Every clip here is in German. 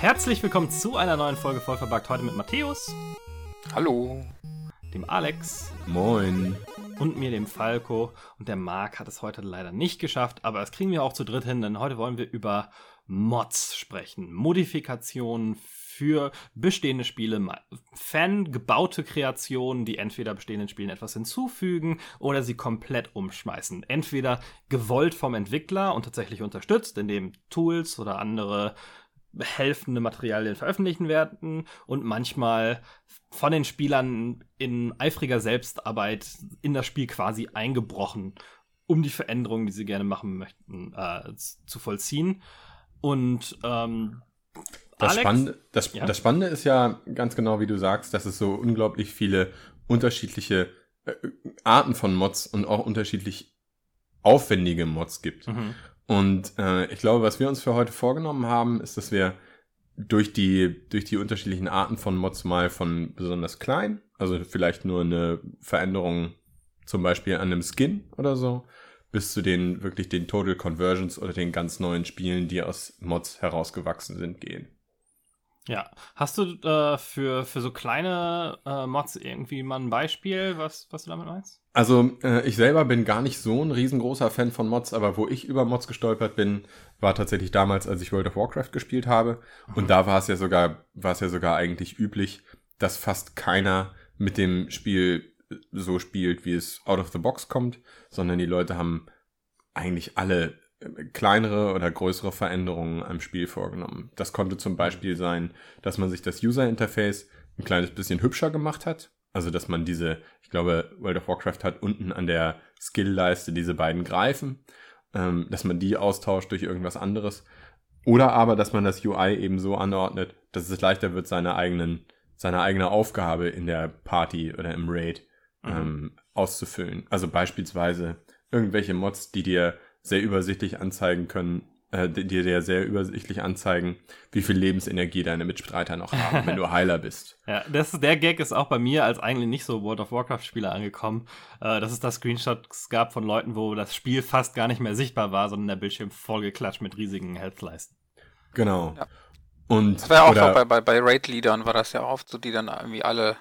Herzlich willkommen zu einer neuen Folge Vollverbackt. Heute mit Matthäus. Hallo. Dem Alex. Moin. Und mir, dem Falco. Und der Marc hat es heute leider nicht geschafft, aber das kriegen wir auch zu dritt hin, denn heute wollen wir über Mods sprechen. Modifikationen für bestehende Spiele, fangebaute Kreationen, die entweder bestehenden Spielen etwas hinzufügen oder sie komplett umschmeißen. Entweder gewollt vom Entwickler und tatsächlich unterstützt, indem Tools oder andere helfende Materialien veröffentlichen werden und manchmal von den Spielern in eifriger Selbstarbeit in das Spiel quasi eingebrochen, um die Veränderungen, die sie gerne machen möchten, äh, zu vollziehen. Und ähm, das, Alex, Spannende, das, ja? das Spannende ist ja ganz genau, wie du sagst, dass es so unglaublich viele unterschiedliche äh, Arten von Mods und auch unterschiedlich aufwendige Mods gibt. Mhm. Und äh, ich glaube, was wir uns für heute vorgenommen haben, ist, dass wir durch die, durch die unterschiedlichen Arten von Mods mal von besonders klein, also vielleicht nur eine Veränderung zum Beispiel an einem Skin oder so, bis zu den wirklich den Total Conversions oder den ganz neuen Spielen, die aus Mods herausgewachsen sind, gehen. Ja, hast du äh, für, für so kleine äh, Mods irgendwie mal ein Beispiel, was, was du damit meinst? Also äh, ich selber bin gar nicht so ein riesengroßer Fan von Mods, aber wo ich über Mods gestolpert bin, war tatsächlich damals, als ich World of Warcraft gespielt habe. Mhm. Und da war es ja sogar, war es ja sogar eigentlich üblich, dass fast keiner mit dem Spiel so spielt, wie es out of the box kommt, sondern die Leute haben eigentlich alle kleinere oder größere Veränderungen am Spiel vorgenommen. Das konnte zum Beispiel sein, dass man sich das User Interface ein kleines bisschen hübscher gemacht hat. Also, dass man diese, ich glaube, World of Warcraft hat unten an der Skill-Leiste diese beiden Greifen, ähm, dass man die austauscht durch irgendwas anderes. Oder aber, dass man das UI eben so anordnet, dass es leichter wird, seine eigenen, seine eigene Aufgabe in der Party oder im Raid mhm. ähm, auszufüllen. Also beispielsweise irgendwelche Mods, die dir sehr übersichtlich anzeigen können, äh, die dir sehr übersichtlich anzeigen, wie viel Lebensenergie deine Mitstreiter noch haben, wenn du Heiler bist. Ja, das, der Gag ist auch bei mir als eigentlich nicht so World of Warcraft-Spieler angekommen, äh, dass es da Screenshots gab von Leuten, wo das Spiel fast gar nicht mehr sichtbar war, sondern der Bildschirm vollgeklatscht mit riesigen Health-Leisten. Genau. Ja. Und, das war ja auch so bei, bei, bei Raid-Leadern war das ja oft so, die dann irgendwie alle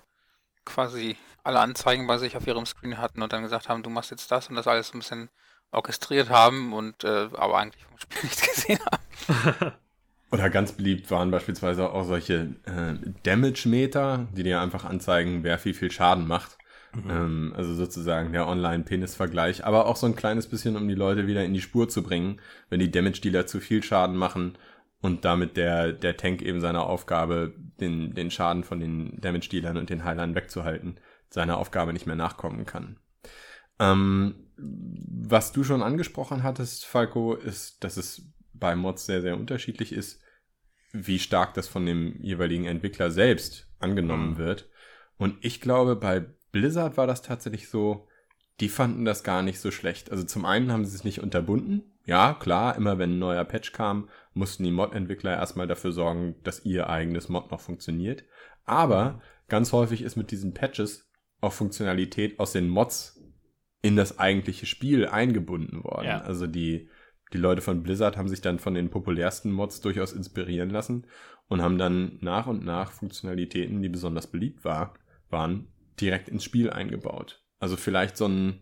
quasi alle Anzeigen bei sich auf ihrem Screen hatten und dann gesagt haben, du machst jetzt das und das alles ein bisschen orchestriert haben und äh, aber eigentlich vom Spiel nichts gesehen haben. Oder ganz beliebt waren beispielsweise auch solche äh, Damage-Meter, die dir einfach anzeigen, wer wie viel Schaden macht. Mhm. Ähm, also sozusagen der Online-Penis-Vergleich, aber auch so ein kleines bisschen, um die Leute wieder in die Spur zu bringen, wenn die Damage-Dealer zu viel Schaden machen und damit der, der Tank eben seine Aufgabe, den, den Schaden von den Damage-Dealern und den Heilern wegzuhalten, seiner Aufgabe nicht mehr nachkommen kann. Ähm, was du schon angesprochen hattest, Falco, ist, dass es bei Mods sehr, sehr unterschiedlich ist, wie stark das von dem jeweiligen Entwickler selbst angenommen mhm. wird. Und ich glaube, bei Blizzard war das tatsächlich so, die fanden das gar nicht so schlecht. Also zum einen haben sie es nicht unterbunden. Ja, klar, immer wenn ein neuer Patch kam, mussten die Mod-Entwickler erstmal dafür sorgen, dass ihr eigenes Mod noch funktioniert. Aber mhm. ganz häufig ist mit diesen Patches auch Funktionalität aus den Mods in das eigentliche Spiel eingebunden worden. Ja. Also die, die Leute von Blizzard haben sich dann von den populärsten Mods durchaus inspirieren lassen und haben dann nach und nach Funktionalitäten, die besonders beliebt war, waren, direkt ins Spiel eingebaut. Also vielleicht so ein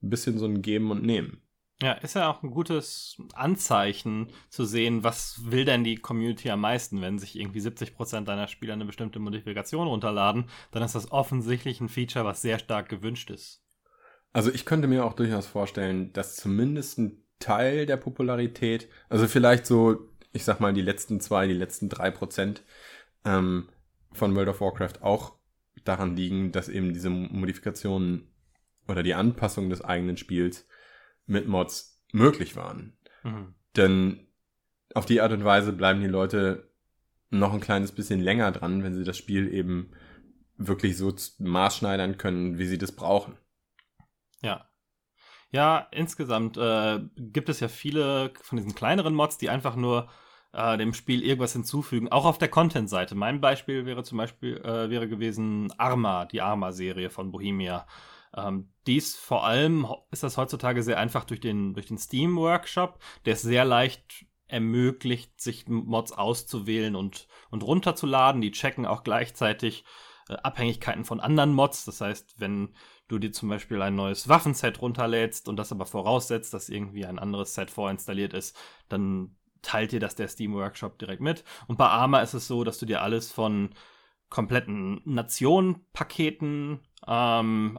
bisschen so ein Geben und Nehmen. Ja, ist ja auch ein gutes Anzeichen zu sehen, was will denn die Community am meisten, wenn sich irgendwie 70% deiner Spieler eine bestimmte Modifikation runterladen, dann ist das offensichtlich ein Feature, was sehr stark gewünscht ist. Also ich könnte mir auch durchaus vorstellen, dass zumindest ein Teil der Popularität, also vielleicht so, ich sag mal, die letzten zwei, die letzten drei Prozent ähm, von World of Warcraft auch daran liegen, dass eben diese Modifikationen oder die Anpassung des eigenen Spiels mit Mods möglich waren. Mhm. Denn auf die Art und Weise bleiben die Leute noch ein kleines bisschen länger dran, wenn sie das Spiel eben wirklich so maßschneidern können, wie sie das brauchen. Ja. Ja, insgesamt äh, gibt es ja viele von diesen kleineren Mods, die einfach nur äh, dem Spiel irgendwas hinzufügen, auch auf der Content-Seite. Mein Beispiel wäre zum Beispiel äh, wäre gewesen Arma, die Arma-Serie von Bohemia. Ähm, dies vor allem ist das heutzutage sehr einfach durch den, durch den Steam Workshop, der es sehr leicht ermöglicht, sich Mods auszuwählen und, und runterzuladen. Die checken auch gleichzeitig äh, Abhängigkeiten von anderen Mods. Das heißt, wenn du dir zum Beispiel ein neues Waffenset runterlädst und das aber voraussetzt, dass irgendwie ein anderes Set vorinstalliert ist, dann teilt dir das der Steam Workshop direkt mit. Und bei Arma ist es so, dass du dir alles von kompletten Nationenpaketen, ähm,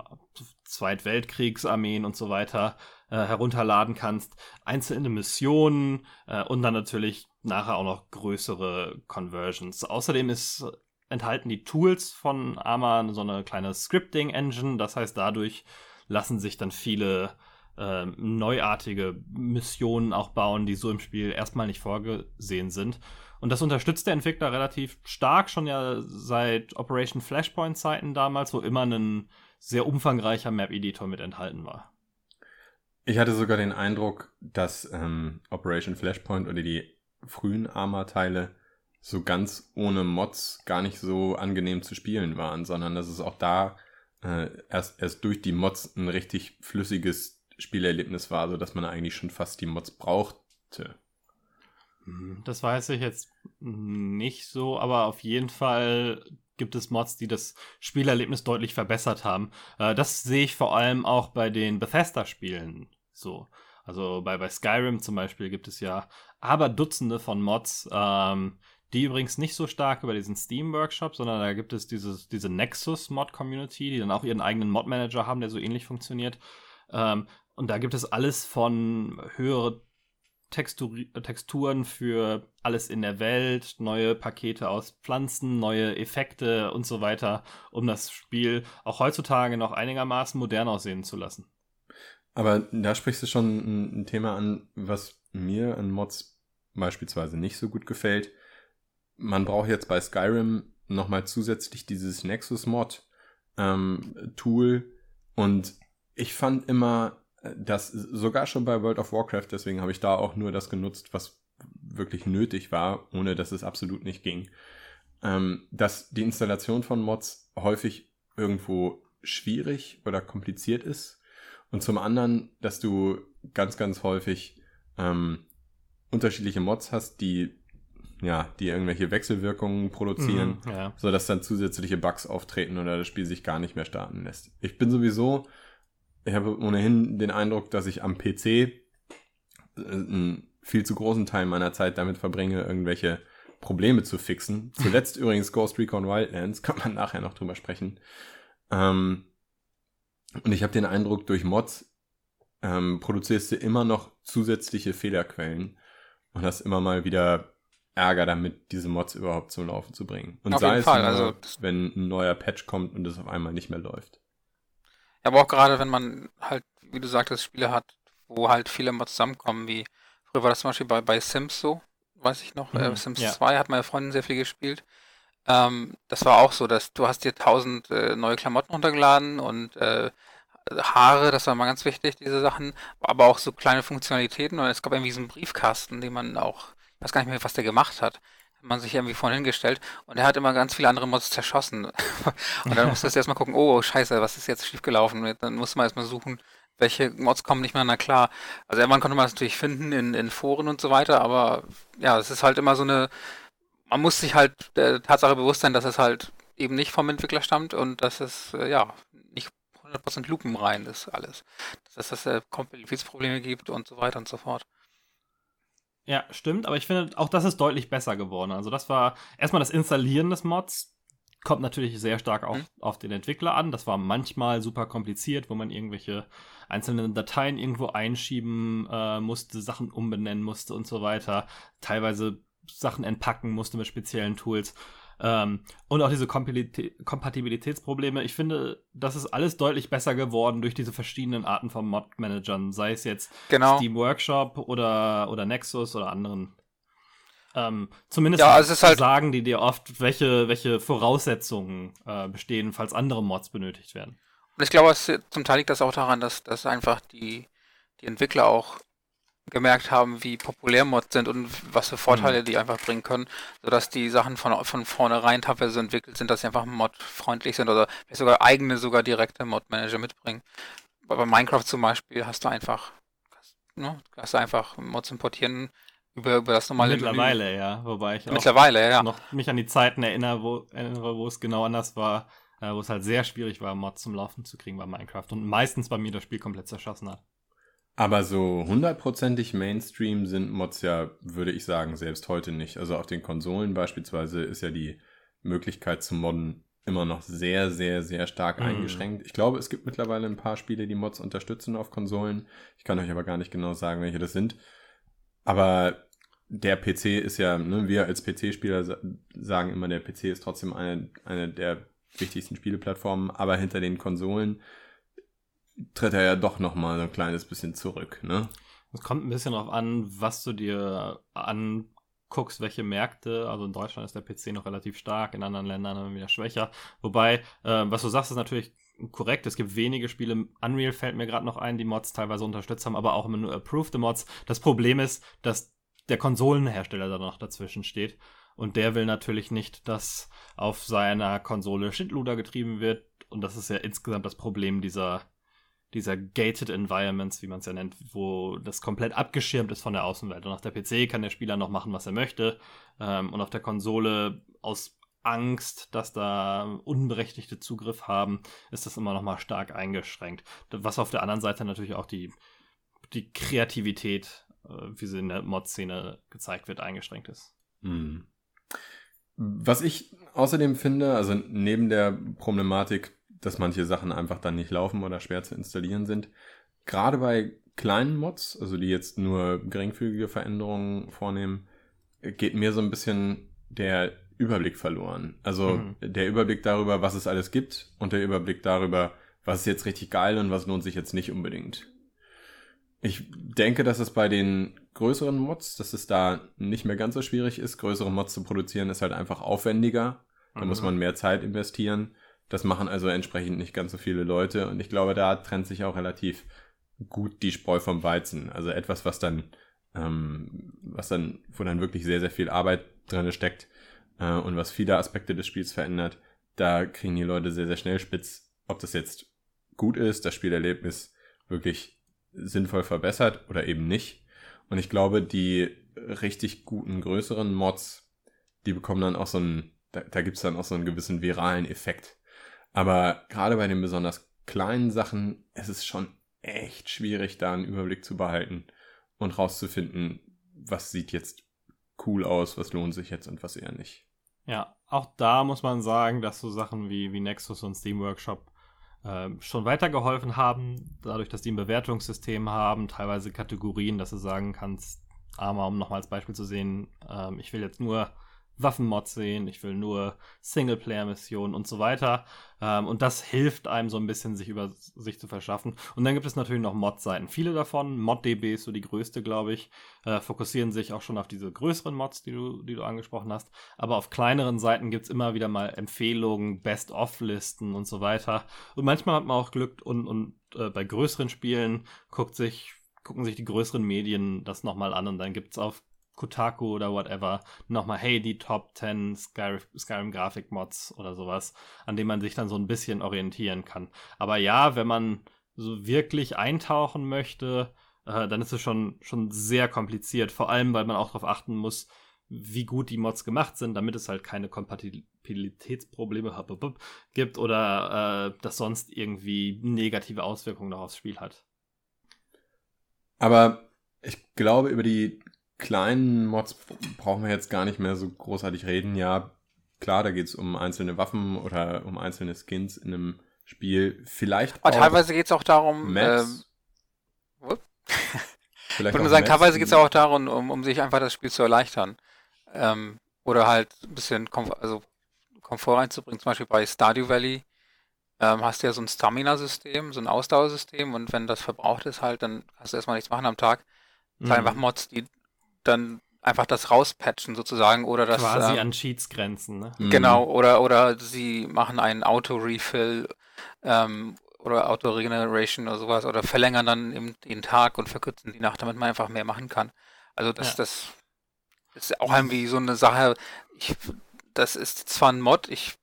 Zweitweltkriegsarmeen und so weiter äh, herunterladen kannst, einzelne Missionen äh, und dann natürlich nachher auch noch größere Conversions. Außerdem ist enthalten die Tools von Arma so eine kleine Scripting-Engine. Das heißt, dadurch lassen sich dann viele äh, neuartige Missionen auch bauen, die so im Spiel erstmal nicht vorgesehen sind. Und das unterstützt der Entwickler relativ stark, schon ja seit Operation Flashpoint Zeiten damals, wo immer ein sehr umfangreicher Map-Editor mit enthalten war. Ich hatte sogar den Eindruck, dass ähm, Operation Flashpoint oder die frühen Arma-Teile so ganz ohne Mods gar nicht so angenehm zu spielen waren, sondern dass es auch da äh, erst, erst durch die Mods ein richtig flüssiges Spielerlebnis war, so dass man eigentlich schon fast die Mods brauchte. Hm, das weiß ich jetzt nicht so, aber auf jeden Fall gibt es Mods, die das Spielerlebnis deutlich verbessert haben. Äh, das sehe ich vor allem auch bei den Bethesda-Spielen so. Also bei, bei Skyrim zum Beispiel gibt es ja aber Dutzende von Mods, ähm, die übrigens nicht so stark über diesen Steam-Workshop, sondern da gibt es dieses, diese Nexus-Mod-Community, die dann auch ihren eigenen Mod-Manager haben, der so ähnlich funktioniert. Ähm, und da gibt es alles von höhere Textur Texturen für alles in der Welt, neue Pakete aus Pflanzen, neue Effekte und so weiter, um das Spiel auch heutzutage noch einigermaßen modern aussehen zu lassen. Aber da sprichst du schon ein Thema an, was mir an Mods beispielsweise nicht so gut gefällt man braucht jetzt bei Skyrim nochmal zusätzlich dieses Nexus-Mod ähm, Tool. Und ich fand immer, dass sogar schon bei World of Warcraft, deswegen habe ich da auch nur das genutzt, was wirklich nötig war, ohne dass es absolut nicht ging, ähm, dass die Installation von Mods häufig irgendwo schwierig oder kompliziert ist. Und zum anderen, dass du ganz, ganz häufig ähm, unterschiedliche Mods hast, die ja, die irgendwelche Wechselwirkungen produzieren, mhm, ja. sodass dann zusätzliche Bugs auftreten oder das Spiel sich gar nicht mehr starten lässt. Ich bin sowieso, ich habe ohnehin den Eindruck, dass ich am PC äh, einen viel zu großen Teil meiner Zeit damit verbringe, irgendwelche Probleme zu fixen. Zuletzt übrigens Ghost Recon Wildlands, kann man nachher noch drüber sprechen. Ähm, und ich habe den Eindruck, durch Mods ähm, produzierst du immer noch zusätzliche Fehlerquellen und hast immer mal wieder Ärger damit, diese Mods überhaupt zum Laufen zu bringen. Und auf sei es Fall, nur, also, wenn ein neuer Patch kommt und es auf einmal nicht mehr läuft. Ja, aber auch gerade, wenn man halt, wie du sagtest, Spiele hat, wo halt viele Mods zusammenkommen, wie früher war das zum Beispiel bei, bei Sims so, weiß ich noch, äh, mhm, äh, Sims ja. 2 hat meine Freundin sehr viel gespielt. Ähm, das war auch so, dass du hast dir tausend äh, neue Klamotten runtergeladen und äh, Haare, das war mal ganz wichtig, diese Sachen, aber auch so kleine Funktionalitäten und es gab irgendwie so einen Briefkasten, den man auch weiß gar nicht mehr, was der gemacht hat. Hat man sich irgendwie vorhin hingestellt und er hat immer ganz viele andere Mods zerschossen. und dann musste du erstmal gucken, oh, scheiße, was ist jetzt schiefgelaufen? Dann musste man erstmal suchen, welche Mods kommen nicht mehr na klar. Also irgendwann konnte man es natürlich finden in, in Foren und so weiter, aber ja, es ist halt immer so eine, man muss sich halt der Tatsache bewusst sein, dass es halt eben nicht vom Entwickler stammt und dass es, äh, ja, nicht 100% lupenrein ist alles. Dass es äh, Kompatibilitätsprobleme gibt und so weiter und so fort. Ja, stimmt, aber ich finde, auch das ist deutlich besser geworden. Also das war erstmal das Installieren des Mods, kommt natürlich sehr stark auf, mhm. auf den Entwickler an. Das war manchmal super kompliziert, wo man irgendwelche einzelnen Dateien irgendwo einschieben äh, musste, Sachen umbenennen musste und so weiter. Teilweise Sachen entpacken musste mit speziellen Tools. Ähm, und auch diese Kompatibilitätsprobleme. Ich finde, das ist alles deutlich besser geworden durch diese verschiedenen Arten von Mod-Managern, sei es jetzt genau. Steam Workshop oder, oder Nexus oder anderen. Ähm, zumindest ja, also halt sagen die dir oft, welche, welche Voraussetzungen äh, bestehen, falls andere Mods benötigt werden. Und ich glaube, es, zum Teil liegt das auch daran, dass, dass einfach die, die Entwickler auch gemerkt haben, wie populär Mods sind und was für Vorteile mhm. die einfach bringen können, sodass die Sachen von, von vornherein teilweise so entwickelt sind, dass sie einfach modfreundlich sind oder sogar eigene, sogar direkte Mod-Manager mitbringen. Bei Minecraft zum Beispiel hast du einfach, ne, hast du einfach Mods importieren über, über das normale Mittlerweile, Menü. ja. Wobei ich Mittlerweile, ja. noch mich an die Zeiten erinnere, wo, erinnere, wo es genau anders war, äh, wo es halt sehr schwierig war, Mods zum Laufen zu kriegen bei Minecraft und meistens bei mir das Spiel komplett zerschossen hat. Aber so hundertprozentig Mainstream sind Mods ja, würde ich sagen, selbst heute nicht. Also auf den Konsolen beispielsweise ist ja die Möglichkeit zu modden immer noch sehr, sehr, sehr stark mm. eingeschränkt. Ich glaube, es gibt mittlerweile ein paar Spiele, die Mods unterstützen auf Konsolen. Ich kann euch aber gar nicht genau sagen, welche das sind. Aber der PC ist ja, ne, wir als PC-Spieler sagen immer, der PC ist trotzdem eine, eine der wichtigsten Spieleplattformen, aber hinter den Konsolen tritt er ja doch nochmal ein kleines bisschen zurück, ne? Es kommt ein bisschen darauf an, was du dir anguckst, welche Märkte. Also in Deutschland ist der PC noch relativ stark, in anderen Ländern wieder schwächer. Wobei, äh, was du sagst, ist natürlich korrekt. Es gibt wenige Spiele. Unreal fällt mir gerade noch ein, die Mods teilweise unterstützt haben, aber auch immer nur approved Mods. Das Problem ist, dass der Konsolenhersteller da noch dazwischen steht. Und der will natürlich nicht, dass auf seiner Konsole Shitloader getrieben wird. Und das ist ja insgesamt das Problem dieser, dieser gated Environments, wie man es ja nennt, wo das komplett abgeschirmt ist von der Außenwelt. Und auf der PC kann der Spieler noch machen, was er möchte. Ähm, und auf der Konsole aus Angst, dass da unberechtigte Zugriff haben, ist das immer noch mal stark eingeschränkt. Was auf der anderen Seite natürlich auch die, die Kreativität, äh, wie sie in der Mod-Szene gezeigt wird, eingeschränkt ist. Mhm. Was ich außerdem finde, also neben der Problematik, dass manche Sachen einfach dann nicht laufen oder schwer zu installieren sind, gerade bei kleinen Mods, also die jetzt nur geringfügige Veränderungen vornehmen, geht mir so ein bisschen der Überblick verloren. Also mhm. der Überblick darüber, was es alles gibt und der Überblick darüber, was ist jetzt richtig geil und was lohnt sich jetzt nicht unbedingt. Ich denke, dass es bei den größeren Mods, dass es da nicht mehr ganz so schwierig ist. Größere Mods zu produzieren ist halt einfach aufwendiger. Da mhm. muss man mehr Zeit investieren. Das machen also entsprechend nicht ganz so viele Leute. Und ich glaube, da trennt sich auch relativ gut die Spreu vom Weizen. Also etwas, was dann, ähm, was dann, wo dann wirklich sehr, sehr viel Arbeit drin steckt, äh, und was viele Aspekte des Spiels verändert, da kriegen die Leute sehr, sehr schnell spitz, ob das jetzt gut ist, das Spielerlebnis wirklich sinnvoll verbessert oder eben nicht. Und ich glaube, die richtig guten, größeren Mods, die bekommen dann auch so einen, da, da gibt es dann auch so einen gewissen viralen Effekt. Aber gerade bei den besonders kleinen Sachen, es ist schon echt schwierig, da einen Überblick zu behalten und rauszufinden, was sieht jetzt cool aus, was lohnt sich jetzt und was eher nicht. Ja, auch da muss man sagen, dass so Sachen wie, wie Nexus und Steam Workshop äh, schon weitergeholfen haben, dadurch, dass die ein Bewertungssystem haben, teilweise Kategorien, dass du sagen kannst, aber um nochmal als Beispiel zu sehen, äh, ich will jetzt nur Waffenmods sehen, ich will nur Singleplayer-Missionen und so weiter. Ähm, und das hilft einem so ein bisschen, sich über sich zu verschaffen. Und dann gibt es natürlich noch Mod-Seiten. Viele davon, ModDB ist so die größte, glaube ich, äh, fokussieren sich auch schon auf diese größeren Mods, die du, die du angesprochen hast. Aber auf kleineren Seiten gibt es immer wieder mal Empfehlungen, Best-of-Listen und so weiter. Und manchmal hat man auch Glück und, und äh, bei größeren Spielen guckt sich gucken sich die größeren Medien das nochmal an und dann gibt es auf Kotaku oder whatever nochmal, hey, die Top 10 Skyrim, Grafik Mods oder sowas, an dem man sich dann so ein bisschen orientieren kann. Aber ja, wenn man so wirklich eintauchen möchte, äh, dann ist es schon, schon sehr kompliziert. Vor allem, weil man auch darauf achten muss, wie gut die Mods gemacht sind, damit es halt keine Kompatibilitätsprobleme gibt oder äh, das sonst irgendwie negative Auswirkungen noch aufs Spiel hat. Aber ich glaube, über die kleinen Mods brauchen wir jetzt gar nicht mehr so großartig reden. Ja, klar, da geht es um einzelne Waffen oder um einzelne Skins in einem Spiel. Vielleicht. Aber teilweise geht es auch darum. Ähm, Vielleicht ich würde sagen, teilweise geht es auch darum, um, um sich einfach das Spiel zu erleichtern. Ähm, oder halt ein bisschen Komfort, also Komfort reinzubringen. Zum Beispiel bei Stardew Valley ähm, hast du ja so ein Stamina-System, so ein Ausdauersystem und wenn das verbraucht ist halt, dann hast du erstmal nichts machen am Tag. Mhm. einfach Mods, die dann einfach das rauspatchen sozusagen oder das quasi ähm, an Cheats grenzen, ne? Genau, oder oder sie machen einen Auto-Refill ähm, oder Auto-Regeneration oder sowas oder verlängern dann eben den Tag und verkürzen die Nacht, damit man einfach mehr machen kann. Also das, ja. das ist auch irgendwie so eine Sache. Ich, das ist zwar ein Mod, ich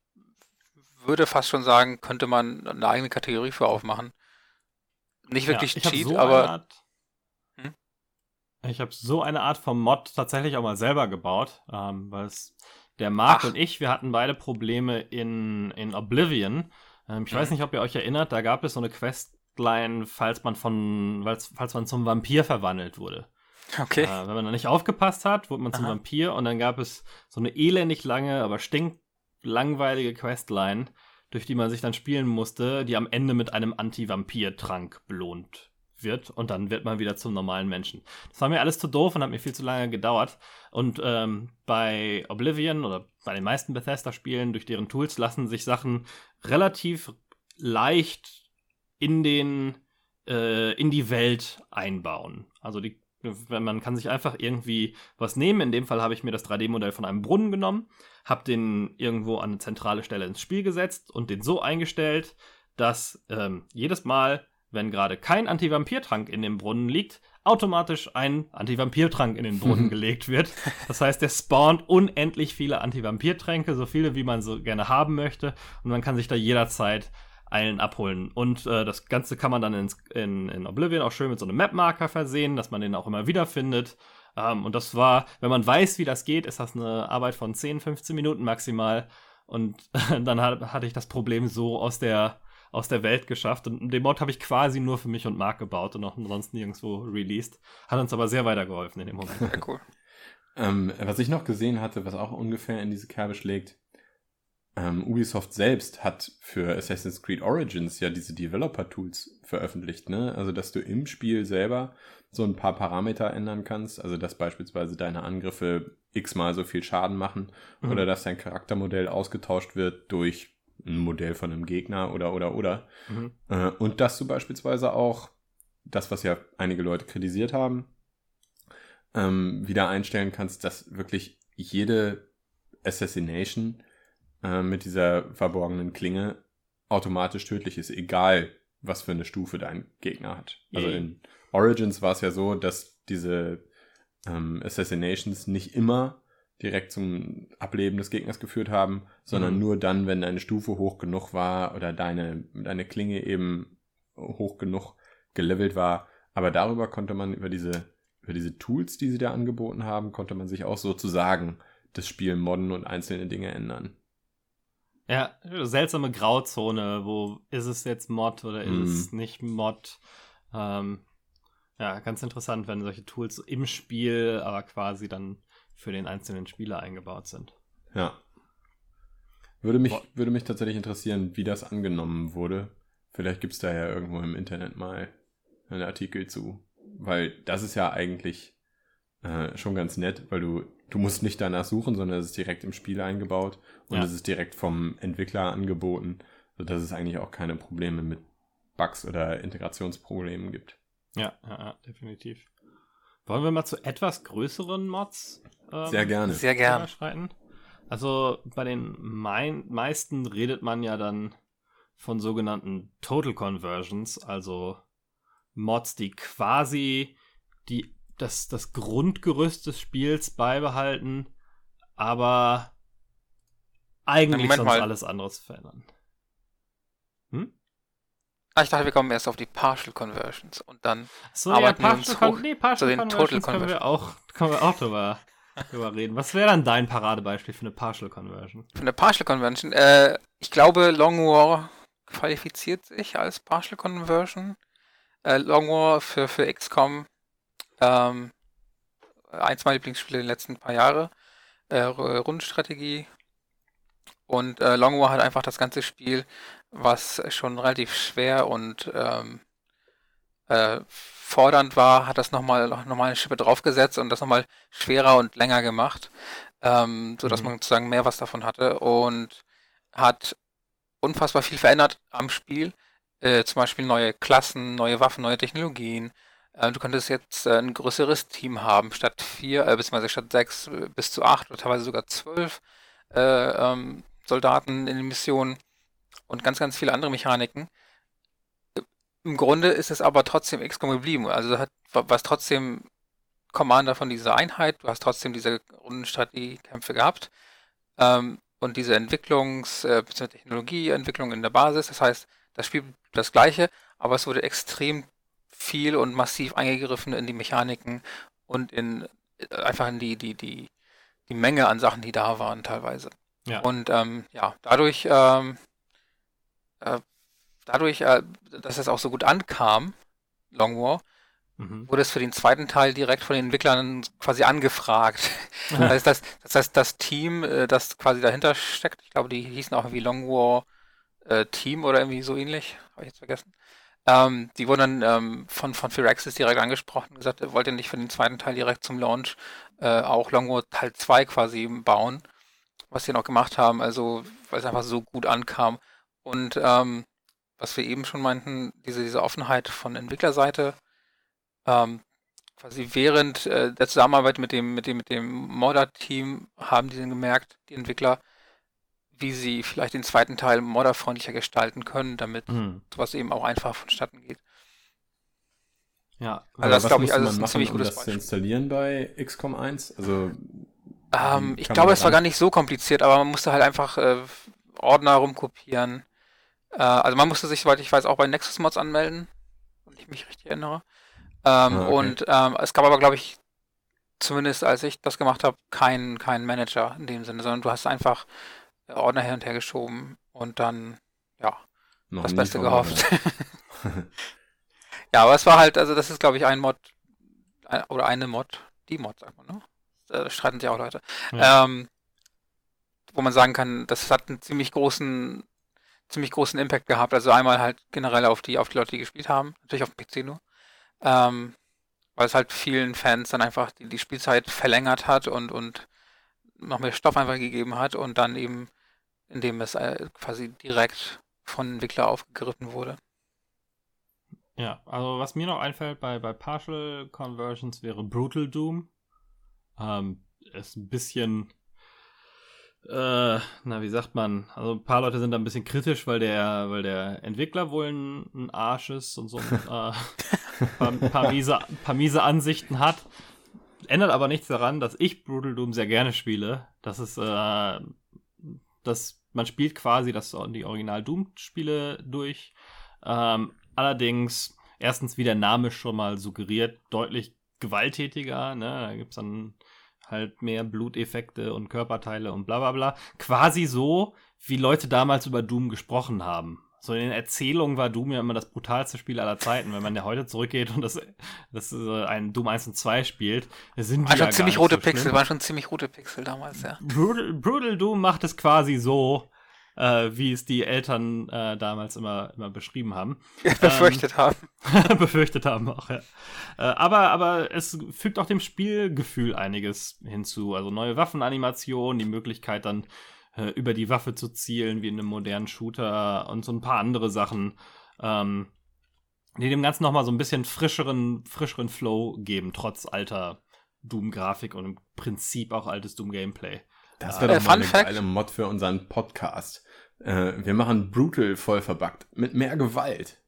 würde fast schon sagen, könnte man eine eigene Kategorie für aufmachen. Nicht wirklich ja, Cheat, so aber. Hm? Ich habe so eine Art von Mod tatsächlich auch mal selber gebaut, ähm, weil es der Marc und ich, wir hatten beide Probleme in, in Oblivion. Ähm, ich mhm. weiß nicht, ob ihr euch erinnert, da gab es so eine Questline, falls man von, falls, falls man zum Vampir verwandelt wurde. Okay. Äh, wenn man da nicht aufgepasst hat, wurde man zum Aha. Vampir und dann gab es so eine elendig lange, aber stinklangweilige Questline, durch die man sich dann spielen musste, die am Ende mit einem Anti-Vampir-Trank belohnt wird und dann wird man wieder zum normalen Menschen. Das war mir alles zu doof und hat mir viel zu lange gedauert. Und ähm, bei Oblivion oder bei den meisten Bethesda-Spielen durch deren Tools lassen sich Sachen relativ leicht in den äh, in die Welt einbauen. Also die man kann sich einfach irgendwie was nehmen. In dem Fall habe ich mir das 3D-Modell von einem Brunnen genommen, habe den irgendwo an eine zentrale Stelle ins Spiel gesetzt und den so eingestellt, dass ähm, jedes Mal, wenn gerade kein Antivampirtrank in dem Brunnen liegt, automatisch ein Antivampirtrank in den Brunnen gelegt wird. Das heißt, der spawnt unendlich viele Antivampirtränke, so viele wie man so gerne haben möchte, und man kann sich da jederzeit einen abholen. Und äh, das Ganze kann man dann ins, in, in Oblivion auch schön mit so einem Map-Marker versehen, dass man den auch immer wieder findet. Ähm, und das war, wenn man weiß, wie das geht, ist das eine Arbeit von 10, 15 Minuten maximal. Und dann hat, hatte ich das Problem so aus der, aus der Welt geschafft. Und den Mod habe ich quasi nur für mich und Marc gebaut und auch sonst nirgendwo released. Hat uns aber sehr weitergeholfen in dem Moment. Sehr cool. ähm, was ich noch gesehen hatte, was auch ungefähr in diese Kerbe schlägt, ähm, Ubisoft selbst hat für Assassin's Creed Origins ja diese Developer-Tools veröffentlicht, ne? Also, dass du im Spiel selber so ein paar Parameter ändern kannst, also dass beispielsweise deine Angriffe x-mal so viel Schaden machen mhm. oder dass dein Charaktermodell ausgetauscht wird durch ein Modell von einem Gegner oder oder oder. Mhm. Äh, und dass du beispielsweise auch das, was ja einige Leute kritisiert haben, ähm, wieder einstellen kannst, dass wirklich jede Assassination äh, mit dieser verborgenen Klinge automatisch tödlich ist, egal was für eine Stufe dein Gegner hat. Also in Origins war es ja so, dass diese ähm, Assassinations nicht immer direkt zum Ableben des Gegners geführt haben, sondern mhm. nur dann, wenn deine Stufe hoch genug war oder deine, deine Klinge eben hoch genug gelevelt war. Aber darüber konnte man über diese, über diese Tools, die sie da angeboten haben, konnte man sich auch sozusagen das Spiel modden und einzelne Dinge ändern. Ja, seltsame Grauzone, wo ist es jetzt Mod oder ist mm. es nicht Mod? Ähm, ja, ganz interessant, wenn solche Tools im Spiel, aber quasi dann für den einzelnen Spieler eingebaut sind. Ja. Würde mich, würde mich tatsächlich interessieren, wie das angenommen wurde. Vielleicht gibt es da ja irgendwo im Internet mal einen Artikel zu. Weil das ist ja eigentlich äh, schon ganz nett, weil du du musst nicht danach suchen, sondern es ist direkt im Spiel eingebaut und ja. es ist direkt vom Entwickler angeboten, sodass es eigentlich auch keine Probleme mit Bugs oder Integrationsproblemen gibt. Ja, ja, ja definitiv. Wollen wir mal zu etwas größeren Mods? Ähm, Sehr gerne. Sehr gerne. Also bei den mein meisten redet man ja dann von sogenannten Total Conversions, also Mods, die quasi die das, das Grundgerüst des Spiels beibehalten, aber eigentlich Moment sonst mal. alles anderes verändern. Hm? Ah, ich dachte, wir kommen erst auf die Partial Conversions und dann so, arbeiten ja, Partial, Con nee, Partial zu den Conversions Total Conversions. Können wir auch, können wir auch drüber, drüber reden. Was wäre dann dein Paradebeispiel für eine Partial Conversion? Für eine Partial Conversion? Äh, ich glaube, Long War qualifiziert sich als Partial Conversion. Äh, Long War für, für XCOM ähm, eins meiner Lieblingsspiele in den letzten paar Jahren. Äh, Rundenstrategie. Und äh, Long War hat einfach das ganze Spiel, was schon relativ schwer und ähm, äh, fordernd war, hat das nochmal noch mal eine Schippe draufgesetzt und das nochmal schwerer und länger gemacht, ähm, sodass mhm. man sozusagen mehr was davon hatte und hat unfassbar viel verändert am Spiel. Äh, zum Beispiel neue Klassen, neue Waffen, neue Technologien, äh, du könntest jetzt äh, ein größeres Team haben, statt vier, äh, beziehungsweise statt sechs äh, bis zu acht oder teilweise sogar zwölf äh, ähm, Soldaten in den Missionen und ganz, ganz viele andere Mechaniken. Im Grunde ist es aber trotzdem XCOM geblieben. Also hat, was trotzdem Commander von dieser Einheit, du hast trotzdem diese Rundenstrategiekämpfe gehabt ähm, und diese Entwicklungs- äh, bzw. Technologieentwicklung in der Basis. Das heißt, das Spiel das gleiche, aber es wurde extrem viel und massiv eingegriffen in die Mechaniken und in äh, einfach in die, die, die, die Menge an Sachen, die da waren teilweise. Ja. Und ähm, ja, dadurch, ähm, äh, dadurch, äh, dass es auch so gut ankam, Long War, mhm. wurde es für den zweiten Teil direkt von den Entwicklern quasi angefragt. das, heißt, das, das heißt, das Team, äh, das quasi dahinter steckt, ich glaube, die hießen auch irgendwie Long War äh, Team oder irgendwie so ähnlich, habe ich jetzt vergessen. Ähm, die wurden dann ähm, von, von Firaxis direkt angesprochen, gesagt, er wollte nicht für den zweiten Teil direkt zum Launch äh, auch Long War Teil 2 quasi bauen, was sie noch gemacht haben, also weil es einfach so gut ankam. Und ähm, was wir eben schon meinten, diese, diese Offenheit von Entwicklerseite, ähm, quasi während äh, der Zusammenarbeit mit dem, mit dem, mit dem Modder-Team haben die dann gemerkt, die Entwickler, wie sie vielleicht den zweiten Teil modderfreundlicher gestalten können, damit mhm. sowas eben auch einfach vonstatten geht. Ja, also das glaube ich, also man machen, um das Beispiel. zu installieren bei XCOM 1? Also ähm, ich glaube, es war gar nicht so kompliziert, aber man musste halt einfach äh, Ordner rumkopieren. Äh, also man musste sich, soweit ich weiß, auch bei Nexus Mods anmelden, wenn ich mich richtig erinnere. Ähm, ah, okay. Und ähm, es gab aber, glaube ich, zumindest als ich das gemacht habe, keinen kein Manager in dem Sinne, sondern du hast einfach Ordner hin und her geschoben und dann, ja, Noch das Beste gehofft. ja, aber es war halt, also das ist, glaube ich, ein Mod, ein, oder eine Mod, die Mod, sagt man, ne? Da streiten sich auch Leute. Ja. Ähm, wo man sagen kann, das hat einen ziemlich großen, ziemlich großen Impact gehabt. Also einmal halt generell auf die, auf die Leute, die gespielt haben, natürlich auf dem PC nur. Ähm, weil es halt vielen Fans dann einfach die, die Spielzeit verlängert hat und, und noch mehr Stoff einfach gegeben hat und dann eben indem es äh, quasi direkt von Entwickler aufgegriffen wurde. Ja, also was mir noch einfällt bei, bei Partial Conversions wäre Brutal Doom. Ähm, ist ein bisschen, äh, na, wie sagt man? Also ein paar Leute sind da ein bisschen kritisch, weil der, weil der Entwickler wohl ein, ein Arsch ist und so ein äh, paar, paar, miese, paar miese Ansichten hat. Ändert aber nichts daran, dass ich Brutal Doom sehr gerne spiele. Das ist, äh, das man spielt quasi das, die Original Doom-Spiele durch. Ähm, allerdings, erstens, wie der Name schon mal suggeriert, deutlich gewalttätiger. Ne? Da gibt es dann halt mehr Bluteffekte und Körperteile und bla bla bla. Quasi so, wie Leute damals über Doom gesprochen haben. So in den Erzählungen war Doom ja immer das brutalste Spiel aller Zeiten. Wenn man ja heute zurückgeht und das, das äh, ein Doom 1 und 2 spielt, sind die war ja ziemlich rote so Pixel, waren schon ziemlich rote Pixel damals, ja. Brutal, Brutal Doom macht es quasi so, äh, wie es die Eltern äh, damals immer, immer beschrieben haben. befürchtet ähm, haben. befürchtet haben auch, ja. Äh, aber, aber es fügt auch dem Spielgefühl einiges hinzu. Also neue Waffenanimationen, die Möglichkeit dann äh, über die Waffe zu zielen, wie in einem modernen Shooter und so ein paar andere Sachen, ähm, die dem Ganzen nochmal so ein bisschen frischeren, frischeren Flow geben, trotz alter Doom-Grafik und im Prinzip auch altes Doom-Gameplay. Das wäre äh, doch mal eine Fact. geile Mod für unseren Podcast. Äh, wir machen Brutal voll verbuggt. Mit mehr Gewalt.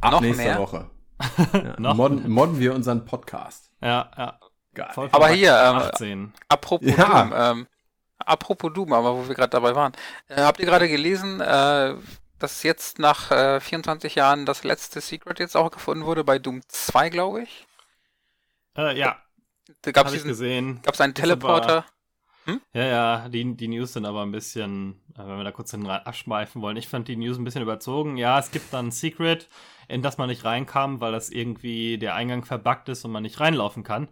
Ab Noch nächster mehr? Woche. ja, modden, modden wir unseren Podcast. Ja, ja. Geil. Aber hier, ähm, apropos ja. Doom, ähm, apropos Doom, aber wo wir gerade dabei waren. Äh, habt ihr gerade gelesen, äh, dass jetzt nach äh, 24 Jahren das letzte Secret jetzt auch gefunden wurde bei Doom 2, glaube ich? Äh, ja. Da gab es gesehen. Gab es einen Teleporter? Hm? Ja, ja, die, die News sind aber ein bisschen, äh, wenn wir da kurz abschweifen wollen. Ich fand die News ein bisschen überzogen. Ja, es gibt dann ein Secret, in das man nicht reinkam, weil das irgendwie der Eingang verbuggt ist und man nicht reinlaufen kann.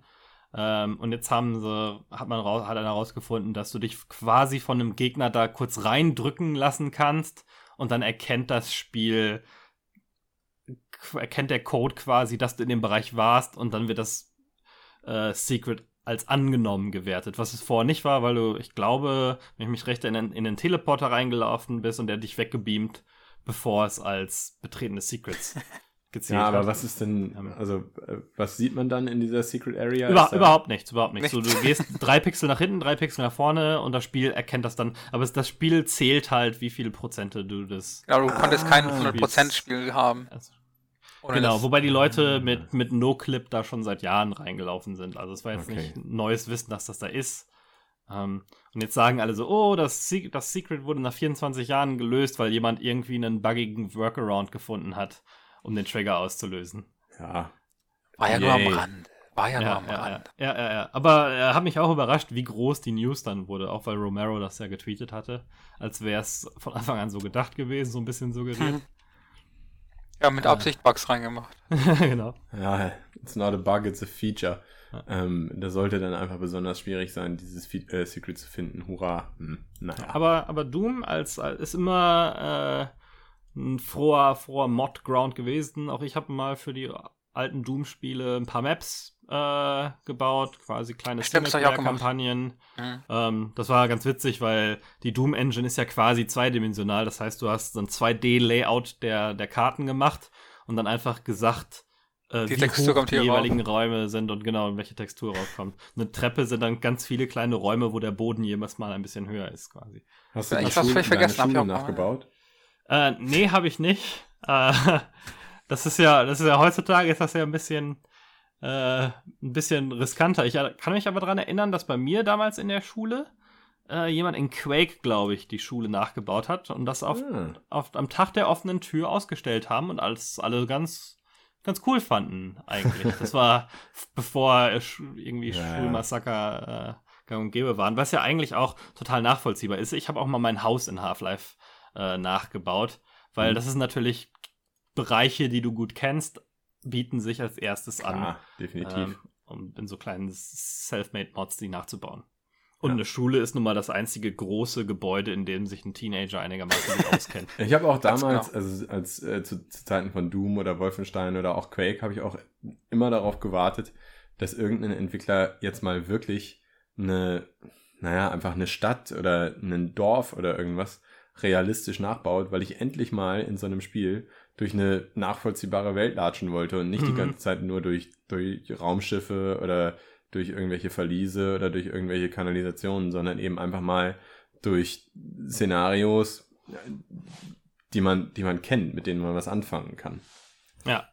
Ähm, und jetzt haben sie, hat man raus, hat einer herausgefunden, dass du dich quasi von einem Gegner da kurz reindrücken lassen kannst und dann erkennt das Spiel, erkennt der Code quasi, dass du in dem Bereich warst und dann wird das äh, Secret als angenommen gewertet, was es vorher nicht war, weil du, ich glaube, wenn ich mich recht in den, in den Teleporter reingelaufen bist und der dich weggebeamt, bevor es als betretene Secrets gezählt ja, aber hat. was ist denn, also äh, was sieht man dann in dieser Secret Area? Über, überhaupt nichts, überhaupt nichts. So, du gehst drei Pixel nach hinten, drei Pixel nach vorne und das Spiel erkennt das dann. Aber das Spiel zählt halt, wie viele Prozente du das. Ja, du konntest ah, kein 100% Spiel haben. Also, Oder genau, wobei die Leute mit, mit No-Clip da schon seit Jahren reingelaufen sind. Also es war jetzt okay. nicht neues Wissen, dass das da ist. Ähm, und jetzt sagen alle so, oh, das, Se das Secret wurde nach 24 Jahren gelöst, weil jemand irgendwie einen buggigen Workaround gefunden hat, um den Trigger auszulösen. Ja. War ja Yay. nur am Rand. War ja, ja nur am ja, Rand. Ja, ja, ja. Aber er äh, hat mich auch überrascht, wie groß die News dann wurde, auch weil Romero das ja getweetet hatte, als wäre es von Anfang an so gedacht gewesen, so ein bisschen suggeriert. Ja, mit Absicht Bugs reingemacht. genau. Ja, it's not a bug, it's a feature. Ja. Ähm, das sollte dann einfach besonders schwierig sein, dieses Fe äh, Secret zu finden. Hurra. Hm, naja. Aber, aber Doom als, als ist immer äh, ein froher, froher Mod-Ground gewesen. Auch ich habe mal für die alten Doom-Spiele ein paar Maps äh, gebaut, quasi kleine Singleplayer-Kampagnen. Mhm. Ähm, das war ganz witzig, weil die Doom-Engine ist ja quasi zweidimensional. Das heißt, du hast so ein 2D-Layout der, der Karten gemacht und dann einfach gesagt, äh, die wie Textur hoch die jeweiligen rauf. Räume sind und genau, welche Textur rauskommt. Eine Treppe sind dann ganz viele kleine Räume, wo der Boden jemals mal ein bisschen höher ist, quasi. Hast du ja, ich was vielleicht vergessen, hab ich auch nachgebaut? Äh, nee, habe ich nicht. Äh, das ist ja, das ist ja heutzutage ist das ja ein bisschen, äh, ein bisschen riskanter. Ich kann mich aber daran erinnern, dass bei mir damals in der Schule äh, jemand in Quake, glaube ich, die Schule nachgebaut hat und das auf, hm. auf, am Tag der offenen Tür ausgestellt haben und als alle ganz ganz cool fanden, eigentlich. Das war bevor irgendwie ja, Schulmassaker äh, gang und gäbe waren, was ja eigentlich auch total nachvollziehbar ist. Ich habe auch mal mein Haus in Half-Life äh, nachgebaut, weil mhm. das ist natürlich Bereiche, die du gut kennst, bieten sich als erstes an. Ja, definitiv. Ähm, um in so kleinen Self-Made-Mods die nachzubauen. Und ja. eine Schule ist nun mal das einzige große Gebäude, in dem sich ein Teenager einigermaßen gut auskennt. Ich habe auch damals, also als äh, zu, zu, Zeiten von Doom oder Wolfenstein oder auch Quake, habe ich auch immer darauf gewartet, dass irgendein Entwickler jetzt mal wirklich eine, naja, einfach eine Stadt oder ein Dorf oder irgendwas realistisch nachbaut, weil ich endlich mal in so einem Spiel durch eine nachvollziehbare Welt latschen wollte und nicht mhm. die ganze Zeit nur durch, durch Raumschiffe oder durch irgendwelche Verliese oder durch irgendwelche Kanalisationen, sondern eben einfach mal durch Szenarios, die man, die man kennt, mit denen man was anfangen kann. Ja.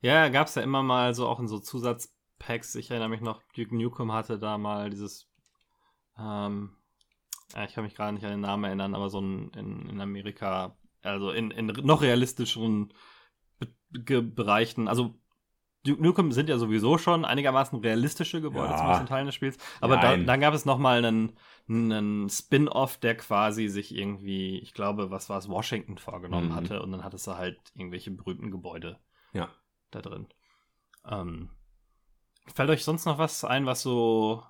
Ja, gab es ja immer mal so auch in so Zusatzpacks. Ich erinnere mich noch, Duke Nukem hatte da mal dieses, ähm, ja, ich kann mich gerade nicht an den Namen erinnern, aber so ein in, in Amerika, also in, in noch realistischeren Be Bereichen, also Duke Nukem sind ja sowieso schon einigermaßen realistische Gebäude ja. zum großen Teil des Spiels. Aber da, dann gab es nochmal einen, einen Spin-off, der quasi sich irgendwie, ich glaube, was war es, Washington vorgenommen mhm. hatte. Und dann hattest du halt irgendwelche berühmten Gebäude ja. da drin. Ähm, fällt euch sonst noch was ein, was so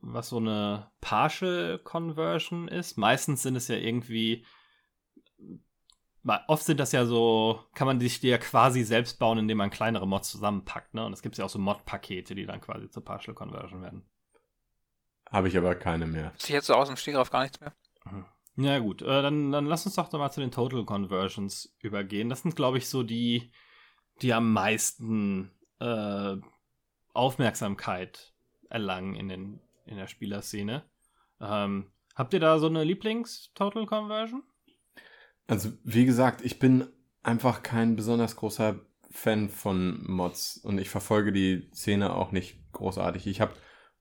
was so eine Partial Conversion ist? Meistens sind es ja irgendwie oft sind das ja so, kann man sich die ja quasi selbst bauen, indem man kleinere Mods zusammenpackt, ne? Und es gibt ja auch so Mod-Pakete, die dann quasi zur Partial Conversion werden. Habe ich aber keine mehr. Ich jetzt so aus dem Stegreif gar nichts mehr. Mhm. Ja, gut. Äh, dann, dann lass uns doch mal zu den Total Conversions übergehen. Das sind, glaube ich, so die, die am meisten äh, Aufmerksamkeit erlangen in, den, in der Spielerszene. Ähm, habt ihr da so eine Lieblings-Total Conversion? Also, wie gesagt, ich bin einfach kein besonders großer Fan von Mods und ich verfolge die Szene auch nicht großartig. Ich habe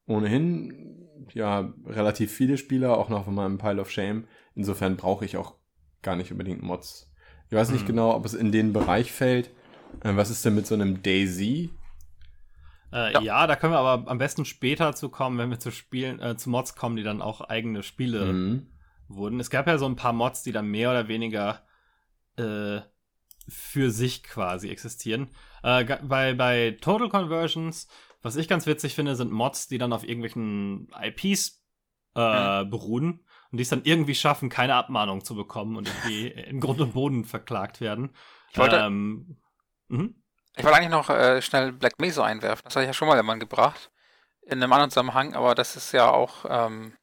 ohnehin ja relativ viele Spieler, auch noch von meinem Pile of Shame. Insofern brauche ich auch gar nicht unbedingt Mods. Ich weiß nicht hm. genau, ob es in den Bereich fällt. Äh, was ist denn mit so einem Daisy? Äh, ja. ja. da können wir aber am besten später zu kommen, wenn wir zu Spielen, äh, zu Mods kommen, die dann auch eigene Spiele mhm wurden. Es gab ja so ein paar Mods, die dann mehr oder weniger äh, für sich quasi existieren. Äh, bei, bei Total Conversions, was ich ganz witzig finde, sind Mods, die dann auf irgendwelchen IPs äh, mhm. beruhen und die es dann irgendwie schaffen, keine Abmahnung zu bekommen und irgendwie in Grund und Boden verklagt werden. Ich wollte, ähm, mhm. ich wollte eigentlich noch äh, schnell Black Mesa einwerfen. Das hatte ich ja schon mal jemand gebracht. In einem anderen Zusammenhang, aber das ist ja auch ähm,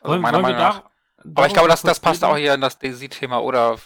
also wollen, meiner wollen Meinung nach. Aber ich glaube, das, das passt auch hier in das Daisy-Thema, oder?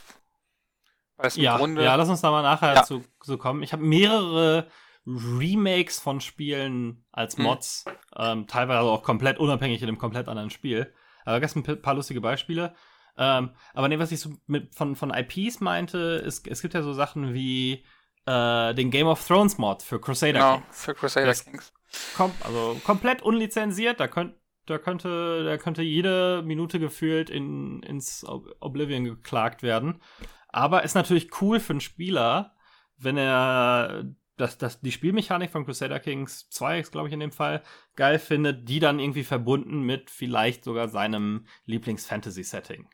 Ja, Grunde... ja, lass uns da mal nachher ja. zu, zu kommen. Ich habe mehrere Remakes von Spielen als hm. Mods, hm. ähm, teilweise auch komplett unabhängig in einem komplett anderen Spiel. Aber gestern ein paar lustige Beispiele. Ähm, aber nee, was ich so mit, von, von IPs meinte, ist, es gibt ja so Sachen wie äh, den Game of Thrones Mod für Crusader genau, Kings. für Crusader das Kings. Kom also komplett unlizenziert, da könnt da könnte, da könnte jede Minute gefühlt in, ins Oblivion geklagt werden. Aber ist natürlich cool für einen Spieler, wenn er das, das, die Spielmechanik von Crusader Kings 2 ist, glaube ich, in dem Fall, geil findet, die dann irgendwie verbunden mit vielleicht sogar seinem Lieblings-Fantasy-Setting.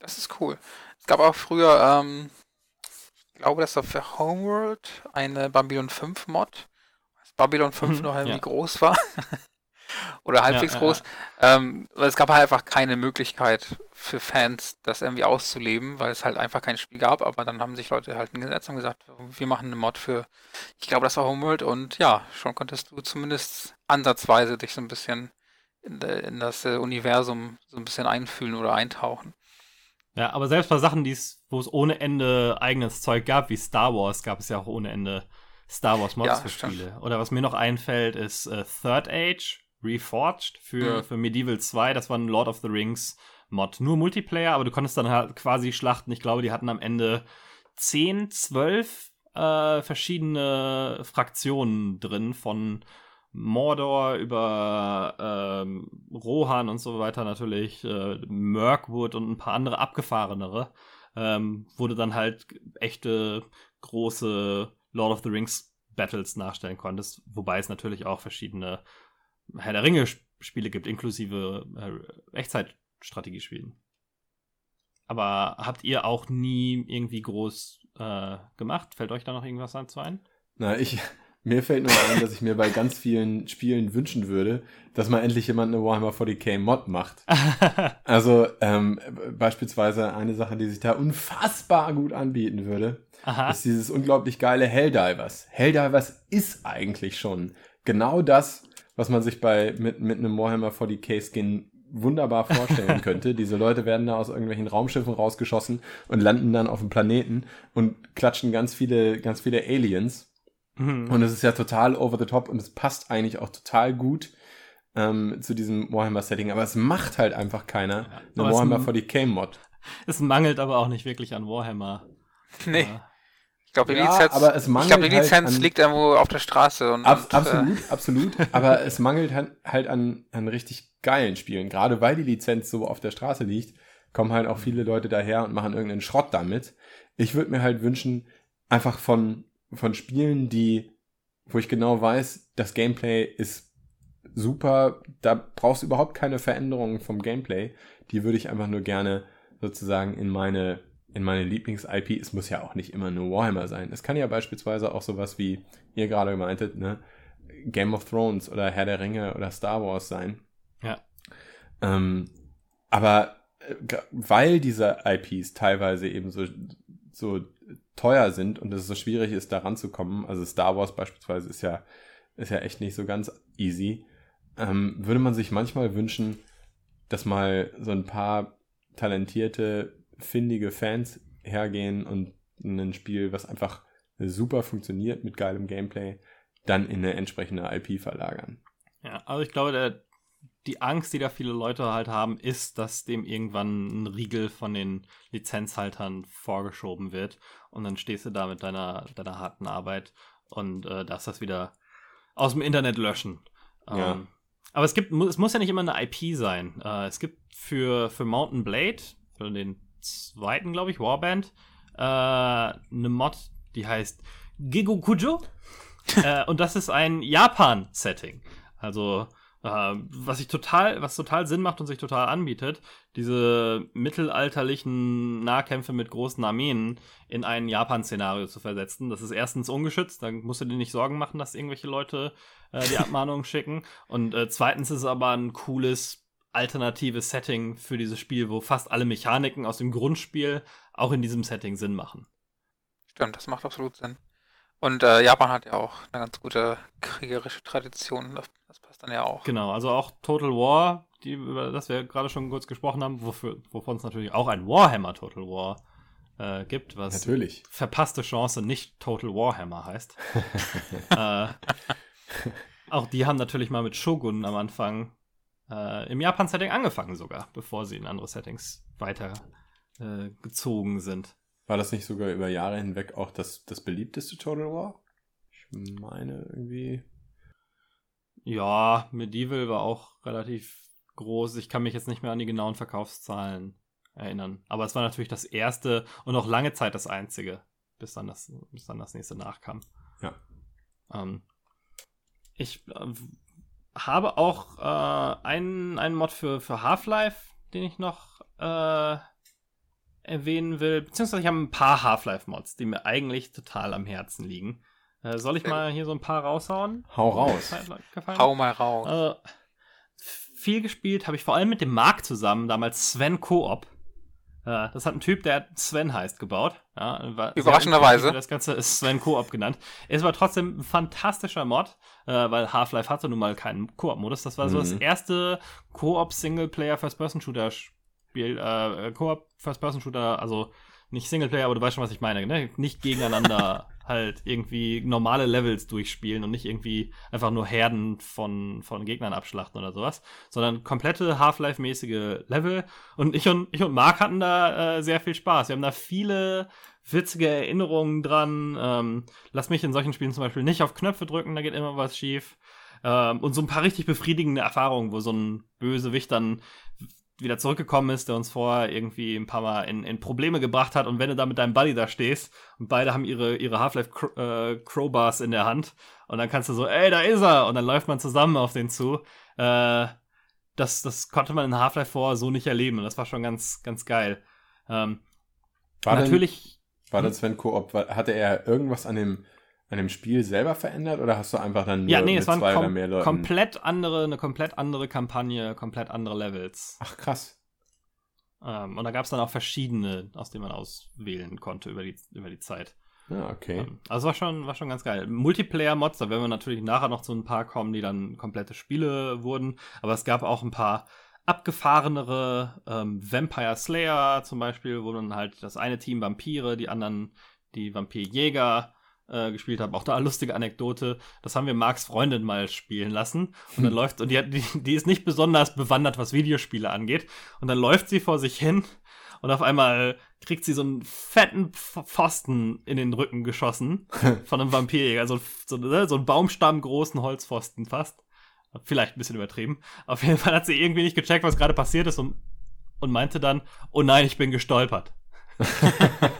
Das ist cool. Es gab auch früher, ähm, ich glaube, das war für Homeworld eine Babylon 5 Mod. Babylon 5 mhm, noch irgendwie ja. groß war. oder halbwegs ja, groß. Ja, ähm, es gab halt einfach keine Möglichkeit für Fans, das irgendwie auszuleben, weil es halt einfach kein Spiel gab. Aber dann haben sich Leute halt hingesetzt und gesagt, wir machen eine Mod für, ich glaube, das war Homeworld. Und ja, schon konntest du zumindest ansatzweise dich so ein bisschen in, in das äh, Universum so ein bisschen einfühlen oder eintauchen. Ja, aber selbst bei Sachen, wo es ohne Ende eigenes Zeug gab, wie Star Wars, gab es ja auch ohne Ende Star Wars Mods ja, für Spiele. Oder was mir noch einfällt, ist äh, Third Age Reforged für, mhm. für Medieval 2. Das war ein Lord of the Rings Mod. Nur Multiplayer, aber du konntest dann halt quasi schlachten. Ich glaube, die hatten am Ende 10, 12 äh, verschiedene Fraktionen drin von Mordor über ähm, Rohan und so weiter natürlich, äh, Mirkwood und ein paar andere abgefahrenere, ähm, wurde dann halt echte große Lord of the Rings Battles nachstellen konntest, wobei es natürlich auch verschiedene Herr der Ringe-Spiele gibt, inklusive äh, Echtzeitstrategiespielen. Aber habt ihr auch nie irgendwie groß äh, gemacht? Fällt euch da noch irgendwas dazu ein? Na, ich, mir fällt nur ein, dass ich mir bei ganz vielen Spielen wünschen würde, dass mal endlich jemand eine Warhammer 40k Mod macht. also ähm, beispielsweise eine Sache, die sich da unfassbar gut anbieten würde, Aha. ist dieses unglaublich geile Helldivers. Helldivers ist eigentlich schon genau das, was man sich bei mit, mit einem Warhammer 40k Skin wunderbar vorstellen könnte. Diese Leute werden da aus irgendwelchen Raumschiffen rausgeschossen und landen dann auf dem Planeten und klatschen ganz viele, ganz viele Aliens. Mhm. Und es ist ja total over the top und es passt eigentlich auch total gut ähm, zu diesem Warhammer-Setting. Aber es macht halt einfach keiner ja, eine Warhammer 40k-Mod. Es mangelt aber auch nicht wirklich an Warhammer. Nee. Ja. Ich glaube, die ja, Lizenz, aber es mangelt ich glaub, die halt Lizenz halt liegt irgendwo auf der Straße. Und, ab, und, absolut, äh, absolut. Aber es mangelt halt an, an richtig geilen Spielen. Gerade weil die Lizenz so auf der Straße liegt, kommen halt auch viele Leute daher und machen irgendeinen Schrott damit. Ich würde mir halt wünschen, einfach von, von Spielen, die, wo ich genau weiß, das Gameplay ist super, da brauchst du überhaupt keine Veränderungen vom Gameplay. Die würde ich einfach nur gerne sozusagen in meine in meine Lieblings-IP, es muss ja auch nicht immer nur Warhammer sein. Es kann ja beispielsweise auch sowas wie ihr gerade gemeintet, ne, Game of Thrones oder Herr der Ringe oder Star Wars sein. Ja. Ähm, aber äh, weil diese IPs teilweise eben so, so teuer sind und es so schwierig ist, da ranzukommen, also Star Wars beispielsweise ist ja, ist ja echt nicht so ganz easy, ähm, würde man sich manchmal wünschen, dass mal so ein paar talentierte findige Fans hergehen und ein Spiel, was einfach super funktioniert mit geilem Gameplay, dann in eine entsprechende IP verlagern. Ja, also ich glaube, der, die Angst, die da viele Leute halt haben, ist, dass dem irgendwann ein Riegel von den Lizenzhaltern vorgeschoben wird und dann stehst du da mit deiner, deiner harten Arbeit und äh, darfst das wieder aus dem Internet löschen. Ja. Ähm, aber es gibt, es muss ja nicht immer eine IP sein. Äh, es gibt für, für Mountain Blade, für den zweiten, glaube ich, Warband, äh, eine Mod, die heißt Gigokujo. äh, und das ist ein Japan-Setting. Also, äh, was ich total, was total Sinn macht und sich total anbietet, diese mittelalterlichen Nahkämpfe mit großen Armeen in ein Japan-Szenario zu versetzen. Das ist erstens ungeschützt, dann musst du dir nicht Sorgen machen, dass irgendwelche Leute äh, die Abmahnungen schicken. Und äh, zweitens ist es aber ein cooles alternatives Setting für dieses Spiel, wo fast alle Mechaniken aus dem Grundspiel auch in diesem Setting Sinn machen. Stimmt, das macht absolut Sinn. Und äh, Japan hat ja auch eine ganz gute kriegerische Tradition. Das, passt dann ja auch. Genau, also auch Total War, die, über das wir gerade schon kurz gesprochen haben, wofür, wovon es natürlich auch ein Warhammer Total War äh, gibt, was natürlich. verpasste Chance nicht Total Warhammer heißt. äh, auch die haben natürlich mal mit Shogun am Anfang äh, im Japan-Setting angefangen sogar, bevor sie in andere Settings weiter äh, gezogen sind. War das nicht sogar über Jahre hinweg auch das, das beliebteste Total War? Ich meine irgendwie. Ja, Medieval war auch relativ groß. Ich kann mich jetzt nicht mehr an die genauen Verkaufszahlen erinnern. Aber es war natürlich das erste und auch lange Zeit das einzige, bis dann das, bis dann das nächste nachkam. Ja. Ähm, ich äh, habe auch äh, einen, einen Mod für, für Half-Life, den ich noch äh, erwähnen will. Beziehungsweise ich habe ein paar Half-Life-Mods, die mir eigentlich total am Herzen liegen. Äh, soll ich mal hier so ein paar raushauen? Hau raus. Hau mal raus. Äh, viel gespielt habe ich vor allem mit dem Marc zusammen, damals Sven Koop. Äh, das hat ein Typ, der Sven heißt, gebaut. Ja, Überraschenderweise. Das Ganze ist Sven Koop genannt. Es war trotzdem ein fantastischer Mod, äh, weil Half-Life hatte nun mal keinen Koop-Modus. Das war mhm. so das mhm. erste Koop-Singleplayer First-Person-Shooter-Spiel. Äh, Koop First-Person-Shooter, also nicht Singleplayer, aber du weißt schon, was ich meine. Ne? Nicht gegeneinander halt irgendwie normale Levels durchspielen und nicht irgendwie einfach nur Herden von, von Gegnern abschlachten oder sowas, sondern komplette Half-Life-mäßige Level. Und ich und, ich und Marc hatten da äh, sehr viel Spaß. Wir haben da viele witzige Erinnerungen dran. Ähm, lass mich in solchen Spielen zum Beispiel nicht auf Knöpfe drücken, da geht immer was schief. Ähm, und so ein paar richtig befriedigende Erfahrungen, wo so ein Bösewicht dann wieder zurückgekommen ist, der uns vorher irgendwie ein paar Mal in, in Probleme gebracht hat. Und wenn du da mit deinem Buddy da stehst und beide haben ihre, ihre Half-Life äh, Crowbars in der Hand und dann kannst du so, ey, da ist er! Und dann läuft man zusammen auf den zu. Äh, das, das konnte man in Half-Life vorher so nicht erleben und das war schon ganz, ganz geil. Ähm, war natürlich. Denn, war hm? das Sven Koop, hatte er irgendwas an dem an dem Spiel selber verändert oder hast du einfach dann nur ja, nee, mit es waren zwei kom oder mehr Leuten? komplett andere, eine komplett andere Kampagne, komplett andere Levels. Ach krass. Ähm, und da gab es dann auch verschiedene, aus denen man auswählen konnte über die, über die Zeit. Ja, ah, okay. Ähm, also war schon, war schon ganz geil. Multiplayer-Mods, da werden wir natürlich nachher noch zu ein paar kommen, die dann komplette Spiele wurden. Aber es gab auch ein paar abgefahrenere ähm, Vampire Slayer zum Beispiel, wo dann halt das eine Team Vampire, die anderen die Vampirjäger äh, gespielt habe. Auch da eine lustige Anekdote. Das haben wir Marks Freundin mal spielen lassen. Und dann läuft, und die, die, die ist nicht besonders bewandert, was Videospiele angeht. Und dann läuft sie vor sich hin und auf einmal kriegt sie so einen fetten Pfosten in den Rücken geschossen von einem Vampirjäger. So, so, ne, so einen Baumstamm großen Holzpfosten fast. Vielleicht ein bisschen übertrieben. Auf jeden Fall hat sie irgendwie nicht gecheckt, was gerade passiert ist und, und meinte dann, oh nein, ich bin gestolpert.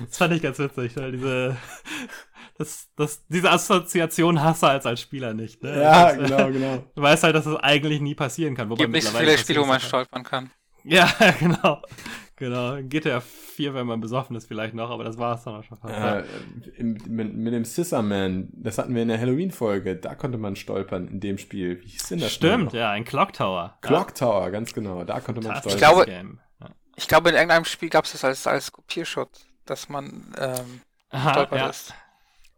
Das fand ich ganz witzig, weil diese, das, das, diese Assoziation hast du als, als Spieler nicht. Ne? Ja, das, genau, genau. Du weißt halt, dass das eigentlich nie passieren kann. Wobei Gibt nicht so viele Spiele, wo man stolpern kann. Ja, genau. Genau. GTA 4, wenn man besoffen ist, vielleicht noch, aber das war es dann auch schon fast. Äh, im, mit, mit, dem Scissorman, das hatten wir in der Halloween-Folge, da konnte man stolpern in dem Spiel. Wie hieß denn das? Stimmt, ja, ein Clock Tower. Clock ja. Tower, ganz genau. Da konnte man stolpern. Ich glaube, ich glaube, in irgendeinem Spiel gab es das als, als Kopierschutz, dass man ähm, Aha, ja. ist.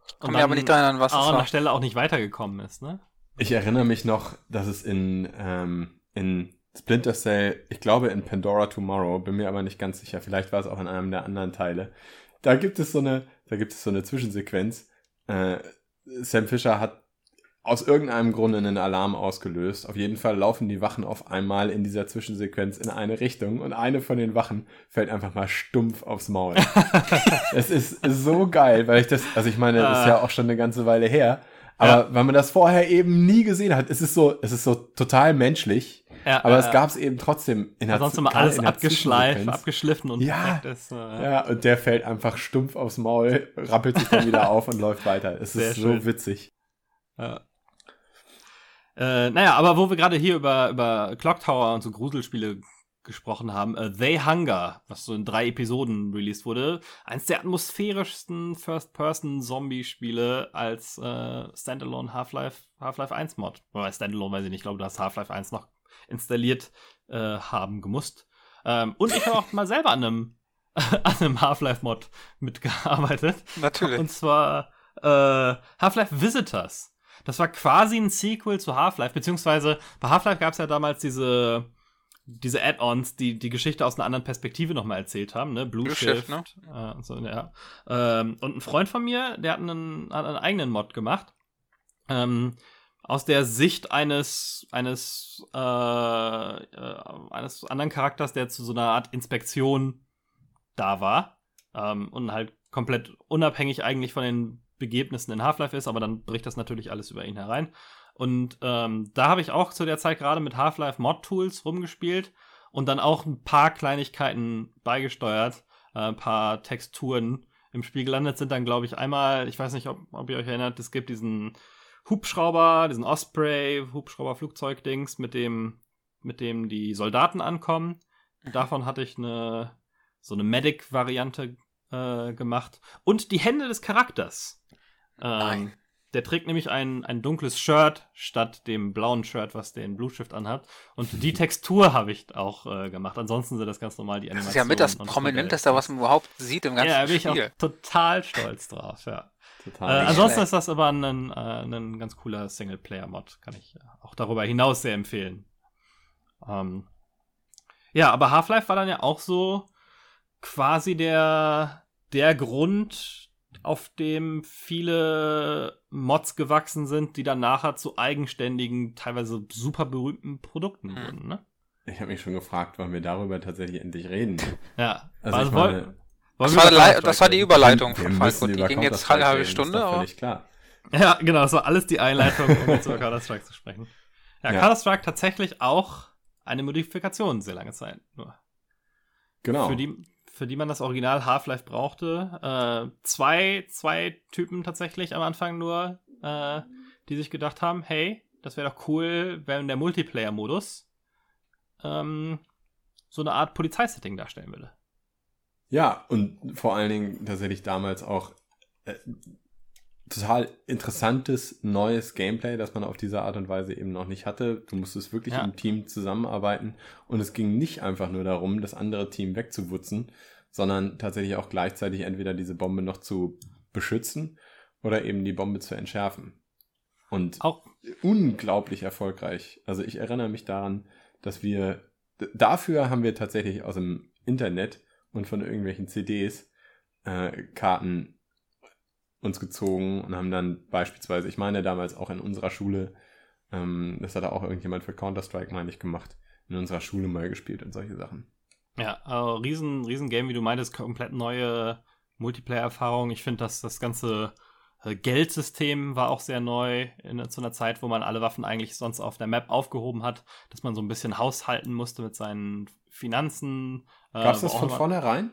Ich komme mir aber nicht daran an, was es war. an der Stelle auch nicht weitergekommen ist, ne? Ich erinnere mich noch, dass es in, ähm, in Splinter Cell, ich glaube in Pandora Tomorrow, bin mir aber nicht ganz sicher, vielleicht war es auch in einem der anderen Teile. Da gibt es so eine, da gibt es so eine Zwischensequenz. Äh, Sam Fisher hat aus irgendeinem Grunde einen Alarm ausgelöst. Auf jeden Fall laufen die Wachen auf einmal in dieser Zwischensequenz in eine Richtung und eine von den Wachen fällt einfach mal stumpf aufs Maul. Es ist so geil, weil ich das, also ich meine, das ist ja ah. auch schon eine ganze Weile her, aber ja. weil man das vorher eben nie gesehen hat, es ist so, es ist so total menschlich. Ja, aber äh, es gab es eben trotzdem in der Sonst immer alles abgeschleift, abgeschliffen und ja, ist, äh, ja, und der fällt einfach stumpf aufs Maul, rappelt sich dann wieder auf und läuft weiter. Es ist so witzig. Ja. Äh, naja, aber wo wir gerade hier über, über Clock Tower und so Gruselspiele gesprochen haben, uh, They Hunger, was so in drei Episoden released wurde, eins der atmosphärischsten First-Person-Zombie-Spiele als äh, Standalone Half-Life Half-Life 1 Mod. Oder Standalone weiß ich nicht, ich glaube, du hast Half-Life 1 noch installiert äh, haben gemusst. Ähm, und ich habe auch mal selber an einem, an einem Half-Life-Mod mitgearbeitet. Natürlich. Und zwar äh, Half-Life Visitors. Das war quasi ein Sequel zu Half-Life, beziehungsweise bei Half-Life gab es ja damals diese, diese Add-ons, die die Geschichte aus einer anderen Perspektive nochmal erzählt haben, ne? Blue, Blue Shift, ne? Äh, und, so, ja. ähm, und ein Freund von mir, der hat einen, hat einen eigenen Mod gemacht. Ähm, aus der Sicht eines eines äh, äh, eines anderen Charakters, der zu so einer Art Inspektion da war ähm, und halt komplett unabhängig eigentlich von den Begebnissen in Half-Life ist, aber dann bricht das natürlich alles über ihn herein. Und ähm, da habe ich auch zu der Zeit gerade mit Half-Life Mod-Tools rumgespielt und dann auch ein paar Kleinigkeiten beigesteuert, äh, ein paar Texturen im Spiel gelandet sind. Dann glaube ich einmal, ich weiß nicht, ob, ob ihr euch erinnert, es gibt diesen Hubschrauber, diesen Osprey, Hubschrauber-Flugzeug-Dings, mit dem, mit dem die Soldaten ankommen. Davon hatte ich eine, so eine Medic-Variante äh, gemacht. Und die Hände des Charakters. Ähm, der trägt nämlich ein, ein dunkles Shirt statt dem blauen Shirt, was den Blueshift anhat. Und die Textur habe ich auch äh, gemacht. Ansonsten sind das ganz normal die Animationen. Das ist ja mit das Prominenteste, was man überhaupt sieht im ganzen Spiel. Ja, da bin ich auch total stolz drauf, ja. Total. Äh, ansonsten ist das aber ein, äh, ein ganz cooler Singleplayer-Mod. Kann ich äh, auch darüber hinaus sehr empfehlen. Ähm, ja, aber Half-Life war dann ja auch so quasi der, der Grund, auf dem viele Mods gewachsen sind, die dann nachher zu eigenständigen, teilweise super berühmten Produkten hm. wurden, ne? Ich habe mich schon gefragt, wann wir darüber tatsächlich endlich reden. Ja, also, also ich meine, das war, das war, die Überleitung von Falco. Die ging jetzt eine halbe Stunde. Aber... Völlig klar. Ja, genau, das war alles die Einleitung, um jetzt über Counter-Strike zu sprechen. Ja, ja. Counter-Strike tatsächlich auch eine Modifikation sehr lange Zeit nur. Genau. Für die, für die man das Original Half-Life brauchte. Äh, zwei, zwei Typen tatsächlich am Anfang nur, äh, die sich gedacht haben, hey, das wäre doch cool, wenn der Multiplayer-Modus ähm, so eine Art Polizeisetting darstellen würde. Ja, und vor allen Dingen tatsächlich damals auch äh, total interessantes neues Gameplay, das man auf diese Art und Weise eben noch nicht hatte. Du musstest wirklich ja. im Team zusammenarbeiten und es ging nicht einfach nur darum, das andere Team wegzuwutzen, sondern tatsächlich auch gleichzeitig entweder diese Bombe noch zu beschützen oder eben die Bombe zu entschärfen. Und auch unglaublich erfolgreich. Also ich erinnere mich daran, dass wir dafür haben wir tatsächlich aus dem Internet und von irgendwelchen CDs äh, Karten uns gezogen und haben dann beispielsweise, ich meine damals auch in unserer Schule, ähm, das hat auch irgendjemand für Counter-Strike, meine ich, gemacht, in unserer Schule mal gespielt und solche Sachen. Ja, also riesen, riesen Game, wie du meintest, komplett neue Multiplayer-Erfahrung. Ich finde, dass das ganze äh, Geldsystem war auch sehr neu in, zu einer Zeit, wo man alle Waffen eigentlich sonst auf der Map aufgehoben hat, dass man so ein bisschen haushalten musste mit seinen Finanzen. Äh, gab es das von vornherein?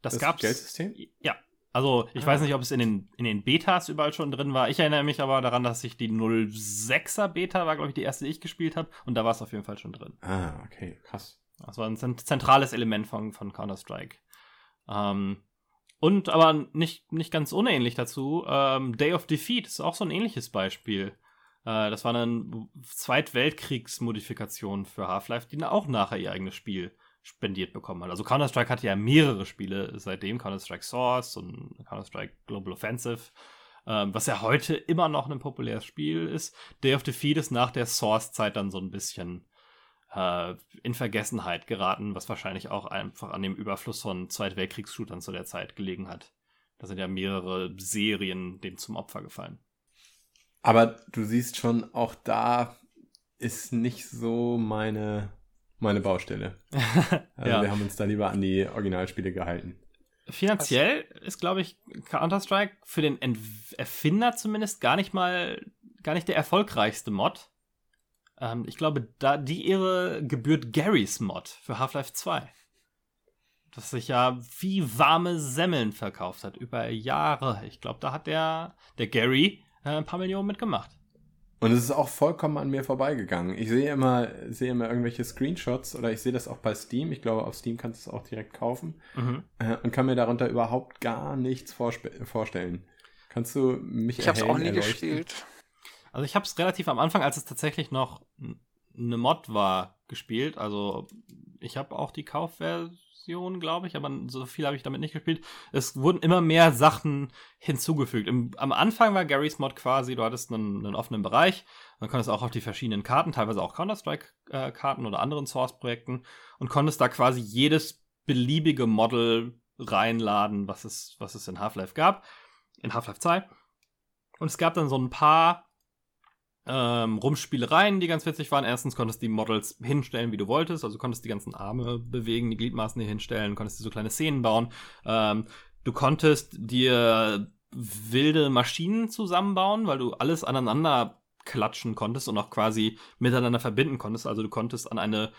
Das, das gab's. Geldsystem? Ja. Also, ich ah. weiß nicht, ob es in den, in den Betas überall schon drin war. Ich erinnere mich aber daran, dass ich die 06er Beta war, glaube ich, die erste, die ich gespielt habe. Und da war es auf jeden Fall schon drin. Ah, okay, krass. Das war ein zentrales Element von, von Counter-Strike. Ähm, und aber nicht, nicht ganz unähnlich dazu, ähm, Day of Defeat ist auch so ein ähnliches Beispiel. Äh, das war eine Zweitweltkriegsmodifikation für Half-Life, die auch nachher ihr eigenes Spiel spendiert bekommen hat. Also Counter-Strike hatte ja mehrere Spiele seitdem, Counter-Strike Source und Counter-Strike Global Offensive, ähm, was ja heute immer noch ein populäres Spiel ist. Day of Defeat ist nach der Source-Zeit dann so ein bisschen äh, in Vergessenheit geraten, was wahrscheinlich auch einfach an dem Überfluss von Zweitweltkriegsshootern zu der Zeit gelegen hat. Da sind ja mehrere Serien dem zum Opfer gefallen. Aber du siehst schon, auch da ist nicht so meine meine Baustelle. Also ja. wir haben uns da lieber an die Originalspiele gehalten. Finanziell ist, glaube ich, Counter-Strike für den Erfinder zumindest gar nicht mal, gar nicht der erfolgreichste Mod. Ähm, ich glaube, da die Ehre gebührt Garys Mod für Half-Life 2. Das sich ja wie warme Semmeln verkauft hat über Jahre. Ich glaube, da hat der, der Gary äh, ein paar Millionen mitgemacht. Und es ist auch vollkommen an mir vorbeigegangen. Ich sehe immer, sehe immer irgendwelche Screenshots oder ich sehe das auch bei Steam. Ich glaube, auf Steam kannst du es auch direkt kaufen mhm. äh, und kann mir darunter überhaupt gar nichts vorstellen. Kannst du mich Ich habe es auch nie erleuchten? gespielt. Also ich habe es relativ am Anfang, als es tatsächlich noch eine Mod war, gespielt. Also ich habe auch die Kaufversion Version, glaube ich, aber so viel habe ich damit nicht gespielt. Es wurden immer mehr Sachen hinzugefügt. Im, am Anfang war Garys Mod quasi, du hattest einen, einen offenen Bereich, dann konntest auch auf die verschiedenen Karten, teilweise auch Counter-Strike-Karten äh, oder anderen Source-Projekten und konntest da quasi jedes beliebige Model reinladen, was es, was es in Half-Life gab, in Half-Life 2. Und es gab dann so ein paar ähm, Rumspielereien, die ganz witzig waren. Erstens konntest du die Models hinstellen, wie du wolltest. Also konntest die ganzen Arme bewegen, die Gliedmaßen hier hinstellen, konntest dir so kleine Szenen bauen. Ähm, du konntest dir wilde Maschinen zusammenbauen, weil du alles aneinander klatschen konntest und auch quasi miteinander verbinden konntest. Also du konntest an eine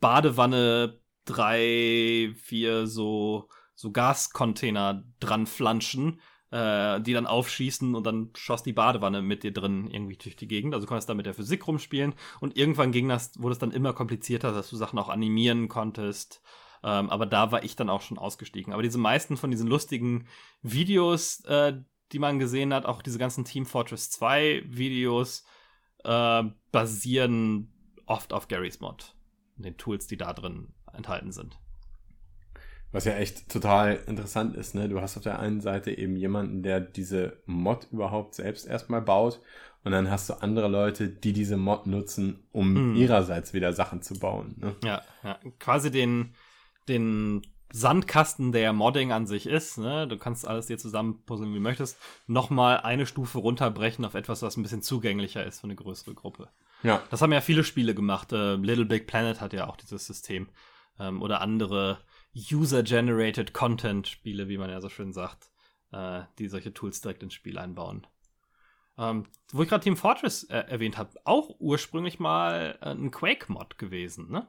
Badewanne drei, vier so, so Gascontainer dran flanschen, äh, die dann aufschießen und dann schoss die Badewanne mit dir drin irgendwie durch die Gegend. Also du konntest da mit der Physik rumspielen und irgendwann ging das, wurde es dann immer komplizierter, dass du Sachen auch animieren konntest. Ähm, aber da war ich dann auch schon ausgestiegen. Aber diese meisten von diesen lustigen Videos, äh, die man gesehen hat, auch diese ganzen Team Fortress 2 Videos, äh, basieren oft auf Garys Mod. Den Tools, die da drin enthalten sind. Was ja echt total interessant ist, ne? Du hast auf der einen Seite eben jemanden, der diese Mod überhaupt selbst erstmal baut und dann hast du andere Leute, die diese Mod nutzen, um mm. ihrerseits wieder Sachen zu bauen. Ne? Ja, ja, quasi den, den Sandkasten, der Modding an sich ist, ne? du kannst alles dir zusammenpuzzeln, wie du möchtest, nochmal eine Stufe runterbrechen auf etwas, was ein bisschen zugänglicher ist für eine größere Gruppe. Ja. Das haben ja viele Spiele gemacht. Äh, Little Big Planet hat ja auch dieses System. Ähm, oder andere User-Generated Content-Spiele, wie man ja so schön sagt, äh, die solche Tools direkt ins Spiel einbauen. Ähm, wo ich gerade Team Fortress äh, erwähnt habe, auch ursprünglich mal äh, ein Quake-Mod gewesen, ne?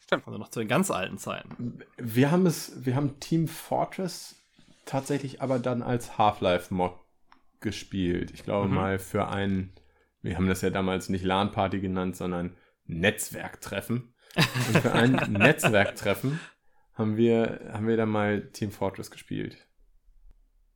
Stimmt. Also noch zu den ganz alten Zeiten. Wir haben es, wir haben Team Fortress tatsächlich aber dann als Half-Life-Mod gespielt. Ich glaube mhm. mal für ein, wir haben das ja damals nicht LAN-Party genannt, sondern Netzwerktreffen. Und für ein Netzwerktreffen haben wir, haben wir dann mal Team Fortress gespielt.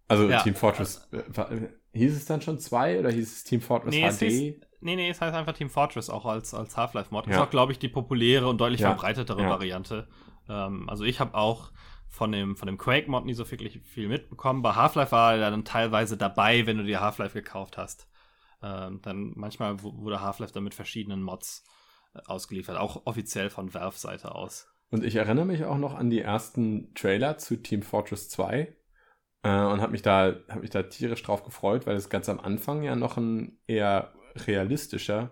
Also ja, Team Fortress, äh, hieß es dann schon zwei oder hieß es Team Fortress nee, HD? Hieß, nee, nee, es heißt einfach Team Fortress auch als, als Half-Life-Mod. Ja. Ist auch, glaube ich, die populäre und deutlich ja. verbreitetere. Variante. Ähm, also ich habe auch von dem, von dem Quake-Mod nie so wirklich viel mitbekommen. Bei Half-Life war er dann teilweise dabei, wenn du dir Half-Life gekauft hast. Ähm, dann manchmal wurde Half-Life dann mit verschiedenen Mods äh, ausgeliefert, auch offiziell von Valve-Seite aus. Und ich erinnere mich auch noch an die ersten Trailer zu Team Fortress 2 äh, und habe mich, da, hab mich da tierisch drauf gefreut, weil es ganz am Anfang ja noch ein eher realistischer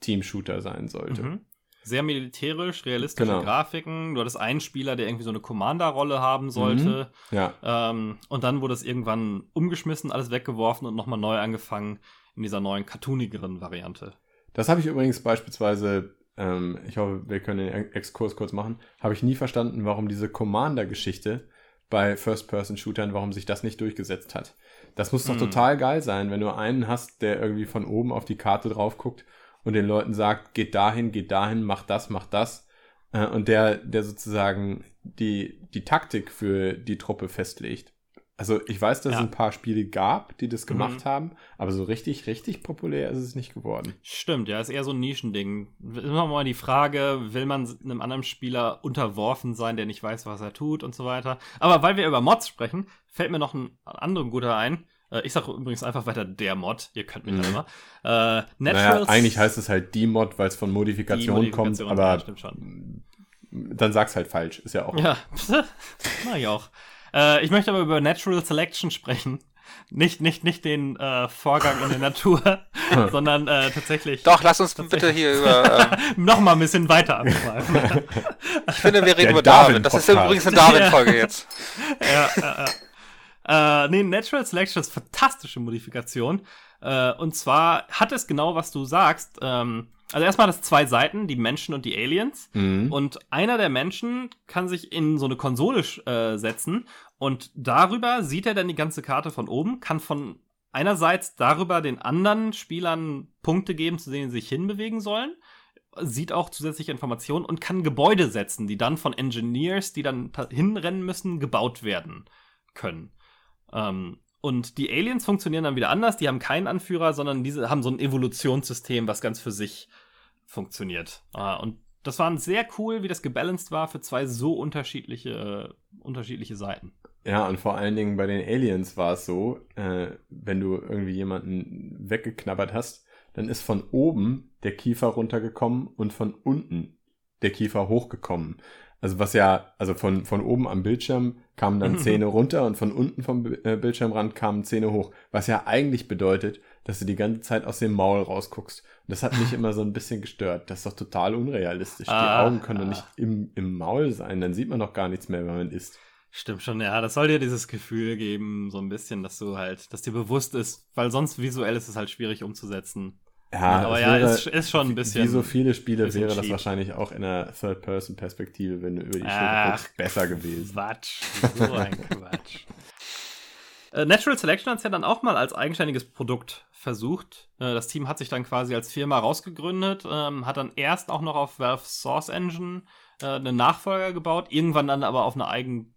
Team-Shooter sein sollte. Mhm. Sehr militärisch, realistische genau. Grafiken. Du hattest einen Spieler, der irgendwie so eine Commander-Rolle haben sollte. Mhm. Ja. Ähm, und dann wurde es irgendwann umgeschmissen, alles weggeworfen und nochmal neu angefangen in dieser neuen cartoonigeren Variante. Das habe ich übrigens beispielsweise ähm, ich hoffe, wir können den Exkurs kurz machen, habe ich nie verstanden, warum diese Commander-Geschichte bei First-Person-Shootern, warum sich das nicht durchgesetzt hat. Das muss doch hm. total geil sein, wenn du einen hast, der irgendwie von oben auf die Karte drauf guckt und den Leuten sagt, geht dahin, geht dahin, mach das, mach das. Äh, und der, der sozusagen die, die Taktik für die Truppe festlegt. Also ich weiß, dass ja. es ein paar Spiele gab, die das gemacht mhm. haben, aber so richtig, richtig populär ist es nicht geworden. Stimmt, ja, ist eher so ein Nischending. Immer mal die Frage, will man einem anderen Spieler unterworfen sein, der nicht weiß, was er tut und so weiter. Aber weil wir über Mods sprechen, fällt mir noch ein anderer guter ein. Äh, ich sage übrigens einfach weiter der Mod, ihr könnt mich mhm. immer. Äh, naja, eigentlich heißt es halt die Mod, weil es von Modifikation, Modifikation kommt, aber ja, dann sag's halt falsch, ist ja auch. Ja, mach ich auch. Äh, ich möchte aber über Natural Selection sprechen. Nicht, nicht, nicht den äh, Vorgang in der Natur, sondern äh, tatsächlich. Doch, lass uns bitte hier über. Ähm, noch mal ein bisschen weiter abschweifen. ich finde, wir reden der über Darwin. Darwin. Das ist übrigens eine Darwin-Folge jetzt. ja, ja, ja. Äh, nee, Natural Selection ist fantastische Modifikation. Äh, und zwar hat es genau, was du sagst. Ähm, also erstmal hat es zwei Seiten, die Menschen und die Aliens. Mhm. Und einer der Menschen kann sich in so eine Konsole äh, setzen und darüber sieht er dann die ganze Karte von oben, kann von einerseits darüber den anderen Spielern Punkte geben, zu denen sie sich hinbewegen sollen, sieht auch zusätzliche Informationen und kann Gebäude setzen, die dann von Engineers, die dann hinrennen müssen, gebaut werden können. Ähm, und die Aliens funktionieren dann wieder anders. Die haben keinen Anführer, sondern diese haben so ein Evolutionssystem, was ganz für sich funktioniert. Ah, und das war sehr cool, wie das gebalanced war für zwei so unterschiedliche, äh, unterschiedliche Seiten. Ja, und vor allen Dingen bei den Aliens war es so, äh, wenn du irgendwie jemanden weggeknabbert hast, dann ist von oben der Kiefer runtergekommen und von unten der Kiefer hochgekommen. Also was ja, also von, von oben am Bildschirm kamen dann. Zähne runter und von unten vom äh, Bildschirmrand kamen Zähne hoch. Was ja eigentlich bedeutet, dass du die ganze Zeit aus dem Maul rausguckst. Und das hat mich immer so ein bisschen gestört. Das ist doch total unrealistisch. Ah, die Augen können ah. doch nicht im, im Maul sein. Dann sieht man doch gar nichts mehr, wenn man isst. Stimmt schon, ja. Das soll dir dieses Gefühl geben, so ein bisschen, dass du halt, dass dir bewusst ist, weil sonst visuell ist es halt schwierig umzusetzen. Ja, aber ja, wäre, ist, ist schon ein bisschen. Wie so viele Spiele wäre das wahrscheinlich auch in einer Third-Person-Perspektive, wenn du über die Schulter guckst, besser gewesen. Quatsch. So ein Quatsch. Äh, Natural Selection hat es ja dann auch mal als eigenständiges Produkt versucht. Äh, das Team hat sich dann quasi als Firma rausgegründet, ähm, hat dann erst auch noch auf Valve Source Engine äh, einen Nachfolger gebaut, irgendwann dann aber auf eine eigen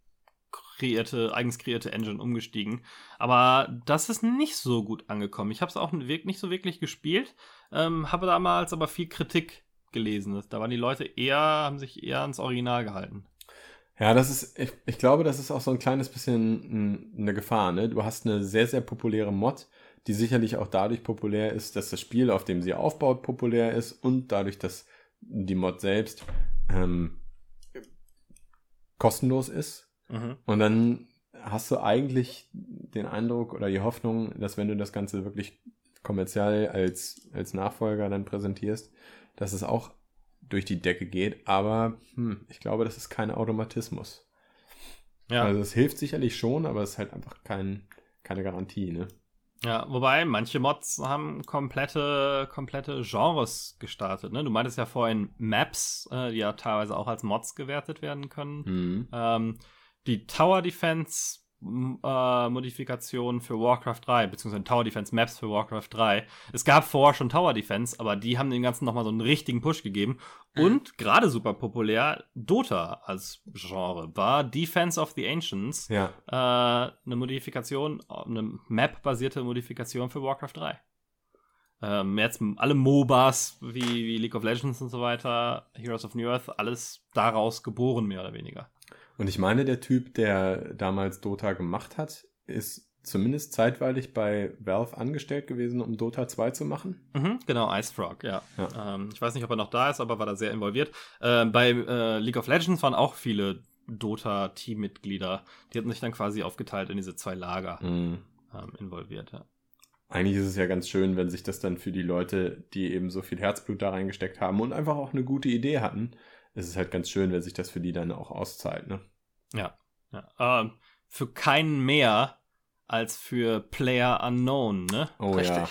kreierte, eigens kreierte Engine umgestiegen. Aber das ist nicht so gut angekommen. Ich habe es auch nicht so wirklich gespielt, ähm, habe damals aber viel Kritik gelesen. Da waren die Leute eher, haben sich eher ans Original gehalten. Ja, das ist, ich, ich glaube, das ist auch so ein kleines bisschen eine Gefahr. Ne? Du hast eine sehr, sehr populäre Mod, die sicherlich auch dadurch populär ist, dass das Spiel, auf dem sie aufbaut, populär ist und dadurch, dass die Mod selbst ähm, kostenlos ist. Mhm. Und dann hast du eigentlich den Eindruck oder die Hoffnung, dass wenn du das Ganze wirklich kommerziell als, als Nachfolger dann präsentierst, dass es auch durch die Decke geht. Aber hm, ich glaube, das ist kein Automatismus. Ja. Also es hilft sicherlich schon, aber es ist halt einfach kein, keine Garantie, ne? Ja, wobei manche Mods haben komplette, komplette Genres gestartet. Ne? Du meintest ja vorhin Maps, äh, die ja teilweise auch als Mods gewertet werden können. Mhm. Ähm, die Tower Defense äh, Modifikation für Warcraft 3, beziehungsweise Tower Defense Maps für Warcraft 3. Es gab vorher schon Tower Defense, aber die haben dem Ganzen nochmal so einen richtigen Push gegeben. Mhm. Und gerade super populär, Dota als Genre war Defense of the Ancients. Ja. Äh, eine Modifikation, eine Map-basierte Modifikation für Warcraft 3. Ähm, jetzt alle MOBAs wie, wie League of Legends und so weiter, Heroes of New Earth, alles daraus geboren, mehr oder weniger. Und ich meine, der Typ, der damals Dota gemacht hat, ist zumindest zeitweilig bei Valve angestellt gewesen, um Dota 2 zu machen. Mhm, genau, Icefrog, ja. ja. Ähm, ich weiß nicht, ob er noch da ist, aber war da sehr involviert. Äh, bei äh, League of Legends waren auch viele Dota-Teammitglieder. Die hatten sich dann quasi aufgeteilt in diese zwei Lager mhm. ähm, involviert, ja. Eigentlich ist es ja ganz schön, wenn sich das dann für die Leute, die eben so viel Herzblut da reingesteckt haben und einfach auch eine gute Idee hatten, es ist halt ganz schön, wenn sich das für die dann auch auszahlt, ne? Ja. ja. Ähm, für keinen mehr als für Player Unknown, ne? Oh richtig. ja.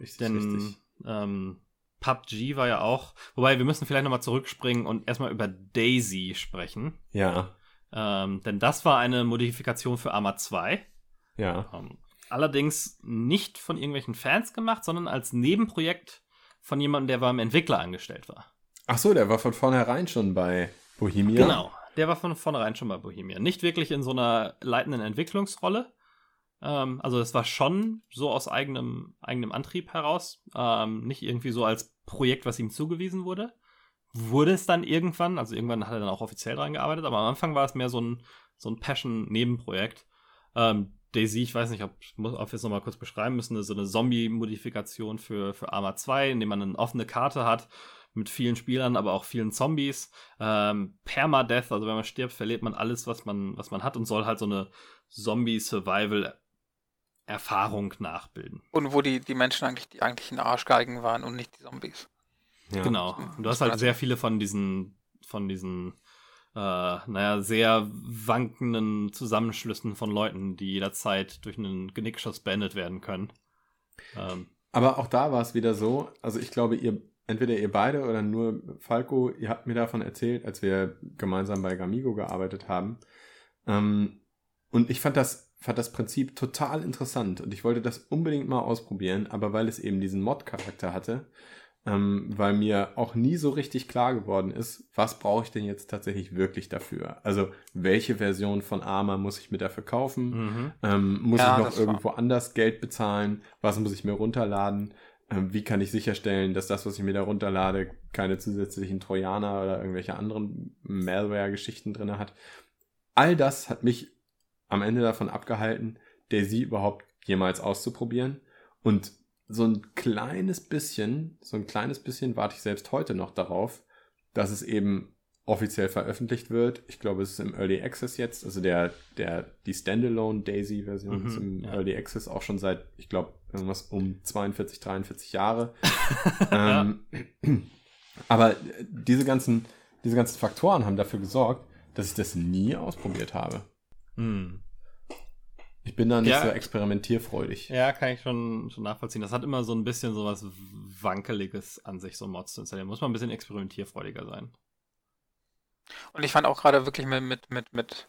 Richtig, Denn, richtig. Ähm, PUBG war ja auch, wobei wir müssen vielleicht nochmal zurückspringen und erstmal über Daisy sprechen. Ja. Ähm, denn das war eine Modifikation für Arma 2. Ja. Ähm, allerdings nicht von irgendwelchen Fans gemacht, sondern als Nebenprojekt von jemandem, der beim Entwickler angestellt war. Ach so, der war von vornherein schon bei Bohemia. Genau, der war von vornherein schon bei Bohemia. Nicht wirklich in so einer leitenden Entwicklungsrolle. Ähm, also es war schon so aus eigenem, eigenem Antrieb heraus. Ähm, nicht irgendwie so als Projekt, was ihm zugewiesen wurde. Wurde es dann irgendwann, also irgendwann hat er dann auch offiziell dran gearbeitet, aber am Anfang war es mehr so ein, so ein Passion-Nebenprojekt. Ähm, Daisy, ich weiß nicht, ob, ob wir es nochmal kurz beschreiben müssen, so eine Zombie-Modifikation für, für Arma 2, in dem man eine offene Karte hat mit vielen Spielern, aber auch vielen Zombies. Ähm, Permadeath, also wenn man stirbt, verliert man alles, was man, was man hat und soll halt so eine Zombie-Survival-Erfahrung nachbilden. Und wo die, die Menschen eigentlich die eigentlichen Arschgeigen waren und nicht die Zombies. Ja. Genau. Und du hast halt sehr viele von diesen, von diesen äh, naja, sehr wankenden Zusammenschlüssen von Leuten, die jederzeit durch einen Genickschuss beendet werden können. Ähm, Aber auch da war es wieder so, also ich glaube, ihr entweder ihr beide oder nur Falco, ihr habt mir davon erzählt, als wir gemeinsam bei Gamigo gearbeitet haben. Ähm, und ich fand das, fand das Prinzip total interessant und ich wollte das unbedingt mal ausprobieren, aber weil es eben diesen Mod-Charakter hatte, ähm, weil mir auch nie so richtig klar geworden ist, was brauche ich denn jetzt tatsächlich wirklich dafür? Also welche Version von Arma muss ich mir dafür kaufen? Mhm. Ähm, muss ja, ich noch irgendwo war. anders Geld bezahlen? Was muss ich mir runterladen? Ähm, wie kann ich sicherstellen, dass das, was ich mir da runterlade, keine zusätzlichen Trojaner oder irgendwelche anderen Malware-Geschichten drin hat. All das hat mich am Ende davon abgehalten, Daisy überhaupt jemals auszuprobieren. Und so ein kleines bisschen, so ein kleines bisschen warte ich selbst heute noch darauf, dass es eben offiziell veröffentlicht wird. Ich glaube, es ist im Early Access jetzt. Also der, der, die Standalone Daisy-Version mhm, ist im ja. Early Access auch schon seit, ich glaube, irgendwas um 42, 43 Jahre. ähm, aber diese ganzen, diese ganzen Faktoren haben dafür gesorgt, dass ich das nie ausprobiert habe. Mhm. Ich bin da nicht ja, so experimentierfreudig. Ja, kann ich schon, schon nachvollziehen. Das hat immer so ein bisschen so was Wankeliges an sich, so Mods zu installieren. Muss man ein bisschen experimentierfreudiger sein. Und ich fand auch gerade wirklich mit, mit, mit, mit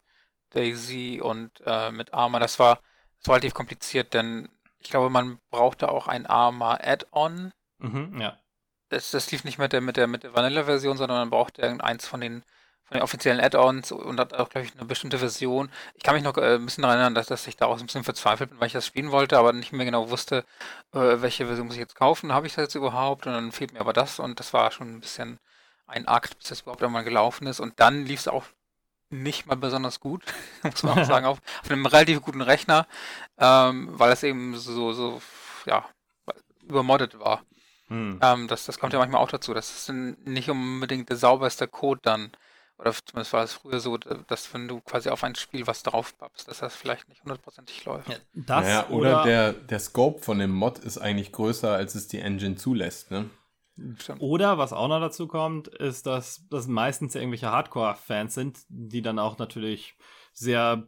Daisy und äh, mit Arma, das war, das war relativ kompliziert, denn ich glaube, man brauchte auch ein Arma Add-on. Mhm, ja. Das, das lief nicht mit der, mit der, mit der Vanilla-Version, sondern man brauchte irgendeins von den von den offiziellen Add-ons und hat auch, glaube ich, eine bestimmte Version. Ich kann mich noch äh, ein bisschen daran erinnern, dass, dass ich da auch ein bisschen verzweifelt bin, weil ich das spielen wollte, aber nicht mehr genau wusste, äh, welche Version muss ich jetzt kaufen, habe ich das jetzt überhaupt? Und dann fehlt mir aber das und das war schon ein bisschen ein Akt, bis das überhaupt einmal gelaufen ist. Und dann lief es auch nicht mal besonders gut, muss man auch sagen, auf, auf einem relativ guten Rechner, ähm, weil es eben so, so, ja, übermoddet war. Hm. Ähm, das, das kommt ja manchmal auch dazu. Das ist nicht unbedingt der sauberste Code dann oder zumindest war es früher so, dass wenn du quasi auf ein Spiel was drauf pappst, dass das vielleicht nicht hundertprozentig läuft. Ja, das naja, oder, oder der, der Scope von dem Mod ist eigentlich größer, als es die Engine zulässt, ne? Stimmt. Oder was auch noch dazu kommt, ist, dass das meistens ja irgendwelche Hardcore-Fans sind, die dann auch natürlich sehr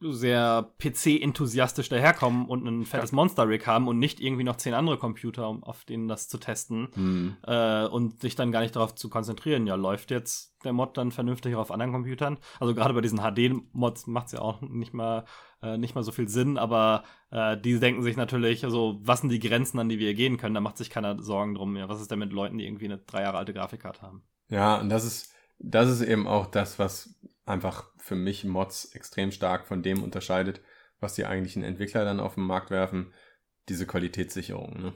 sehr PC-enthusiastisch daherkommen und ein fettes ja. Monster-Rig haben und nicht irgendwie noch zehn andere Computer, um auf denen das zu testen mhm. äh, und sich dann gar nicht darauf zu konzentrieren. Ja, läuft jetzt der Mod dann vernünftig auf anderen Computern? Also gerade bei diesen HD-Mods macht es ja auch nicht mal, äh, nicht mal so viel Sinn, aber äh, die denken sich natürlich, also was sind die Grenzen, an die wir gehen können? Da macht sich keiner Sorgen drum. Ja, was ist denn mit Leuten, die irgendwie eine drei Jahre alte Grafikkarte haben? Ja, und das ist, das ist eben auch das, was einfach für mich Mods extrem stark von dem unterscheidet, was die eigentlichen Entwickler dann auf den Markt werfen, diese Qualitätssicherung. Ne?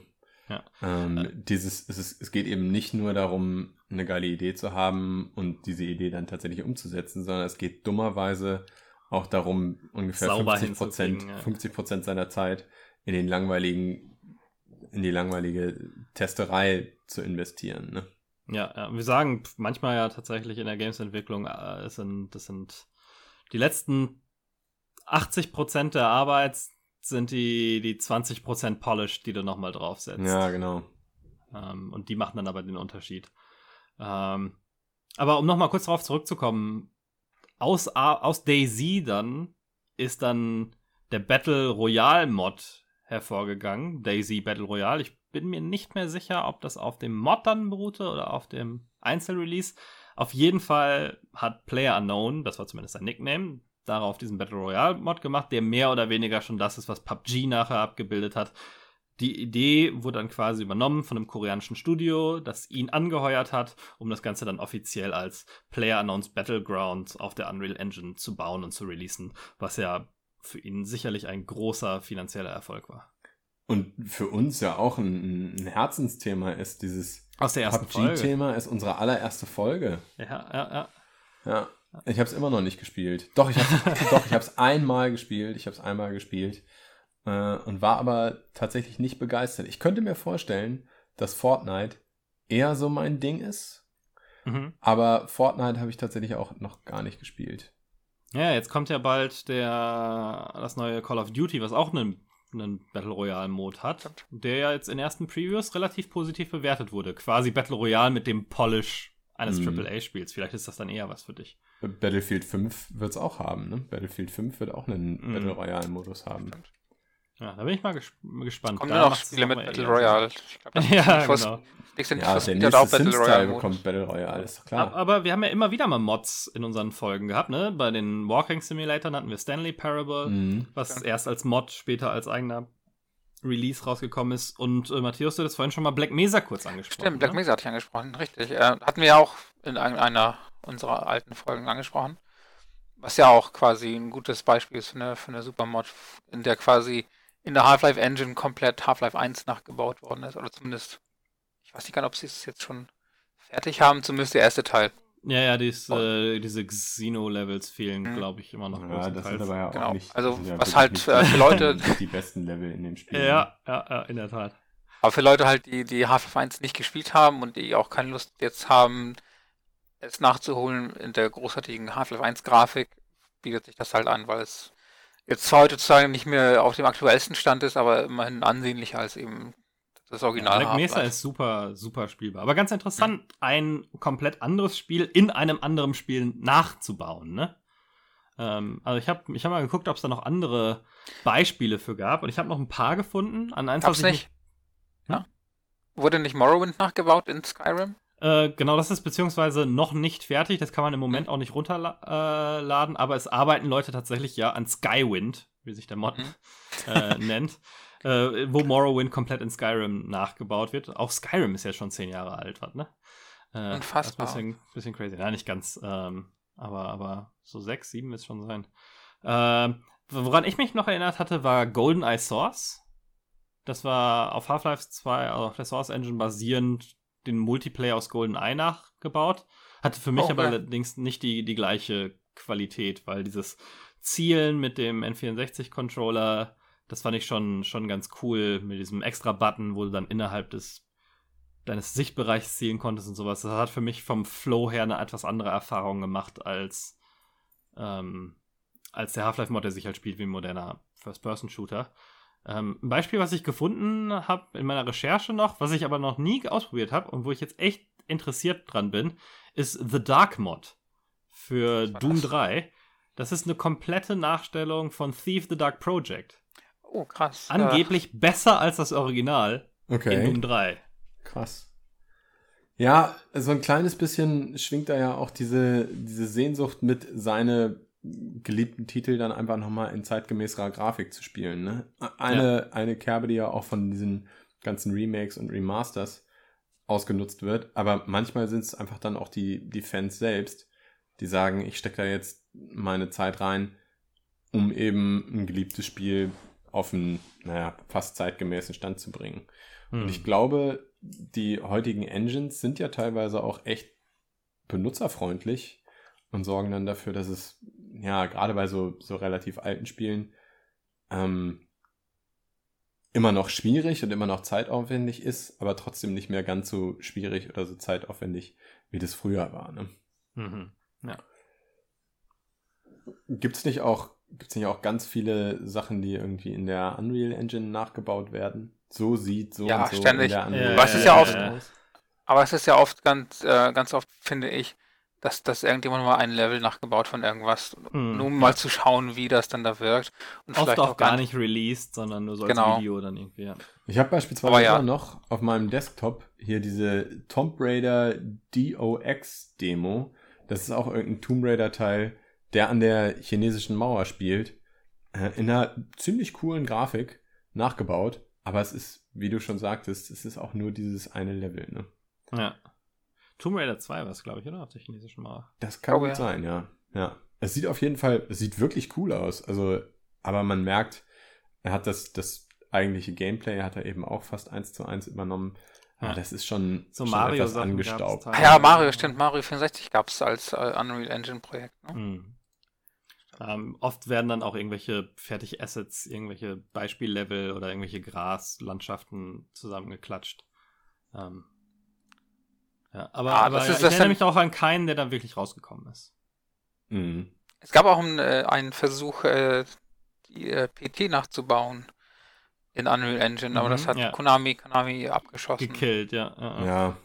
Ja. Ähm, äh. dieses, es, ist, es geht eben nicht nur darum, eine geile Idee zu haben und diese Idee dann tatsächlich umzusetzen, sondern es geht dummerweise auch darum, ungefähr Sauber 50 Prozent, ja. 50 Prozent seiner Zeit in den langweiligen, in die langweilige Testerei zu investieren. Ne? Ja, ja, wir sagen manchmal ja tatsächlich in der Games-Entwicklung, äh, es sind, das sind die letzten 80% der Arbeit sind die, die 20% Polish, die du nochmal draufsetzt. Ja, genau. Ähm, und die machen dann aber den Unterschied. Ähm, aber um nochmal kurz darauf zurückzukommen, aus, aus Daisy dann ist dann der Battle Royale Mod hervorgegangen. Daisy Battle Royale. Ich bin mir nicht mehr sicher, ob das auf dem Mod dann beruhte oder auf dem Einzelrelease. Auf jeden Fall hat Player Unknown, das war zumindest sein Nickname, darauf diesen Battle Royale Mod gemacht, der mehr oder weniger schon das ist, was PUBG nachher abgebildet hat. Die Idee wurde dann quasi übernommen von einem koreanischen Studio, das ihn angeheuert hat, um das Ganze dann offiziell als Player Unknowns Battleground auf der Unreal Engine zu bauen und zu releasen, was ja für ihn sicherlich ein großer finanzieller Erfolg war. Und für uns ja auch ein, ein Herzensthema ist dieses Aus der ersten PUBG-Thema ist unsere allererste Folge. Ja, ja, ja. Ja, ich habe es immer noch nicht gespielt. Doch, ich habe doch, ich habe es einmal gespielt. Ich habe es einmal gespielt äh, und war aber tatsächlich nicht begeistert. Ich könnte mir vorstellen, dass Fortnite eher so mein Ding ist. Mhm. Aber Fortnite habe ich tatsächlich auch noch gar nicht gespielt. Ja, jetzt kommt ja bald der das neue Call of Duty, was auch einen, einen Battle Royale Mode hat, der ja jetzt in ersten Previews relativ positiv bewertet wurde. Quasi Battle Royale mit dem Polish eines mhm. AAA-Spiels. Vielleicht ist das dann eher was für dich. Battlefield 5 wird es auch haben, ne? Battlefield 5 wird auch einen mhm. Battle Royale-Modus haben. Ja, da bin ich mal ges gespannt. Kommen da noch Spiele mit Battle Royale. Ich glaub, ja, genau. Nächste ja, der nächste auch Battle Royale bekommt Battle Royale, ist klar. Aber wir haben ja immer wieder mal Mods in unseren Folgen gehabt, ne? Bei den Walking Simulatoren hatten wir Stanley Parable, mhm. was ja. erst als Mod, später als eigener Release rausgekommen ist. Und äh, Matthäus, du hast vorhin schon mal Black Mesa kurz angesprochen. Stimmt, Black ne? Mesa hatte ich angesprochen, richtig. Äh, hatten wir ja auch in einer unserer alten Folgen angesprochen. Was ja auch quasi ein gutes Beispiel ist für eine, für eine Supermod, in der quasi in der Half-Life Engine komplett Half-Life 1 nachgebaut worden ist. Oder zumindest, ich weiß nicht gar nicht, ob sie es jetzt schon fertig haben, zumindest der erste Teil. Ja, ja, dies, oh. äh, diese Xeno-Levels fehlen, mhm. glaube ich, immer noch. Ja, das sind aber ja auch genau. nicht. Also, was halt für, für Leute. Die besten Level in dem Spiel. Ja, ja, ja, in der Tat. Aber für Leute halt, die die Half-Life 1 nicht gespielt haben und die auch keine Lust jetzt haben, es nachzuholen in der großartigen Half-Life 1 Grafik, bietet sich das halt an, weil es jetzt heute sozusagen nicht mehr auf dem aktuellsten Stand ist, aber immerhin ansehnlicher als eben das Original. Black Mesa ist super, super spielbar. Aber ganz interessant, mhm. ein komplett anderes Spiel in einem anderen Spiel nachzubauen, ne? Ähm, also ich habe ich hab mal geguckt, ob es da noch andere Beispiele für gab und ich habe noch ein paar gefunden. An eins, Gab's nicht. Hm? Ja. Wurde nicht Morrowind nachgebaut in Skyrim? Äh, genau, das ist beziehungsweise noch nicht fertig. Das kann man im Moment auch nicht runterladen, aber es arbeiten Leute tatsächlich ja an Skywind, wie sich der Mod mhm. äh, nennt, äh, wo Morrowind komplett in Skyrim nachgebaut wird. Auch Skyrim ist ja schon zehn Jahre alt, was, ne? Äh, Unfassbar. Ein bisschen, bisschen crazy. Nein, nicht ganz, ähm, aber, aber so sechs, sieben ist schon sein. Ähm, woran ich mich noch erinnert hatte, war GoldenEye Source. Das war auf Half-Life 2, also auf der Source Engine basierend, den Multiplayer aus GoldenEye nachgebaut. Hatte für mich oh, aber allerdings nicht die, die gleiche Qualität, weil dieses Zielen mit dem N64-Controller, das fand ich schon, schon ganz cool mit diesem extra Button, wo du dann innerhalb des deines Sichtbereichs zielen konntest und sowas. Das hat für mich vom Flow her eine etwas andere Erfahrung gemacht als, ähm, als der Half-Life-Mod, der sich halt spielt wie ein moderner First-Person-Shooter. Ähm, ein Beispiel, was ich gefunden habe in meiner Recherche noch, was ich aber noch nie ausprobiert habe und wo ich jetzt echt interessiert dran bin, ist The Dark Mod für Doom das? 3. Das ist eine komplette Nachstellung von Thief the Dark Project. Oh, krass. Angeblich äh. besser als das Original okay. in Doom 3. Krass. Ja, so ein kleines bisschen schwingt da ja auch diese, diese Sehnsucht mit, seine geliebten Titel dann einfach nochmal in zeitgemäßerer Grafik zu spielen. Ne? Eine, ja. eine Kerbe, die ja auch von diesen ganzen Remakes und Remasters ausgenutzt wird. Aber manchmal sind es einfach dann auch die, die Fans selbst, die sagen, ich stecke da jetzt meine Zeit rein, um eben ein geliebtes Spiel auf einen, naja, fast zeitgemäßen Stand zu bringen. Hm. Und ich glaube, die heutigen Engines sind ja teilweise auch echt benutzerfreundlich und sorgen dann dafür, dass es ja, gerade bei so, so relativ alten Spielen ähm, immer noch schwierig und immer noch zeitaufwendig ist, aber trotzdem nicht mehr ganz so schwierig oder so zeitaufwendig, wie das früher war. Ne? Mhm. Ja. Gibt es nicht auch gibt's nicht auch ganz viele Sachen, die irgendwie in der Unreal Engine nachgebaut werden? So sieht so ja, und so ständig. in der Unreal ja, ist ja oft, aber es ist ja oft ganz, äh, ganz oft finde ich, dass, dass irgendjemand mal ein Level nachgebaut von irgendwas, hm, nur um ja. mal zu schauen, wie das dann da wirkt. Und Oft vielleicht auch gar nicht released, sondern nur so als genau. Video dann irgendwie. Ja. Ich habe beispielsweise ja. noch auf meinem Desktop hier diese Tomb Raider DOX Demo. Das ist auch irgendein Tomb Raider Teil, der an der chinesischen Mauer spielt. Äh, in einer ziemlich coolen Grafik nachgebaut. Aber es ist, wie du schon sagtest, es ist auch nur dieses eine Level, ne? Ja. Tomb Raider 2 war es, glaube ich, oder? Auf der chinesischen Mauer. Das kann oh, gut ja. sein, ja. Ja. Es sieht auf jeden Fall, es sieht wirklich cool aus. Also, aber man merkt, er hat das, das eigentliche Gameplay hat er eben auch fast eins zu eins übernommen. Aber das ist schon, so schon Mario etwas angestaubt. Ah, ja, Mario, stimmt. Mario 64 gab es als äh, Unreal Engine Projekt. Ne? Mhm. Ähm, oft werden dann auch irgendwelche fertige Assets, irgendwelche Beispiellevel oder irgendwelche Graslandschaften zusammengeklatscht. Ähm, ja, aber, ah, aber ist, ich erinnere mich auch an keinen, der dann wirklich rausgekommen ist. Mhm. Es gab auch einen, äh, einen Versuch, äh, die äh, PT nachzubauen in Unreal Engine, aber mhm, das hat ja. Konami, Konami abgeschossen. Gekillt, ja. Ja, ja.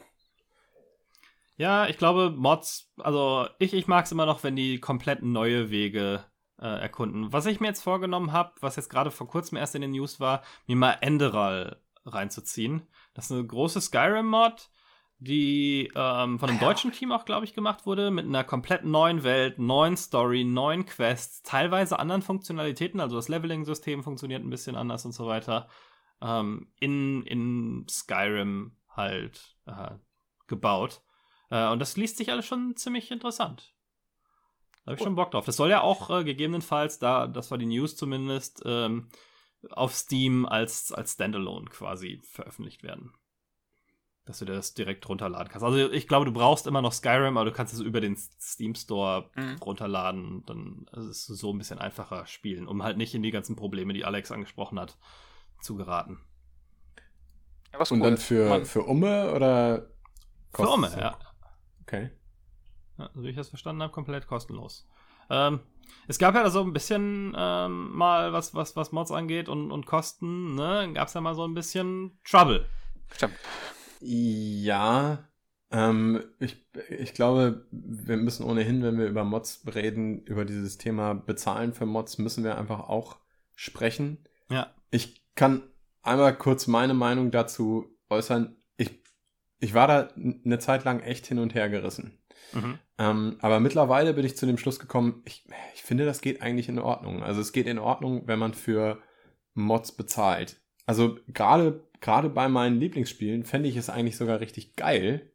ja ich glaube, Mods, also ich, ich mag es immer noch, wenn die komplett neue Wege äh, erkunden. Was ich mir jetzt vorgenommen habe, was jetzt gerade vor kurzem erst in den News war, mir mal Enderal reinzuziehen. Das ist eine große Skyrim-Mod, die ähm, von einem deutschen Team auch, glaube ich, gemacht wurde, mit einer komplett neuen Welt, neuen Story, neuen Quests, teilweise anderen Funktionalitäten, also das Leveling-System funktioniert ein bisschen anders und so weiter, ähm, in, in Skyrim halt äh, gebaut. Äh, und das liest sich alles schon ziemlich interessant. Da habe ich schon Bock drauf. Das soll ja auch äh, gegebenenfalls, da, das war die News zumindest, ähm, auf Steam als, als Standalone quasi veröffentlicht werden dass du dir das direkt runterladen kannst. Also ich glaube, du brauchst immer noch Skyrim, aber du kannst es über den Steam Store mhm. runterladen. Dann ist es so ein bisschen einfacher spielen, um halt nicht in die ganzen Probleme, die Alex angesprochen hat, zu geraten. Ja, Und cool. dann für, für Umme oder? Für Umme, ja. Okay. Ja, so wie ich das verstanden habe, komplett kostenlos. Ähm, es gab ja so ein bisschen ähm, mal, was, was, was Mods angeht und, und Kosten, ne, gab es ja mal so ein bisschen Trouble. Stimmt. Ja, ähm, ich, ich glaube, wir müssen ohnehin, wenn wir über Mods reden, über dieses Thema Bezahlen für Mods, müssen wir einfach auch sprechen. Ja. Ich kann einmal kurz meine Meinung dazu äußern. Ich, ich war da eine Zeit lang echt hin und her gerissen. Mhm. Ähm, aber mittlerweile bin ich zu dem Schluss gekommen, ich, ich finde, das geht eigentlich in Ordnung. Also es geht in Ordnung, wenn man für Mods bezahlt. Also gerade gerade bei meinen Lieblingsspielen fände ich es eigentlich sogar richtig geil,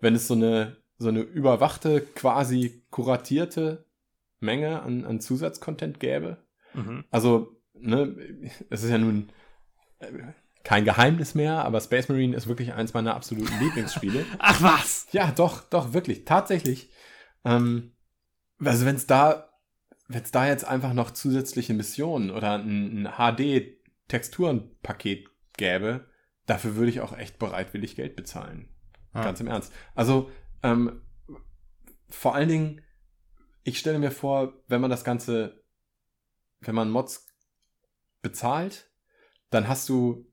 wenn es so eine so eine überwachte, quasi kuratierte Menge an, an Zusatzcontent gäbe. Mhm. Also, ne, es ist ja nun äh, kein Geheimnis mehr, aber Space Marine ist wirklich eins meiner absoluten Lieblingsspiele. Ach was! Ja, doch, doch, wirklich, tatsächlich. Ähm, also wenn es da, wenn es da jetzt einfach noch zusätzliche Missionen oder ein, ein HD-Texturenpaket gäbe, dafür würde ich auch echt bereitwillig Geld bezahlen. Ah. Ganz im Ernst. Also, ähm, vor allen Dingen, ich stelle mir vor, wenn man das Ganze, wenn man Mods bezahlt, dann hast du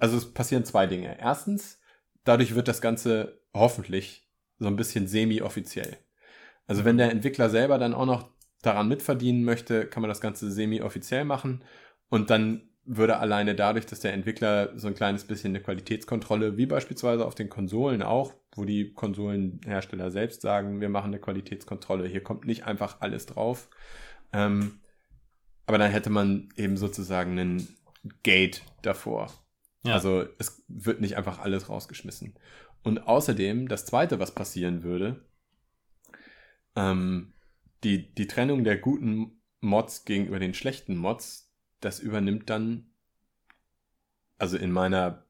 also es passieren zwei Dinge. Erstens, dadurch wird das Ganze hoffentlich so ein bisschen semi-offiziell. Also wenn der Entwickler selber dann auch noch daran mitverdienen möchte, kann man das Ganze semi-offiziell machen und dann würde alleine dadurch, dass der Entwickler so ein kleines bisschen eine Qualitätskontrolle, wie beispielsweise auf den Konsolen auch, wo die Konsolenhersteller selbst sagen, wir machen eine Qualitätskontrolle, hier kommt nicht einfach alles drauf. Ähm, aber dann hätte man eben sozusagen einen Gate davor. Ja. Also es wird nicht einfach alles rausgeschmissen. Und außerdem, das Zweite, was passieren würde, ähm, die, die Trennung der guten Mods gegenüber den schlechten Mods, das übernimmt dann, also in meiner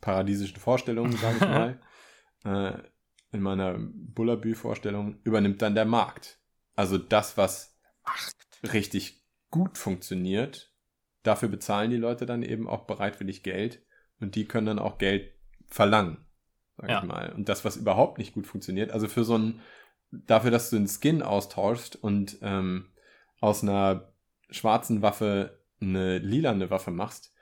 paradiesischen Vorstellung, sage ich mal, äh, in meiner Bullabü-Vorstellung, übernimmt dann der Markt. Also das, was richtig gut funktioniert, dafür bezahlen die Leute dann eben auch bereitwillig Geld und die können dann auch Geld verlangen, sag ja. ich mal. Und das, was überhaupt nicht gut funktioniert, also für so ein, dafür, dass du einen Skin austauschst und ähm, aus einer schwarzen Waffe eine lilane Waffe machst,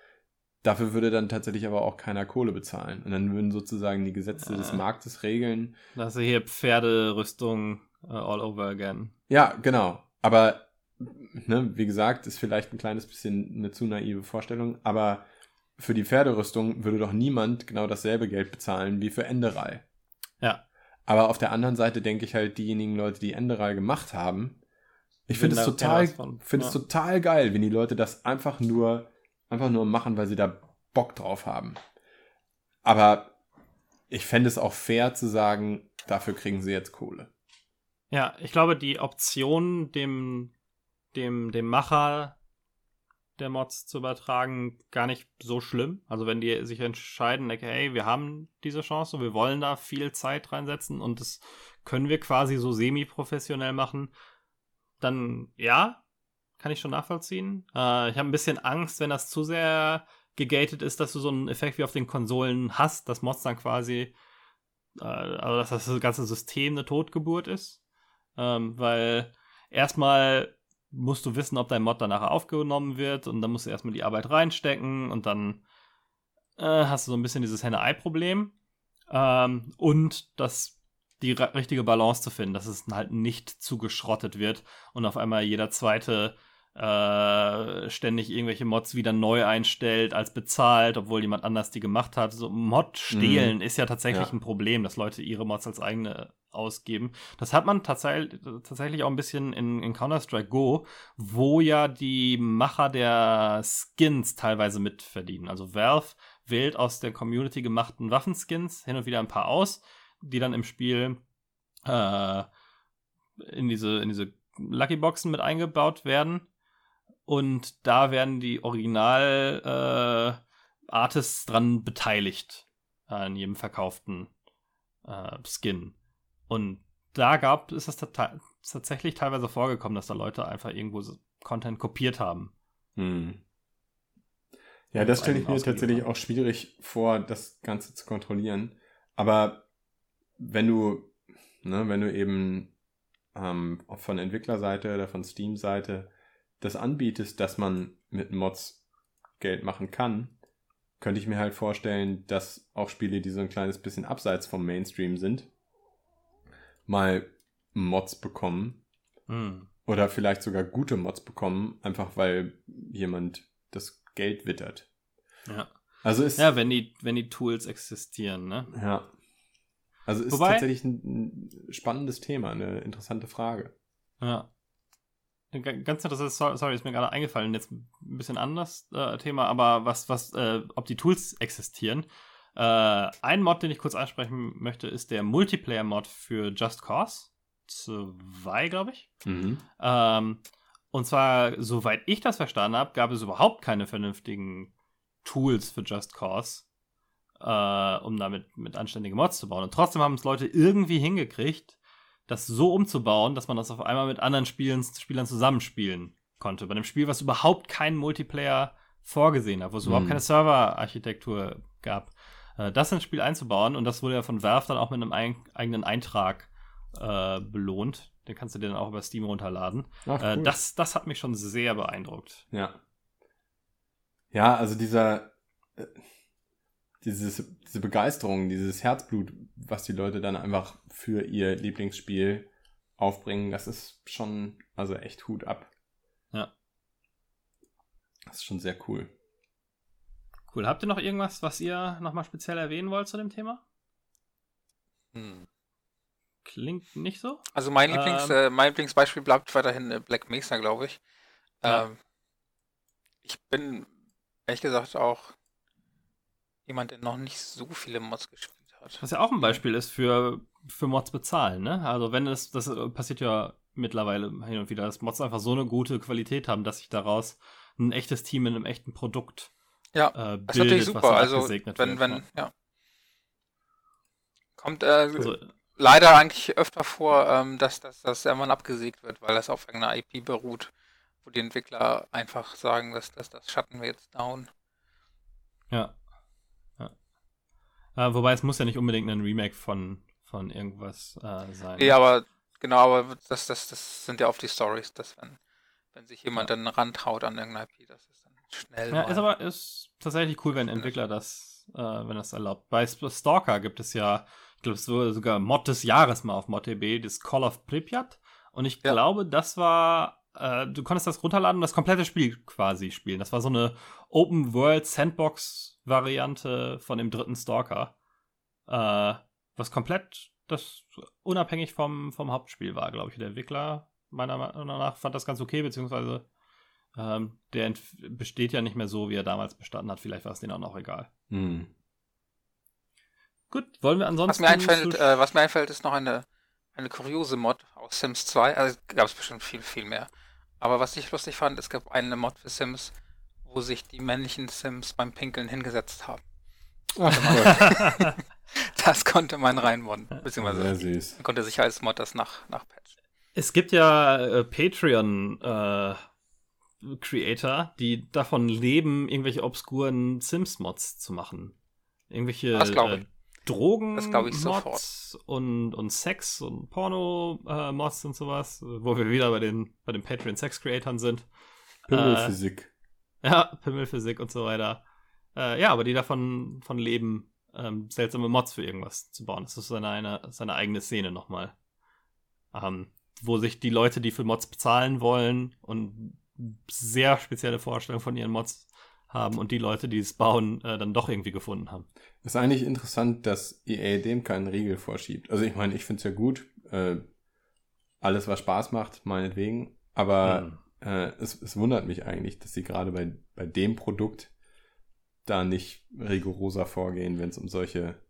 dafür würde dann tatsächlich aber auch keiner Kohle bezahlen. Und dann würden sozusagen die Gesetze des Marktes regeln. Das ist hier Pferderüstung uh, all over again. Ja, genau. Aber ne, wie gesagt, ist vielleicht ein kleines bisschen eine zu naive Vorstellung, aber für die Pferderüstung würde doch niemand genau dasselbe Geld bezahlen wie für Enderal. Ja. Aber auf der anderen Seite denke ich halt, diejenigen Leute, die Enderal gemacht haben, ich finde es total, finde ja. es total geil, wenn die Leute das einfach nur, einfach nur machen, weil sie da Bock drauf haben. Aber ich fände es auch fair zu sagen, dafür kriegen sie jetzt Kohle. Ja, ich glaube, die Option, dem dem, dem Macher der Mods zu übertragen, gar nicht so schlimm. Also wenn die sich entscheiden, okay, hey, wir haben diese Chance, wir wollen da viel Zeit reinsetzen und das können wir quasi so semi-professionell machen, dann ja, kann ich schon nachvollziehen. Äh, ich habe ein bisschen Angst, wenn das zu sehr gegated ist, dass du so einen Effekt wie auf den Konsolen hast, dass Mods dann quasi, äh, also dass das ganze System eine Totgeburt ist. Ähm, weil erstmal musst du wissen, ob dein Mod danach aufgenommen wird und dann musst du erstmal die Arbeit reinstecken und dann äh, hast du so ein bisschen dieses Henne-Ei-Problem. Ähm, und das die richtige Balance zu finden, dass es halt nicht zu geschrottet wird und auf einmal jeder zweite äh, ständig irgendwelche Mods wieder neu einstellt als bezahlt, obwohl jemand anders die gemacht hat. So Mod stehlen mhm. ist ja tatsächlich ja. ein Problem, dass Leute ihre Mods als eigene ausgeben. Das hat man tatsächlich, tatsächlich auch ein bisschen in, in Counter-Strike Go, wo ja die Macher der Skins teilweise mitverdienen. Also Valve wählt aus der Community gemachten Waffenskins hin und wieder ein paar aus, die dann im Spiel äh, in diese, in diese Lucky Boxen mit eingebaut werden. Und da werden die Original äh, Artists dran beteiligt an jedem verkauften äh, Skin. Und da gab ist es tatsächlich teilweise vorgekommen, dass da Leute einfach irgendwo Content kopiert haben. Hm. Ja, das stelle ich mir tatsächlich haben. auch schwierig vor, das Ganze zu kontrollieren. Aber wenn du, Ne? Wenn du eben ähm, von Entwicklerseite oder von Steam-Seite das anbietest, dass man mit Mods Geld machen kann, könnte ich mir halt vorstellen, dass auch Spiele, die so ein kleines bisschen abseits vom Mainstream sind, mal Mods bekommen. Hm. Oder vielleicht sogar gute Mods bekommen, einfach weil jemand das Geld wittert. Ja. Also ist, ja, wenn die, wenn die Tools existieren, ne? Ja. Also ist Wobei, tatsächlich ein spannendes Thema, eine interessante Frage. Ja. Ganz interessant, sorry, ist mir gerade eingefallen, jetzt ein bisschen anders äh, Thema, aber was, was, äh, ob die Tools existieren. Äh, ein Mod, den ich kurz ansprechen möchte, ist der Multiplayer-Mod für Just Cause 2, glaube ich. Mhm. Ähm, und zwar, soweit ich das verstanden habe, gab es überhaupt keine vernünftigen Tools für Just Cause, äh, um damit mit anständigen Mods zu bauen. Und trotzdem haben es Leute irgendwie hingekriegt, das so umzubauen, dass man das auf einmal mit anderen Spielen, Spielern zusammenspielen konnte. Bei einem Spiel, was überhaupt keinen Multiplayer vorgesehen hat, wo es mhm. überhaupt keine Serverarchitektur gab. Äh, das ins Spiel einzubauen und das wurde ja von Valve dann auch mit einem ein eigenen Eintrag äh, belohnt. Den kannst du dir dann auch über Steam runterladen. Ach, äh, cool. äh, das, das hat mich schon sehr beeindruckt. Ja. Ja, also dieser, äh, dieses, diese Begeisterung, dieses Herzblut, was die Leute dann einfach für ihr Lieblingsspiel aufbringen, das ist schon, also echt Hut ab. Ja. Das ist schon sehr cool. Cool. Habt ihr noch irgendwas, was ihr nochmal speziell erwähnen wollt zu dem Thema? Hm. Klingt nicht so. Also mein, Lieblings, ähm, äh, mein Lieblingsbeispiel bleibt weiterhin äh, Black Mesa, glaube ich. Ja. Ähm, ich bin ehrlich gesagt auch jemand, der noch nicht so viele Mods gespielt hat. Was ja auch ein Beispiel ist für, für Mods bezahlen, ne? Also wenn es, das passiert ja mittlerweile hin und wieder, dass Mods einfach so eine gute Qualität haben, dass sich daraus ein echtes Team in einem echten Produkt ja, äh, bildet, das ist natürlich super. also wenn, wird, wenn, ja. Kommt äh, also, leider eigentlich öfter vor, ähm, dass, dass das irgendwann abgesägt wird, weil das auf irgendeiner IP beruht, wo die Entwickler einfach sagen, dass, dass das schatten wir jetzt down. Ja. Äh, wobei es muss ja nicht unbedingt ein Remake von, von irgendwas äh, sein. Nee, aber genau, aber das, das, das sind ja oft die Stories, dass wenn, wenn sich jemand ja. dann rantraut an irgendeiner IP, das ist dann schnell. Ja, ist aber ist tatsächlich cool, wenn Entwickler das, äh, wenn das erlaubt. Bei Stalker gibt es ja, ich glaube, es wurde sogar Mod des Jahres mal auf ModTB, das Call of Pripyat. Und ich ja. glaube, das war äh, du konntest das runterladen und das komplette Spiel quasi spielen. Das war so eine Open World Sandbox Variante von dem dritten Stalker. Äh, was komplett das unabhängig vom, vom Hauptspiel war, glaube ich. Der Entwickler, meiner Meinung nach, fand das ganz okay, beziehungsweise ähm, der besteht ja nicht mehr so, wie er damals bestanden hat. Vielleicht war es denen auch noch egal. Hm. Gut, wollen wir ansonsten. Was mir einfällt, äh, was mir einfällt ist noch eine, eine kuriose Mod aus Sims 2. Also gab es bestimmt viel, viel mehr. Aber was ich lustig fand, es gab eine Mod für Sims, wo sich die männlichen Sims beim Pinkeln hingesetzt haben. Ach, das konnte man reinmodden. Beziehungsweise Sehr süß. man konnte sich als Mod das nach, nachpatchen. Es gibt ja äh, Patreon äh, Creator, die davon leben, irgendwelche obskuren Sims-Mods zu machen. Irgendwelche äh, Drogen Mods und, und Sex und Porno-Mods äh, und sowas, wo wir wieder bei den, bei den Patreon-Sex-Creatoren sind. Pimmelphysik. Ja, Pimmelphysik und so weiter. Äh, ja, aber die davon von leben, ähm, seltsame Mods für irgendwas zu bauen. Das ist seine, eine, seine eigene Szene nochmal. Ähm, wo sich die Leute, die für Mods bezahlen wollen und sehr spezielle Vorstellungen von ihren Mods haben und die Leute, die es bauen, äh, dann doch irgendwie gefunden haben. ist eigentlich interessant, dass EA dem keinen Riegel vorschiebt. Also ich meine, ich finde es ja gut. Äh, alles, was Spaß macht, meinetwegen. Aber mhm. Äh, es, es wundert mich eigentlich, dass sie gerade bei, bei dem Produkt da nicht rigoroser vorgehen, wenn es um solche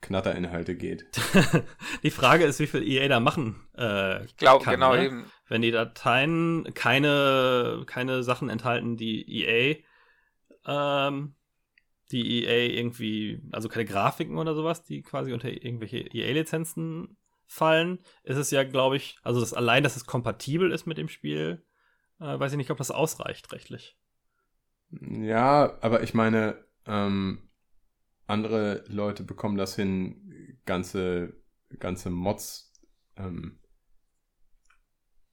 Knatterinhalte geht. die Frage ist, wie viel EA da machen äh, Ich glaube, genau ne? eben. Wenn die Dateien keine, keine Sachen enthalten, die EA ähm, die EA irgendwie, also keine Grafiken oder sowas, die quasi unter irgendwelche EA-Lizenzen fallen, ist es ja, glaube ich, also das, allein, dass es kompatibel ist mit dem Spiel, äh, weiß ich nicht, ob das ausreicht rechtlich. Ja, aber ich meine, ähm, andere Leute bekommen das hin, ganze, ganze Mods ähm,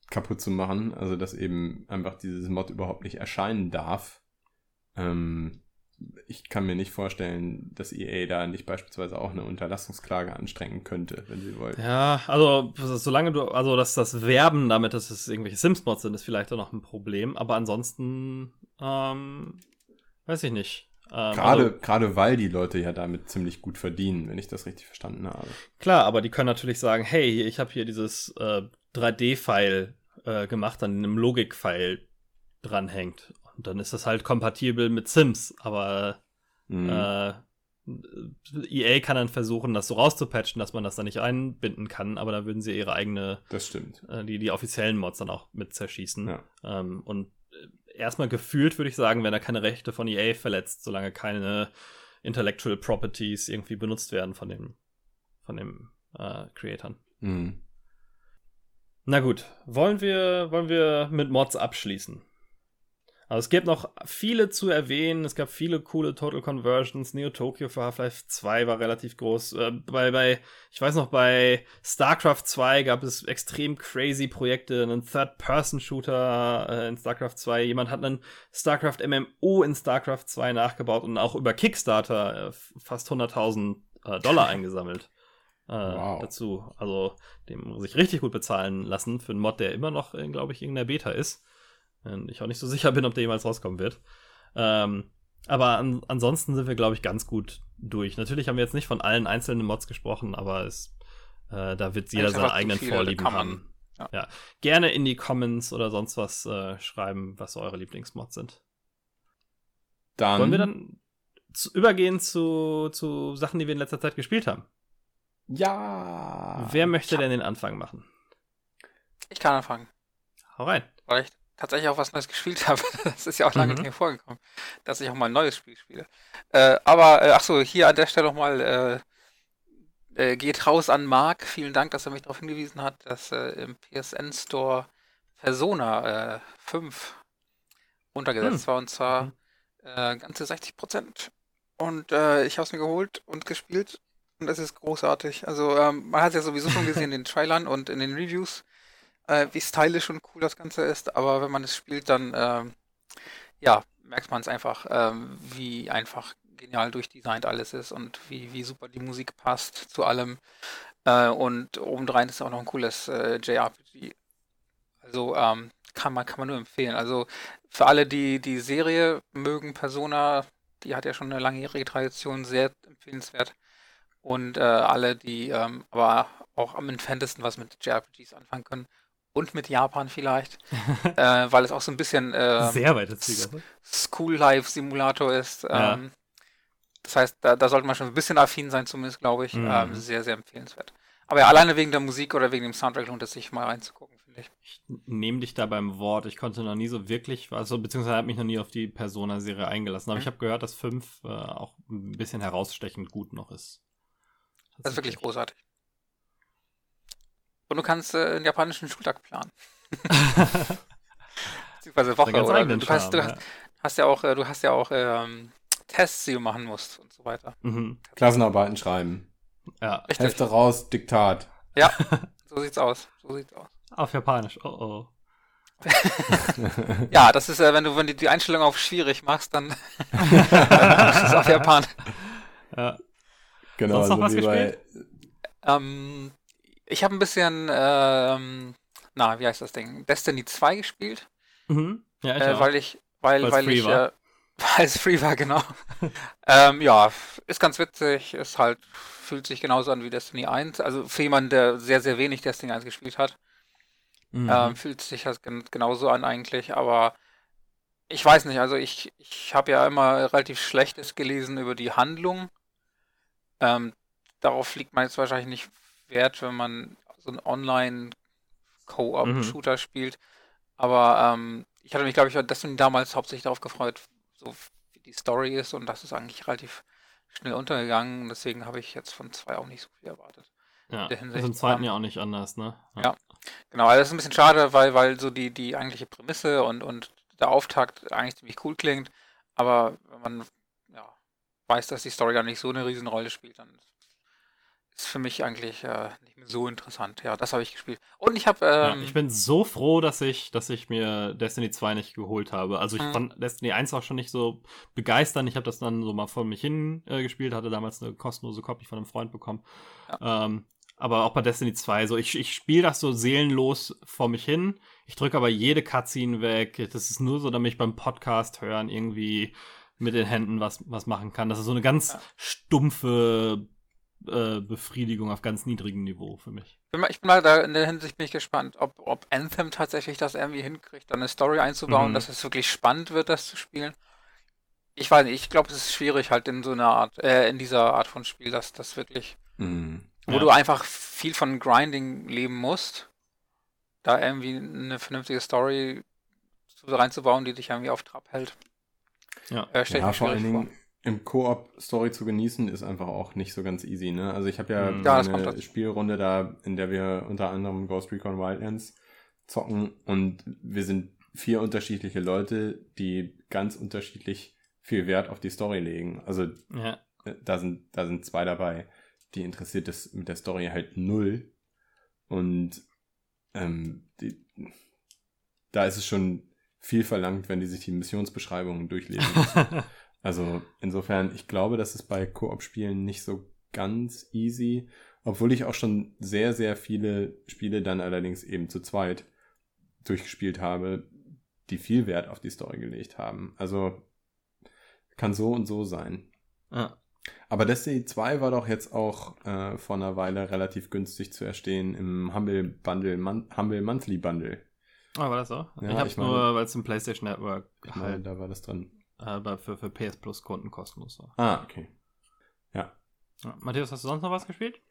kaputt zu machen. Also dass eben einfach dieses Mod überhaupt nicht erscheinen darf. Ähm, ich kann mir nicht vorstellen, dass EA da nicht beispielsweise auch eine Unterlassungsklage anstrengen könnte, wenn sie wollen. Ja, also solange du, also dass das Werben damit, dass es irgendwelche Sims-Mods sind, ist vielleicht auch noch ein Problem. Aber ansonsten, ähm, weiß ich nicht. Ähm, gerade, also, gerade weil die Leute ja damit ziemlich gut verdienen, wenn ich das richtig verstanden habe. Klar, aber die können natürlich sagen, hey, ich habe hier dieses äh, 3D-File äh, gemacht, an einem Logik-File dranhängt. Und dann ist das halt kompatibel mit Sims, aber mhm. äh, EA kann dann versuchen, das so rauszupatchen, dass man das dann nicht einbinden kann, aber da würden sie ihre eigene, das stimmt, äh, die, die offiziellen Mods dann auch mit zerschießen. Ja. Ähm, und äh, erstmal gefühlt würde ich sagen, wenn er keine Rechte von EA verletzt, solange keine Intellectual Properties irgendwie benutzt werden von dem, von dem äh, Creatoren. Mhm. Na gut, wollen wir, wollen wir mit Mods abschließen? Also es gibt noch viele zu erwähnen. Es gab viele coole Total Conversions. Neo Tokyo für Half-Life 2 war relativ groß. Äh, bei, bei, ich weiß noch, bei StarCraft 2 gab es extrem crazy Projekte. Einen Third-Person-Shooter äh, in StarCraft 2. Jemand hat einen StarCraft MMO in StarCraft 2 nachgebaut und auch über Kickstarter äh, fast 100.000 äh, Dollar eingesammelt. Äh, wow. Dazu. Also, dem muss ich richtig gut bezahlen lassen für einen Mod, der immer noch, glaube ich, in der Beta ist. Ich auch nicht so sicher bin, ob der jemals rauskommen wird. Ähm, aber an, ansonsten sind wir, glaube ich, ganz gut durch. Natürlich haben wir jetzt nicht von allen einzelnen Mods gesprochen, aber es, äh, da wird jeder seine eigenen viele, Vorlieben haben. Ja. ja. Gerne in die Comments oder sonst was äh, schreiben, was eure Lieblingsmods sind. Dann Wollen wir dann zu, übergehen zu, zu Sachen, die wir in letzter Zeit gespielt haben? Ja. Wer möchte denn den Anfang machen? Ich kann anfangen. Hau rein. Ich tatsächlich auch was Neues gespielt habe. Das ist ja auch lange mhm. nicht mehr vorgekommen, dass ich auch mal ein neues Spiel spiele. Äh, aber, äh, ach so, hier an der Stelle nochmal, äh, äh, geht raus an Marc. Vielen Dank, dass er mich darauf hingewiesen hat, dass äh, im PSN Store Persona 5 äh, runtergesetzt mhm. war und zwar mhm. Äh, ganze 60 Prozent. Und äh, ich habe es mir geholt und gespielt und es ist großartig. Also ähm, man hat ja sowieso schon gesehen in den Trailern und in den Reviews äh, wie stylisch und cool das Ganze ist, aber wenn man es spielt, dann ähm, ja, merkt man es einfach, ähm, wie einfach genial durchdesignt alles ist und wie, wie super die Musik passt zu allem. Äh, und obendrein ist auch noch ein cooles äh, JRPG. Also ähm, kann man, kann man nur empfehlen. Also für alle, die die Serie mögen, Persona, die hat ja schon eine langjährige Tradition, sehr empfehlenswert. Und äh, alle, die ähm, aber auch am entferntesten was mit JRPGs anfangen können, und mit Japan vielleicht, äh, weil es auch so ein bisschen äh, sehr weite Ziele. School Life Simulator ist. Ja. Ähm, das heißt, da, da, sollte man schon ein bisschen affin sein, zumindest glaube ich. Mhm. Ähm, sehr, sehr empfehlenswert. Aber ja, alleine wegen der Musik oder wegen dem Soundtrack lohnt es sich mal reinzugucken, finde ich. Ich nehme dich da beim Wort. Ich konnte noch nie so wirklich, also beziehungsweise habe mich noch nie auf die Persona-Serie eingelassen. Aber mhm. ich habe gehört, dass 5 äh, auch ein bisschen herausstechend gut noch ist. Das ist wirklich großartig. Und du kannst äh, einen japanischen Schultag planen. Beziehungsweise Woche oder du, hast, du ja. hast, ja auch, äh, du hast ja auch ähm, Tests, die du machen musst und so weiter. Mhm. Klassenarbeiten schreiben. Ja. Richtig. Hefte raus, Diktat. Ja, so sieht's aus. So sieht's aus. Auf Japanisch, oh oh. ja, das ist, äh, wenn du wenn die, die Einstellung auf schwierig machst, dann ist es auf Japanisch. Ja. Genau, Sonst noch also was gespielt? Ähm, ich habe ein bisschen, ähm, na, wie heißt das Ding? Destiny 2 gespielt. Mhm. Ja, ich äh, weil ich, weil, Weil's weil ich, äh, weil es free war, genau. ähm, ja, ist ganz witzig, ist halt, fühlt sich genauso an wie Destiny 1. Also für jemanden, der sehr, sehr wenig Destiny 1 gespielt hat, mhm. ähm, fühlt sich das genauso an eigentlich, aber ich weiß nicht, also ich, ich habe ja immer relativ Schlechtes gelesen über die Handlung. Ähm, darauf liegt man jetzt wahrscheinlich nicht wert, wenn man so einen Online-Co-op-Shooter mhm. spielt. Aber ähm, ich hatte mich, glaube ich, deswegen damals hauptsächlich darauf gefreut, so wie die Story ist und das ist eigentlich relativ schnell untergegangen. Deswegen habe ich jetzt von zwei auch nicht so viel erwartet. Ja, das ist im zweiten Jahr auch nicht anders, ne? Ja. ja. genau. Also das ist ein bisschen schade, weil, weil so die, die eigentliche Prämisse und, und der Auftakt eigentlich ziemlich cool klingt. Aber wenn man ja, weiß, dass die Story gar nicht so eine Riesenrolle spielt, dann ist für mich eigentlich äh, nicht mehr so interessant. Ja, das habe ich gespielt. Und ich habe. Ähm, ja, ich bin so froh, dass ich, dass ich mir Destiny 2 nicht geholt habe. Also ich mhm. fand Destiny 1 auch schon nicht so begeisternd. Ich habe das dann so mal vor mich hin äh, gespielt, hatte damals eine kostenlose Copy von einem Freund bekommen. Ja. Ähm, aber auch bei Destiny 2, so ich, ich spiele das so seelenlos vor mich hin. Ich drücke aber jede Cutscene weg. Das ist nur so, damit ich beim Podcast hören irgendwie mit den Händen was, was machen kann. Das ist so eine ganz ja. stumpfe äh, Befriedigung auf ganz niedrigem Niveau für mich. Ich bin mal, ich bin mal da in der Hinsicht bin ich gespannt, ob, ob Anthem tatsächlich das irgendwie hinkriegt, dann eine Story einzubauen, mhm. dass es wirklich spannend wird, das zu spielen. Ich weiß nicht, ich glaube, es ist schwierig halt in so einer Art, äh, in dieser Art von Spiel, dass das wirklich, mhm. wo ja. du einfach viel von Grinding leben musst, da irgendwie eine vernünftige Story reinzubauen, die dich irgendwie auf Trab hält. Ja, äh, ja vor allen Dingen, vor im Koop Story zu genießen ist einfach auch nicht so ganz easy, ne? Also ich habe ja, mhm. ja eine Spielrunde da, in der wir unter anderem Ghost Recon Wildlands zocken und wir sind vier unterschiedliche Leute, die ganz unterschiedlich viel Wert auf die Story legen. Also ja. Äh, da sind da sind zwei dabei, die interessiert das mit der Story halt null und ähm, die, da ist es schon viel verlangt, wenn die sich die Missionsbeschreibungen durchlesen müssen. Also insofern, ich glaube, das ist bei Koop-Spielen nicht so ganz easy, obwohl ich auch schon sehr, sehr viele Spiele dann allerdings eben zu zweit durchgespielt habe, die viel Wert auf die Story gelegt haben. Also kann so und so sein. Ah. Aber Destiny 2 war doch jetzt auch äh, vor einer Weile relativ günstig zu erstehen im Humble Bundle, Mon Humble Monthly Bundle. Ah, war das so? Ja, ich hab's ich nur, weil es im PlayStation Network ich meine, halt da war das drin aber für, für PS Plus Kunden kostenlos war. Ah, okay. Ja. ja. Matthias, hast du sonst noch was gespielt?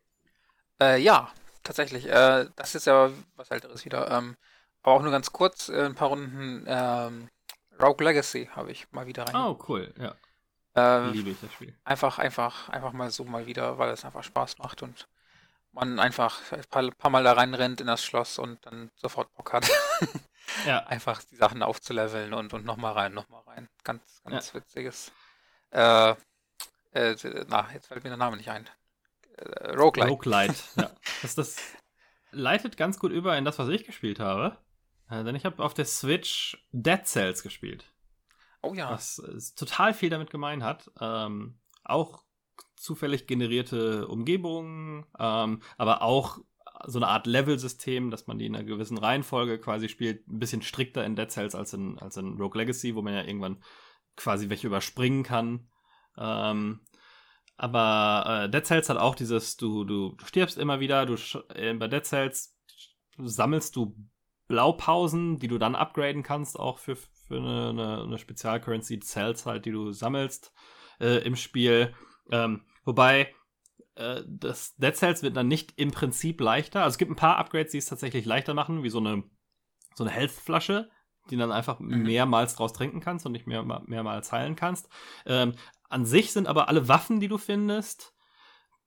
Äh, ja, tatsächlich. Äh, das ist ja was älteres wieder. Ähm, aber auch nur ganz kurz, äh, ein paar Runden ähm, Rogue Legacy habe ich mal wieder rein. Oh, cool, ja. Äh, Liebe ich das Spiel. Einfach, einfach, einfach mal so mal wieder, weil es einfach Spaß macht und man einfach ein paar, paar Mal da reinrennt in das Schloss und dann sofort Bock hat. ja. Einfach die Sachen aufzuleveln und, und nochmal rein, nochmal rein. Ganz, ganz ja. witziges. Äh, äh, na, jetzt fällt mir der Name nicht ein. Äh, Roguelite. Roguelite, ja. Das, das leitet ganz gut über in das, was ich gespielt habe. Äh, denn ich habe auf der Switch Dead Cells gespielt. Oh ja. Was total viel damit gemein hat. Ähm, auch zufällig generierte Umgebungen, ähm, aber auch so eine Art Level-System, dass man die in einer gewissen Reihenfolge quasi spielt, ein bisschen strikter in Dead Cells als in, als in Rogue Legacy, wo man ja irgendwann quasi welche überspringen kann. Ähm, aber äh, Dead Cells hat auch dieses, du, du, du stirbst immer wieder, du äh, bei Dead Cells sammelst du Blaupausen, die du dann upgraden kannst, auch für, für eine, eine, eine Spezialcurrency, Cells halt, die du sammelst äh, im Spiel. Ähm, wobei äh, das Dead Cells wird dann nicht im Prinzip leichter. Also es gibt ein paar Upgrades, die es tatsächlich leichter machen, wie so eine, so eine Health-Flasche, die dann einfach mhm. mehrmals draus trinken kannst und nicht mehr, mehrmals heilen kannst. Ähm, an sich sind aber alle Waffen, die du findest,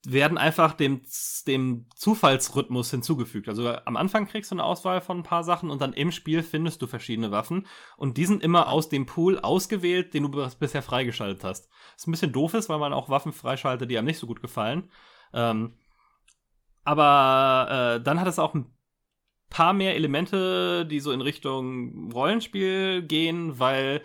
werden einfach dem, dem Zufallsrhythmus hinzugefügt. Also am Anfang kriegst du eine Auswahl von ein paar Sachen und dann im Spiel findest du verschiedene Waffen und die sind immer aus dem Pool ausgewählt, den du bisher freigeschaltet hast. Was ein bisschen doof ist, weil man auch Waffen freischaltet, die einem nicht so gut gefallen. Ähm, aber äh, dann hat es auch ein paar mehr Elemente, die so in Richtung Rollenspiel gehen, weil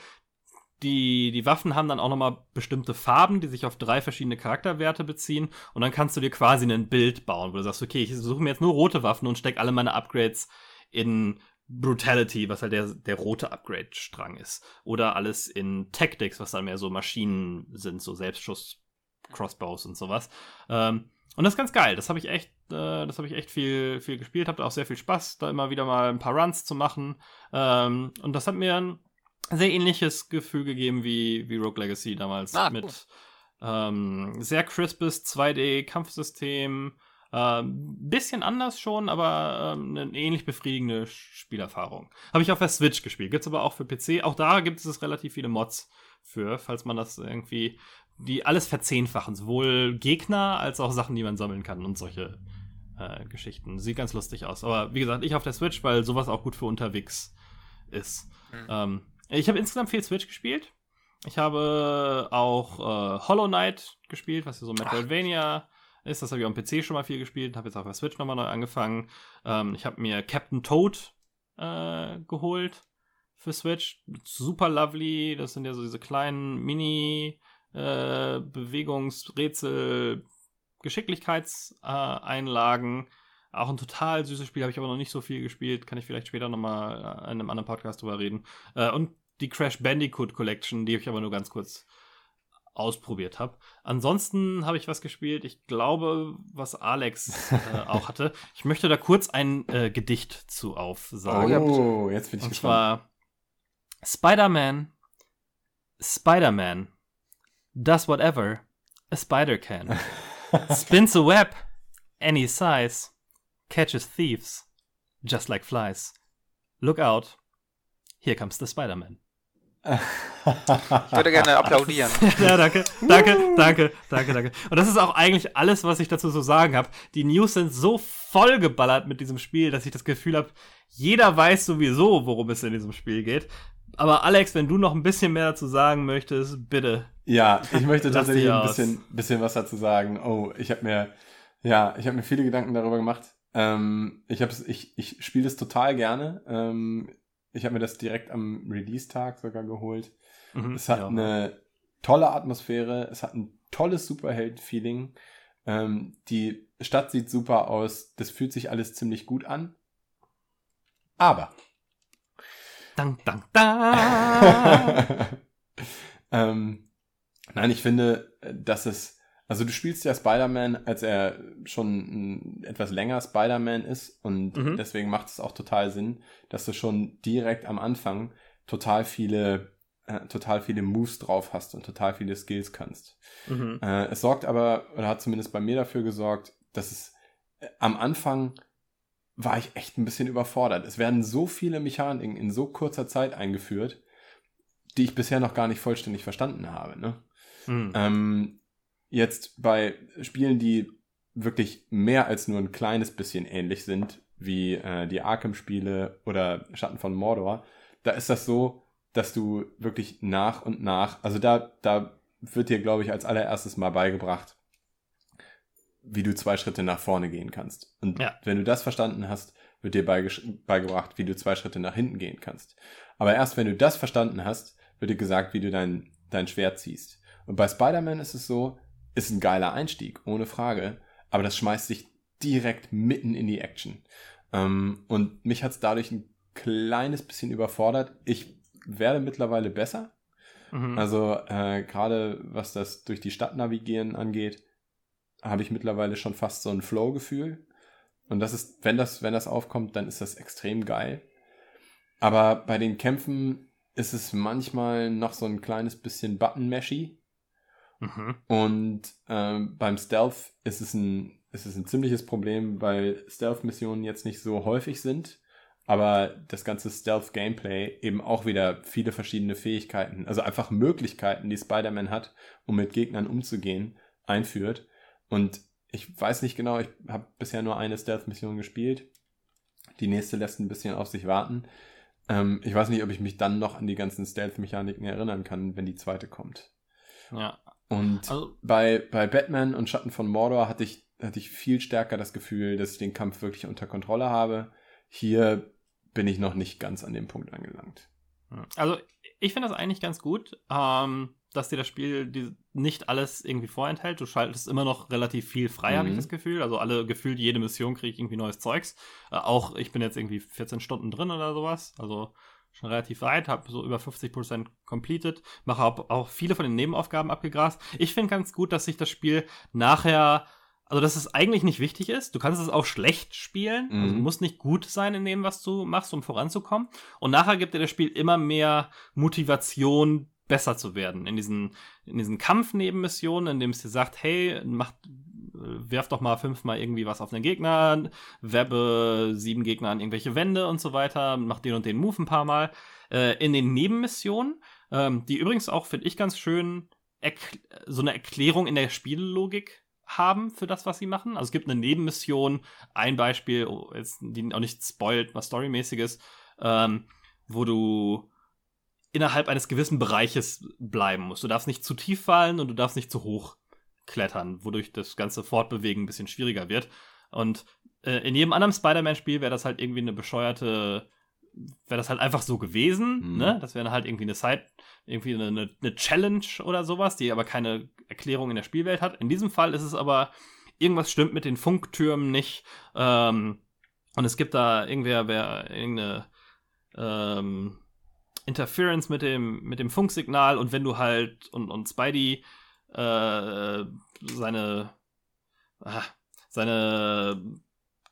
die, die Waffen haben dann auch nochmal bestimmte Farben, die sich auf drei verschiedene Charakterwerte beziehen. Und dann kannst du dir quasi ein Bild bauen, wo du sagst, okay, ich suche mir jetzt nur rote Waffen und stecke alle meine Upgrades in Brutality, was halt der, der rote Upgrade-Strang ist. Oder alles in Tactics, was dann mehr so Maschinen sind, so Selbstschuss, Crossbows und sowas. Ähm, und das ist ganz geil. Das habe ich echt, äh, das habe ich echt viel, viel gespielt. Habe auch sehr viel Spaß, da immer wieder mal ein paar Runs zu machen. Ähm, und das hat mir sehr ähnliches Gefühl gegeben wie, wie Rogue Legacy damals. Ah, mit cool. ähm, sehr crispes 2D-Kampfsystem. Ähm, bisschen anders schon, aber ähm, eine ähnlich befriedigende Spielerfahrung. Habe ich auf der Switch gespielt. Gibt's aber auch für PC. Auch da gibt es relativ viele Mods für, falls man das irgendwie, die alles verzehnfachen. Sowohl Gegner als auch Sachen, die man sammeln kann und solche äh, Geschichten. Sieht ganz lustig aus. Aber wie gesagt, ich auf der Switch, weil sowas auch gut für unterwegs ist. Mhm. Ähm, ich habe insgesamt viel Switch gespielt. Ich habe auch äh, Hollow Knight gespielt, was ja so Metroidvania ist. Das habe ich am PC schon mal viel gespielt, habe jetzt auf der Switch nochmal neu angefangen. Ähm, ich habe mir Captain Toad äh, geholt für Switch. Super lovely. Das sind ja so diese kleinen Mini- äh, Bewegungsrätsel, Geschicklichkeitseinlagen. Äh, auch ein total süßes Spiel, habe ich aber noch nicht so viel gespielt. Kann ich vielleicht später nochmal in einem anderen Podcast drüber reden. Äh, und die Crash Bandicoot Collection, die ich aber nur ganz kurz ausprobiert habe. Ansonsten habe ich was gespielt, ich glaube, was Alex äh, auch hatte. Ich möchte da kurz ein äh, Gedicht zu aufsagen. Oh, jetzt bin ich Und gespannt. zwar Spider-Man, Spider-Man does whatever a spider can. Spins a web any size, catches thieves just like flies. Look out, here comes the Spider-Man. Ich würde gerne applaudieren. ja, danke, danke, danke, danke, danke. Und das ist auch eigentlich alles, was ich dazu so sagen habe. Die News sind so vollgeballert mit diesem Spiel, dass ich das Gefühl habe, jeder weiß sowieso, worum es in diesem Spiel geht. Aber Alex, wenn du noch ein bisschen mehr dazu sagen möchtest, bitte. Ja, ich möchte tatsächlich ein bisschen, bisschen was dazu sagen. Oh, ich habe mir, ja, ich habe mir viele Gedanken darüber gemacht. Ähm, ich habe ich, ich spiele das total gerne. Ähm, ich habe mir das direkt am Release-Tag sogar geholt. Mhm, Es hat ja. eine tolle Atmosphäre, es hat ein tolles Superheld-Feeling. Ähm, die Stadt sieht super aus, das fühlt sich alles ziemlich gut an. Aber Dang, dang, dang. ähm, nein, ich finde, dass es, also du spielst ja Spider-Man, als er schon etwas länger Spider-Man ist und Mhm. deswegen macht es auch total Sinn, dass du schon direkt am Anfang total viele, äh, total viele Moves drauf hast und total viele Skills kannst. mhm. Äh, es sorgt aber, oder hat zumindest bei mir dafür gesorgt, dass es äh, am Anfang war ich echt ein bisschen überfordert. Es werden so viele Mechaniken in so kurzer Zeit eingeführt, die ich bisher noch gar nicht vollständig verstanden habe. Ne? Mhm. Ähm, jetzt bei Spielen, die wirklich mehr als nur ein kleines bisschen ähnlich sind, wie äh, die Arkham-Spiele oder Schatten von Mordor, da ist das so, dass du wirklich nach und nach, also da, da wird dir, glaube ich, als allererstes mal beigebracht, wie du zwei Schritte nach vorne gehen kannst. Und Ja. wenn du das verstanden hast, wird dir beigebracht, wie du zwei Schritte nach hinten gehen kannst. Aber erst wenn du das verstanden hast, wird dir gesagt, wie du dein, dein Schwert ziehst. Und bei Spider-Man ist es so, ist ein geiler Einstieg, ohne Frage. Aber das schmeißt dich direkt mitten in die Action. Ähm, und mich hat es dadurch ein kleines bisschen überfordert. Ich werde mittlerweile besser. Mhm. Also äh, gerade was das durch die Stadt navigieren angeht, habe ich mittlerweile schon fast so ein Flow-Gefühl. Und das ist, wenn das, wenn das aufkommt, dann ist das extrem geil. Aber bei den Kämpfen ist es manchmal noch so ein kleines bisschen Button-Mashy. Mhm. Und ähm, beim Stealth ist es, ein, ist es ein ziemliches Problem, weil Stealth-Missionen jetzt nicht so häufig sind, aber das ganze Stealth-Gameplay eben auch wieder viele verschiedene Fähigkeiten, also einfach Möglichkeiten, die Spider-Man hat, um mit Gegnern umzugehen, einführt. Und ich weiß nicht genau, ich habe bisher nur eine Stealth-Mission gespielt. Die nächste lässt ein bisschen auf sich warten. Ähm, ich weiß nicht, ob ich mich dann noch an die ganzen Stealth-Mechaniken erinnern kann, wenn die zweite kommt. Ja. Und Also, bei, bei Batman und Schatten von Mordor hatte ich, hatte ich viel stärker das Gefühl, dass ich den Kampf wirklich unter Kontrolle habe. Hier bin ich noch nicht ganz an dem Punkt angelangt. also ich finde das eigentlich ganz gut, ähm, dass dir das Spiel die, nicht alles irgendwie vorenthält. Du schaltest immer noch relativ viel frei, habe ich Mhm. das Gefühl. Also alle gefühlt jede Mission kriege ich irgendwie neues Zeugs. Äh, auch ich bin jetzt irgendwie 14 Stunden drin oder sowas. Also schon relativ weit, habe so über 50% completed, mache auch, viele von den Nebenaufgaben abgegrast. Ich finde ganz gut, dass sich das Spiel nachher, also dass es eigentlich nicht wichtig ist. Du kannst es auch schlecht spielen, also du Mhm. musst nicht gut sein in dem, was du machst, um voranzukommen. Und nachher gibt dir das Spiel immer mehr Motivation, besser zu werden. In diesen, in diesen Kampfnebenmissionen, in dem es dir sagt, hey, macht, äh, werf doch mal fünfmal irgendwie was auf einen Gegner, webbe sieben Gegner an irgendwelche Wände und so weiter, mach den und den Move ein paar Mal. Äh, in den Nebenmissionen, ähm, die übrigens auch, finde ich, ganz schön so eine Erklärung in der Spiellogik haben für das, was sie machen. Also es gibt eine Nebenmission, ein Beispiel, oh, die auch nicht spoilt, was Storymäßiges, ähm, wo du innerhalb eines gewissen Bereiches bleiben musst. Du darfst nicht zu tief fallen und du darfst nicht zu hoch klettern, wodurch das ganze Fortbewegen ein bisschen schwieriger wird. Und äh, in jedem anderen Spider-Man-Spiel wäre das halt irgendwie eine bescheuerte, wäre das halt einfach so gewesen, mhm. ne? Das wäre halt irgendwie eine Side, irgendwie eine, eine, Challenge oder sowas, die aber keine Erklärung in der Spielwelt hat. In diesem Fall ist es aber, irgendwas stimmt mit den Funktürmen nicht. Ähm, und es gibt da irgendwer, wer irgendeine ähm, Interference mit dem, mit dem Funksignal und wenn du halt und, und Spidey äh, seine ah, seine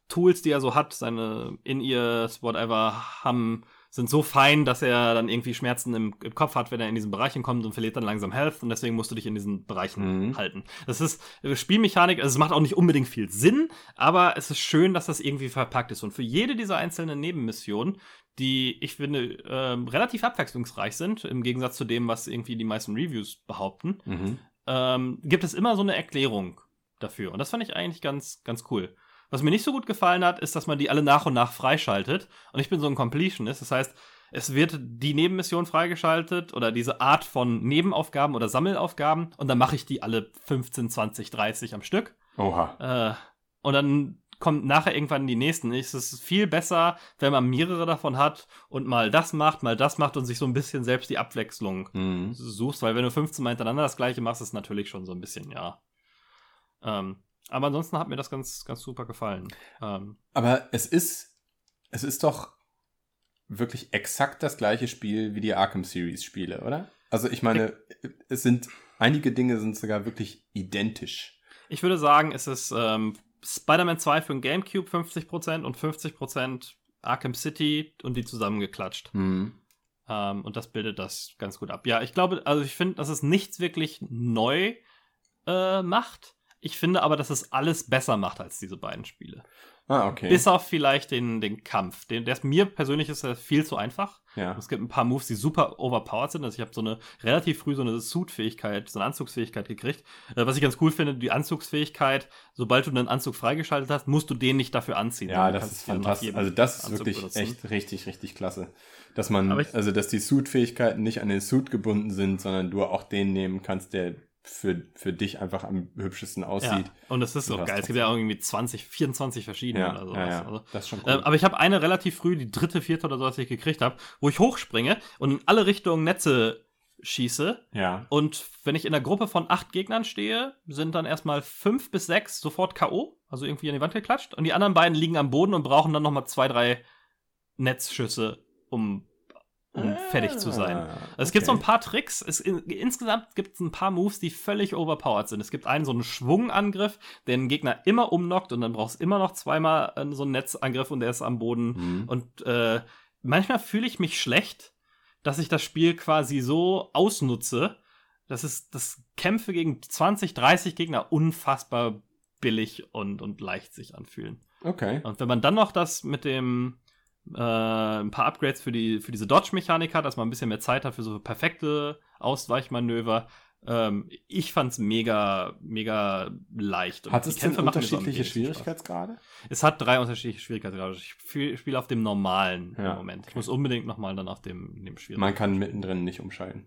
Tools, die er so hat, seine In-Ears, whatever, haben, sind so fein, dass er dann irgendwie Schmerzen im, im, Kopf hat, wenn er in diesen Bereichen kommt und verliert dann langsam Health und deswegen musst du dich in diesen Bereichen mhm. halten. Das ist äh, Spielmechanik, also es macht auch nicht unbedingt viel Sinn, aber es ist schön, dass das irgendwie verpackt ist. Und für jede dieser einzelnen Nebenmissionen, die ich finde äh, relativ abwechslungsreich sind, im Gegensatz zu dem, was irgendwie die meisten Reviews behaupten, mhm. Ähm, gibt es immer so eine Erklärung dafür. Und das fand ich eigentlich ganz, ganz cool. Was mir nicht so gut gefallen hat, ist, dass man die alle nach und nach freischaltet. Und ich bin so ein Completionist. Das heißt, es wird die Nebenmission freigeschaltet oder diese Art von Nebenaufgaben oder Sammelaufgaben und dann mache ich die alle 15, 20, 30 am Stück. Oha. Äh, und dann kommt nachher irgendwann die nächsten. Es ist viel besser, wenn man mehrere davon hat und mal das macht, mal das macht und sich so ein bisschen selbst die Abwechslung mhm. suchst, weil wenn du 15 Mal hintereinander das gleiche machst, ist natürlich schon so ein bisschen, ja. Ähm, aber ansonsten hat mir das ganz, ganz super gefallen. Ähm, aber es ist, es ist doch wirklich exakt das gleiche Spiel wie die Arkham Series Spiele, oder? Also ich meine, es sind, einige Dinge sind sogar wirklich identisch. Ich würde sagen, es ist ähm, Spider-Man 2 für den GameCube 50% und 50% Arkham City und die zusammengeklatscht. Mhm. Ähm, und das bildet das ganz gut ab. Ja, ich glaube, also ich finde, dass es nichts wirklich neu äh, macht. Ich finde aber, dass es alles besser macht als diese beiden Spiele. Ah, okay. Bis auf vielleicht den, den Kampf. Den, der ist, mir persönlich ist er viel zu einfach. Ja. Es gibt ein paar Moves, die super overpowered sind. Also ich habe so eine relativ früh so eine Suit-Fähigkeit, so eine Anzugsfähigkeit gekriegt. Äh, was ich ganz cool finde, die Anzugsfähigkeit, sobald du einen Anzug freigeschaltet hast, musst du den nicht dafür anziehen. Ja, das ist fantastisch. Also das ist Anzug wirklich benutzen. echt richtig, richtig klasse. Dass man, also dass die Suit-Fähigkeiten nicht an den Suit gebunden sind, sondern du auch den nehmen kannst, der für, für dich einfach am hübschesten aussieht. Ja, und das ist so geil. Es gibt ja auch irgendwie 20, 24 verschiedene ja, oder sowas. Ja, ja. Also, das ist schon cool. Äh, aber ich habe eine relativ früh, die dritte, vierte oder so, was ich gekriegt habe, wo ich hochspringe und in alle Richtungen Netze schieße. Ja. Und wenn ich in einer Gruppe von acht Gegnern stehe, sind dann erstmal fünf bis sechs sofort K.O., also irgendwie an die Wand geklatscht. Und die anderen beiden liegen am Boden und brauchen dann nochmal zwei, drei Netzschüsse, um um ah, fertig zu sein. Also okay. Es gibt so ein paar Tricks. Es, in, insgesamt gibt es ein paar Moves, die völlig overpowered sind. Es gibt einen so einen Schwungangriff, der den Gegner immer umnockt und dann brauchst du immer noch zweimal äh, so einen Netzangriff und der ist am Boden. Mhm. Und äh, manchmal fühle ich mich schlecht, dass ich das Spiel quasi so ausnutze, dass es das Kämpfe gegen 20, 30 Gegner unfassbar billig und, und leicht sich anfühlen. Okay. Und wenn man dann noch das mit dem äh, ein paar Upgrades für, die, für diese Dodge-Mechanik hat, dass man ein bisschen mehr Zeit hat für so perfekte Ausweichmanöver. Ähm, ich fand's mega, mega leicht. hat es denn unterschiedliche Schwierigkeitsgrade? Es hat drei unterschiedliche Schwierigkeitsgrade. Ich spiele auf dem normalen ja, im Moment. Ich muss unbedingt nochmal dann auf dem, dem schwierigen. Man kann mittendrin nicht umschalten.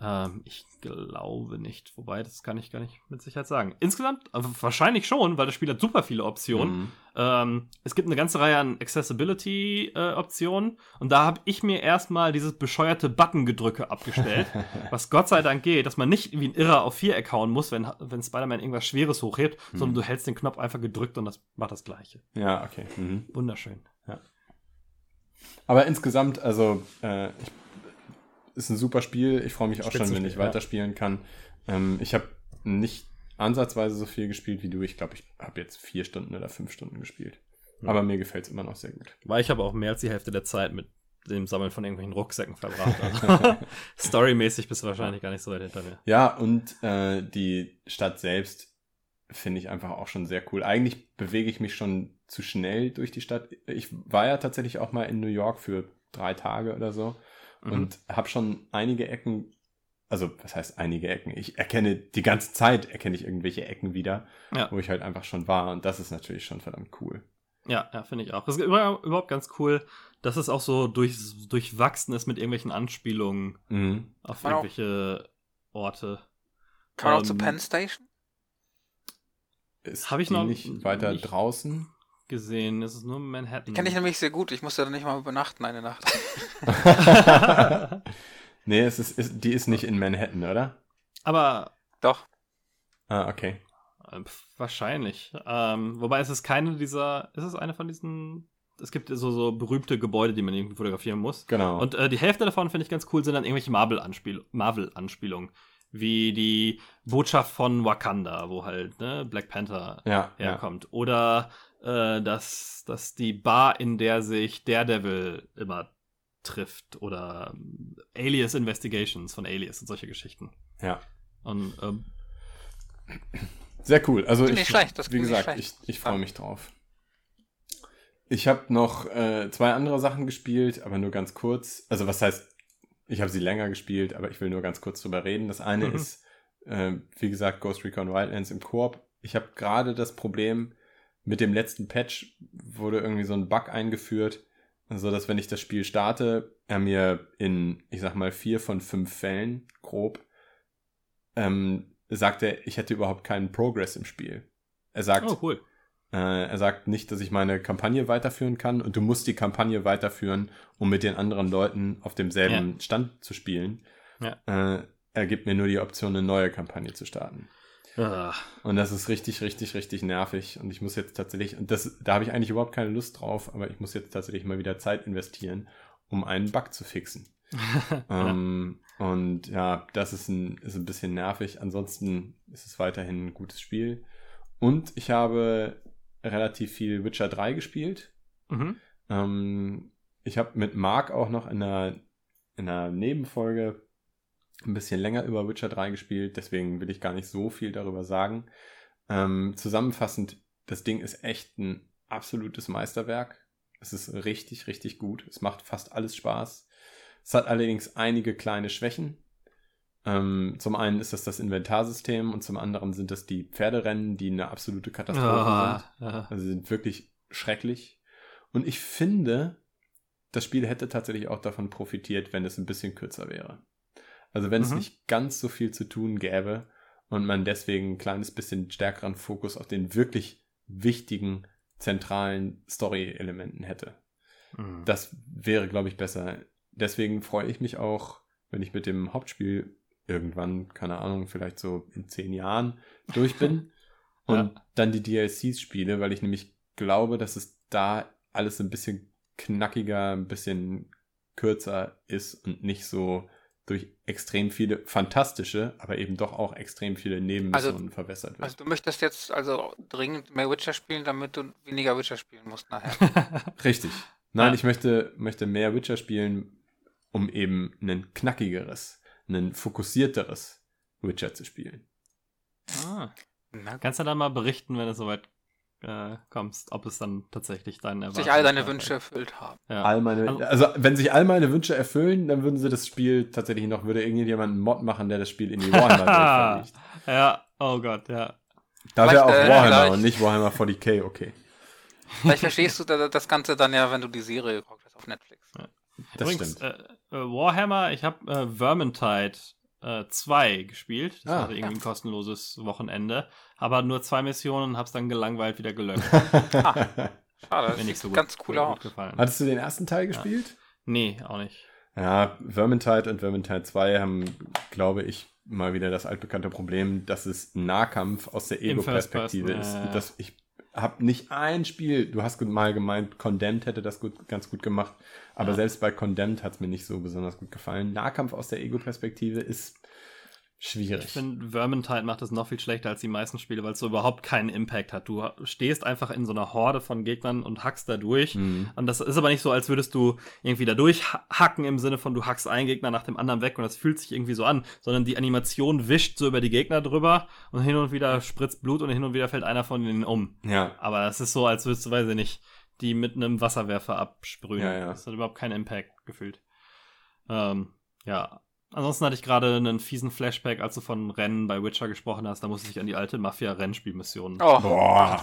Ähm, ich glaube nicht. Wobei, das kann ich gar nicht mit Sicherheit sagen. Insgesamt äh, wahrscheinlich schon, weil das Spiel hat super viele Optionen. Mhm. Ähm, es gibt eine ganze Reihe an Accessibility-Optionen. Äh, und da habe ich mir erstmal dieses bescheuerte Button-Gedrücke abgestellt. was Gott sei Dank geht, dass man nicht wie ein Irrer auf Viereck hauen muss, wenn, wenn Spider-Man irgendwas Schweres hochhebt, mhm. sondern du hältst den Knopf einfach gedrückt und das macht das Gleiche. Ja, okay. Mhm. Wunderschön. Ja. Aber insgesamt, also äh, ich ist ein super Spiel. Ich freue mich auch schon, wenn ich ja. weiterspielen kann. Ähm, ich habe nicht ansatzweise so viel gespielt wie du. Ich glaube, ich habe jetzt vier Stunden oder fünf Stunden gespielt. Mhm. Aber mir gefällt es immer noch sehr gut. Weil ich habe auch mehr als die Hälfte der Zeit mit dem Sammeln von irgendwelchen Rucksäcken verbracht. Also storymäßig bist du wahrscheinlich gar nicht so weit hinter mir. Ja, und äh, die Stadt selbst finde ich einfach auch schon sehr cool. Eigentlich bewege ich mich schon zu schnell durch die Stadt. Ich war ja tatsächlich auch mal in New York für drei Tage oder so mhm. und habe schon einige Ecken, also was heißt einige Ecken? Ich erkenne die ganze Zeit, erkenne ich irgendwelche Ecken wieder, ja. wo ich halt einfach schon war und das ist natürlich schon verdammt cool. Ja, ja, finde ich auch. Das ist überhaupt ganz cool, dass es auch so durch, durchwachsen ist mit irgendwelchen Anspielungen mhm. auf irgendwelche Orte. Kann man auch zur Penn Station? Ist Hab ich die noch nicht weiter nicht- draußen? Gesehen. Es ist nur Manhattan. Kenne ich nämlich sehr gut. Ich musste da nicht mal übernachten eine Nacht. nee, es ist, ist, die ist nicht in Manhattan, oder? Aber Doch. Ah, okay. äh, wahrscheinlich. Ähm, wobei es ist keine dieser. Ist es eine von diesen. Es gibt so, so berühmte Gebäude, die man irgendwie fotografieren muss. Genau. Und äh, die Hälfte davon finde ich ganz cool, sind dann irgendwelche Marvel-Anspiel Marvel-Anspielungen. Wie die Botschaft von Wakanda, wo halt ne, Black Panther ja, ja. herkommt. Oder äh, dass, dass die Bar, in der sich Daredevil immer trifft. Oder ähm, Alias Investigations von Alias und solche Geschichten. ja. Und ähm, Sehr cool. Also ich, schlecht, das wie gesagt, schlecht. ich, ich freue mich drauf. Ich habe noch äh, zwei andere Sachen gespielt, aber nur ganz kurz. Also was heißt, ich habe sie länger gespielt, aber ich will nur ganz kurz drüber reden. Das eine Mhm. ist, äh, wie gesagt, Ghost Recon Wildlands im Koop. Ich habe gerade das Problem, mit dem letzten Patch wurde irgendwie so ein Bug eingeführt, so dass wenn ich das Spiel starte, er mir in, ich sag mal, vier von fünf Fällen grob ähm, sagt er, ich hätte überhaupt keinen Progress im Spiel. Er sagt, oh, cool. Äh, er sagt nicht, dass ich meine Kampagne weiterführen kann und du musst die Kampagne weiterführen, um mit den anderen Leuten auf demselben Stand zu spielen. Äh, er gibt mir nur die Option, eine neue Kampagne zu starten. Ah, Und das ist richtig, richtig, richtig nervig. Und ich muss jetzt tatsächlich, und das, da habe ich eigentlich überhaupt keine Lust drauf, aber ich muss jetzt tatsächlich mal wieder Zeit investieren, um einen Bug zu fixen. Ähm, und ja, das ist ein, ist ein bisschen nervig. Ansonsten ist es weiterhin ein gutes Spiel. Und ich habe relativ viel Witcher 3 gespielt. mhm. Ähm, ich habe mit Marc auch noch in einer, in einer Nebenfolge ein bisschen länger über Witcher 3 gespielt, deswegen will ich gar nicht so viel darüber sagen. Ähm, zusammenfassend, das Ding ist echt ein absolutes Meisterwerk. Es ist richtig, richtig gut. Es macht fast alles Spaß. Es hat allerdings einige kleine Schwächen. Ähm, zum einen ist das das Inventarsystem und zum anderen sind das die Pferderennen, die eine absolute Katastrophe Ah, sind. ah. Also sie sind wirklich schrecklich. Und ich finde, das Spiel hätte tatsächlich auch davon profitiert, wenn es ein bisschen kürzer wäre. Also wenn es Mhm. nicht ganz so viel zu tun gäbe und man deswegen ein kleines bisschen stärkeren Fokus auf den wirklich wichtigen, zentralen Story-Elementen hätte. Mhm. Das wäre, glaube ich, besser. Deswegen freue ich mich auch, wenn ich mit dem Hauptspiel irgendwann, keine Ahnung, vielleicht so in zehn Jahren durch bin und Ja. dann die DLCs spiele, weil ich nämlich glaube, dass es da alles ein bisschen knackiger, ein bisschen kürzer ist und nicht so durch extrem viele fantastische, aber eben doch auch extrem viele Nebenmissionen verbessert wird. Also du möchtest jetzt also dringend mehr Witcher spielen, damit du weniger Witcher spielen musst nachher. Richtig. Nein, Ja. ich möchte, möchte mehr Witcher spielen, um eben ein knackigeres, ein fokussierteres Witcher zu spielen. ah. Kannst du dann mal berichten, wenn du soweit äh, kommst, ob es dann tatsächlich deinen Erwartungen Sich all deine? Wünsche erfüllt haben. Ja. All meine, Also- also, wenn sich all meine Wünsche erfüllen, dann würden sie das Spiel tatsächlich noch, würde irgendjemand einen Mod machen, der das Spiel in die Warhammer-Welt verlegt. ja, oh Gott, ja. Da wäre auch äh, Warhammer vielleicht- und nicht Warhammer 40k, okay. Vielleicht verstehst du da- das Ganze dann ja, wenn du die Serie geguckt hast auf Netflix. Das Übrigens, stimmt. Äh, äh, Warhammer, ich habe äh, Vermintide äh, 2 gespielt. Das Ah, hatte irgendwie ein kostenloses Wochenende. Aber nur zwei Missionen und hab's dann gelangweilt wieder gelöscht. Schade, das Mir nicht so gut, ganz gut, cool gut aus. gefallen. Hattest du den ersten Teil gespielt? Nee, auch nicht. Ja, Vermintide und Vermintide 2 haben, glaube ich, mal wieder das altbekannte Problem, dass es ein Nahkampf aus der Ego-Perspektive ist. ja, ja. Das, ich habe nicht ein Spiel, du hast gut- mal gemeint, Condemned hätte das gut, ganz gut gemacht, aber Ja. selbst bei Condemned hat es mir nicht so besonders gut gefallen. Nahkampf aus der Ego-Perspektive ist schwierig. Ich finde, Vermintide macht es noch viel schlechter als die meisten Spiele, weil es so überhaupt keinen Impact hat. Du stehst einfach in so einer Horde von Gegnern und hackst da durch. Mhm. Und das ist aber nicht so, als würdest du irgendwie da durchhacken im Sinne von, du hackst einen Gegner nach dem anderen weg und das fühlt sich irgendwie so an, sondern die Animation wischt so über die Gegner drüber und hin und wieder spritzt Blut und hin und wieder fällt einer von ihnen um. Ja, Aber es ist so, als würdest du, weiß ich nicht, die mit einem Wasserwerfer absprühen. Ja, ja. Das hat überhaupt keinen Impact gefühlt. Ähm, ja. Ansonsten hatte ich gerade einen fiesen Flashback, als du von Rennen bei Witcher gesprochen hast. Da musste ich an die alte Mafia-Rennspielmission Oh, Boah.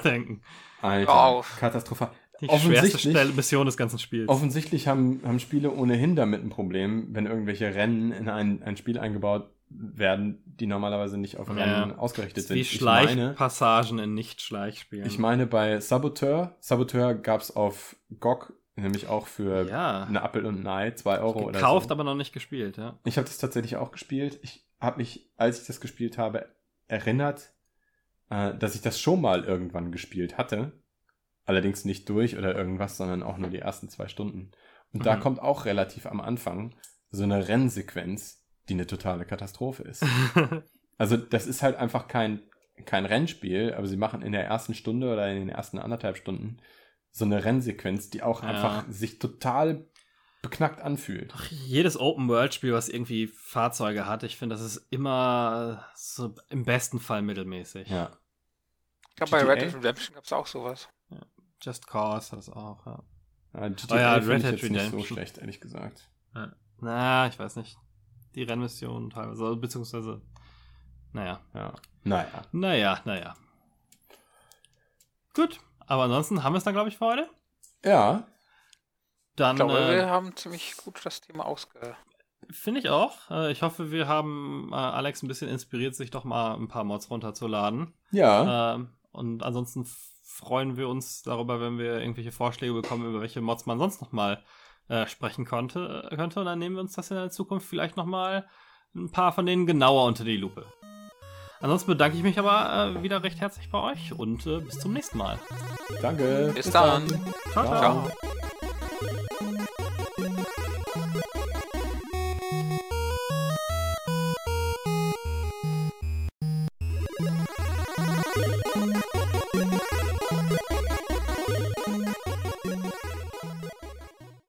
denken. Alter, auf. katastrophal. Die schwerste Mission des ganzen Spiels. Offensichtlich haben, haben Spiele ohnehin damit ein Problem, wenn irgendwelche Rennen in ein, ein Spiel eingebaut werden, die normalerweise nicht auf Rennen ja, ausgerichtet sind. Wie Schleichpassagen in Nicht-Schleichspielen. Ich meine, bei Saboteur, Saboteur gab es auf GOG nämlich auch für ja. eine Apple und ein Ei, 2 Euro oder so. Gekauft, aber noch nicht gespielt, ja. Ich habe das tatsächlich auch gespielt. Ich habe mich, als ich das gespielt habe, erinnert, äh, dass ich das schon mal irgendwann gespielt hatte. Allerdings nicht durch oder irgendwas, sondern auch nur die ersten zwei Stunden. Und mhm. da kommt auch relativ am Anfang so eine Rennsequenz, die eine totale Katastrophe ist. also das ist halt einfach kein, kein Rennspiel, aber sie machen in der ersten Stunde oder in den ersten anderthalb Stunden so eine Rennsequenz, die auch ja. einfach sich total beknackt anfühlt. Ach, jedes Open-World-Spiel, was irgendwie Fahrzeuge hat, ich finde, das ist immer so im besten Fall mittelmäßig. Ja. Ich glaube, bei Red Dead Redemption gab es auch sowas. Ja. Just Cause hat es auch, ja. ja GTA oh ja, Red Dead Redemption. nicht so schlecht, ehrlich gesagt. Ja. Na, ich weiß nicht. Die Rennmission teilweise, beziehungsweise, naja. Ja. Naja. Naja, naja. Gut, aber ansonsten haben wir es dann, glaube ich, für heute. Ja. Dann, ich glaube, äh, wir haben ziemlich gut das Thema ausge... Finde ich auch. Äh, ich hoffe, wir haben äh, Alex ein bisschen inspiriert, sich doch mal ein paar Mods runterzuladen. Ja. Ähm, und ansonsten freuen wir uns darüber, wenn wir irgendwelche Vorschläge bekommen, über welche Mods man sonst noch mal äh, sprechen konnte, könnte. Und dann nehmen wir uns das in der Zukunft vielleicht noch mal ein paar von denen genauer unter die Lupe. Ansonsten bedanke ich mich aber äh, wieder recht herzlich bei euch und äh, bis zum nächsten Mal. Danke. Bis, bis dann. dann. ciao. ciao. ciao.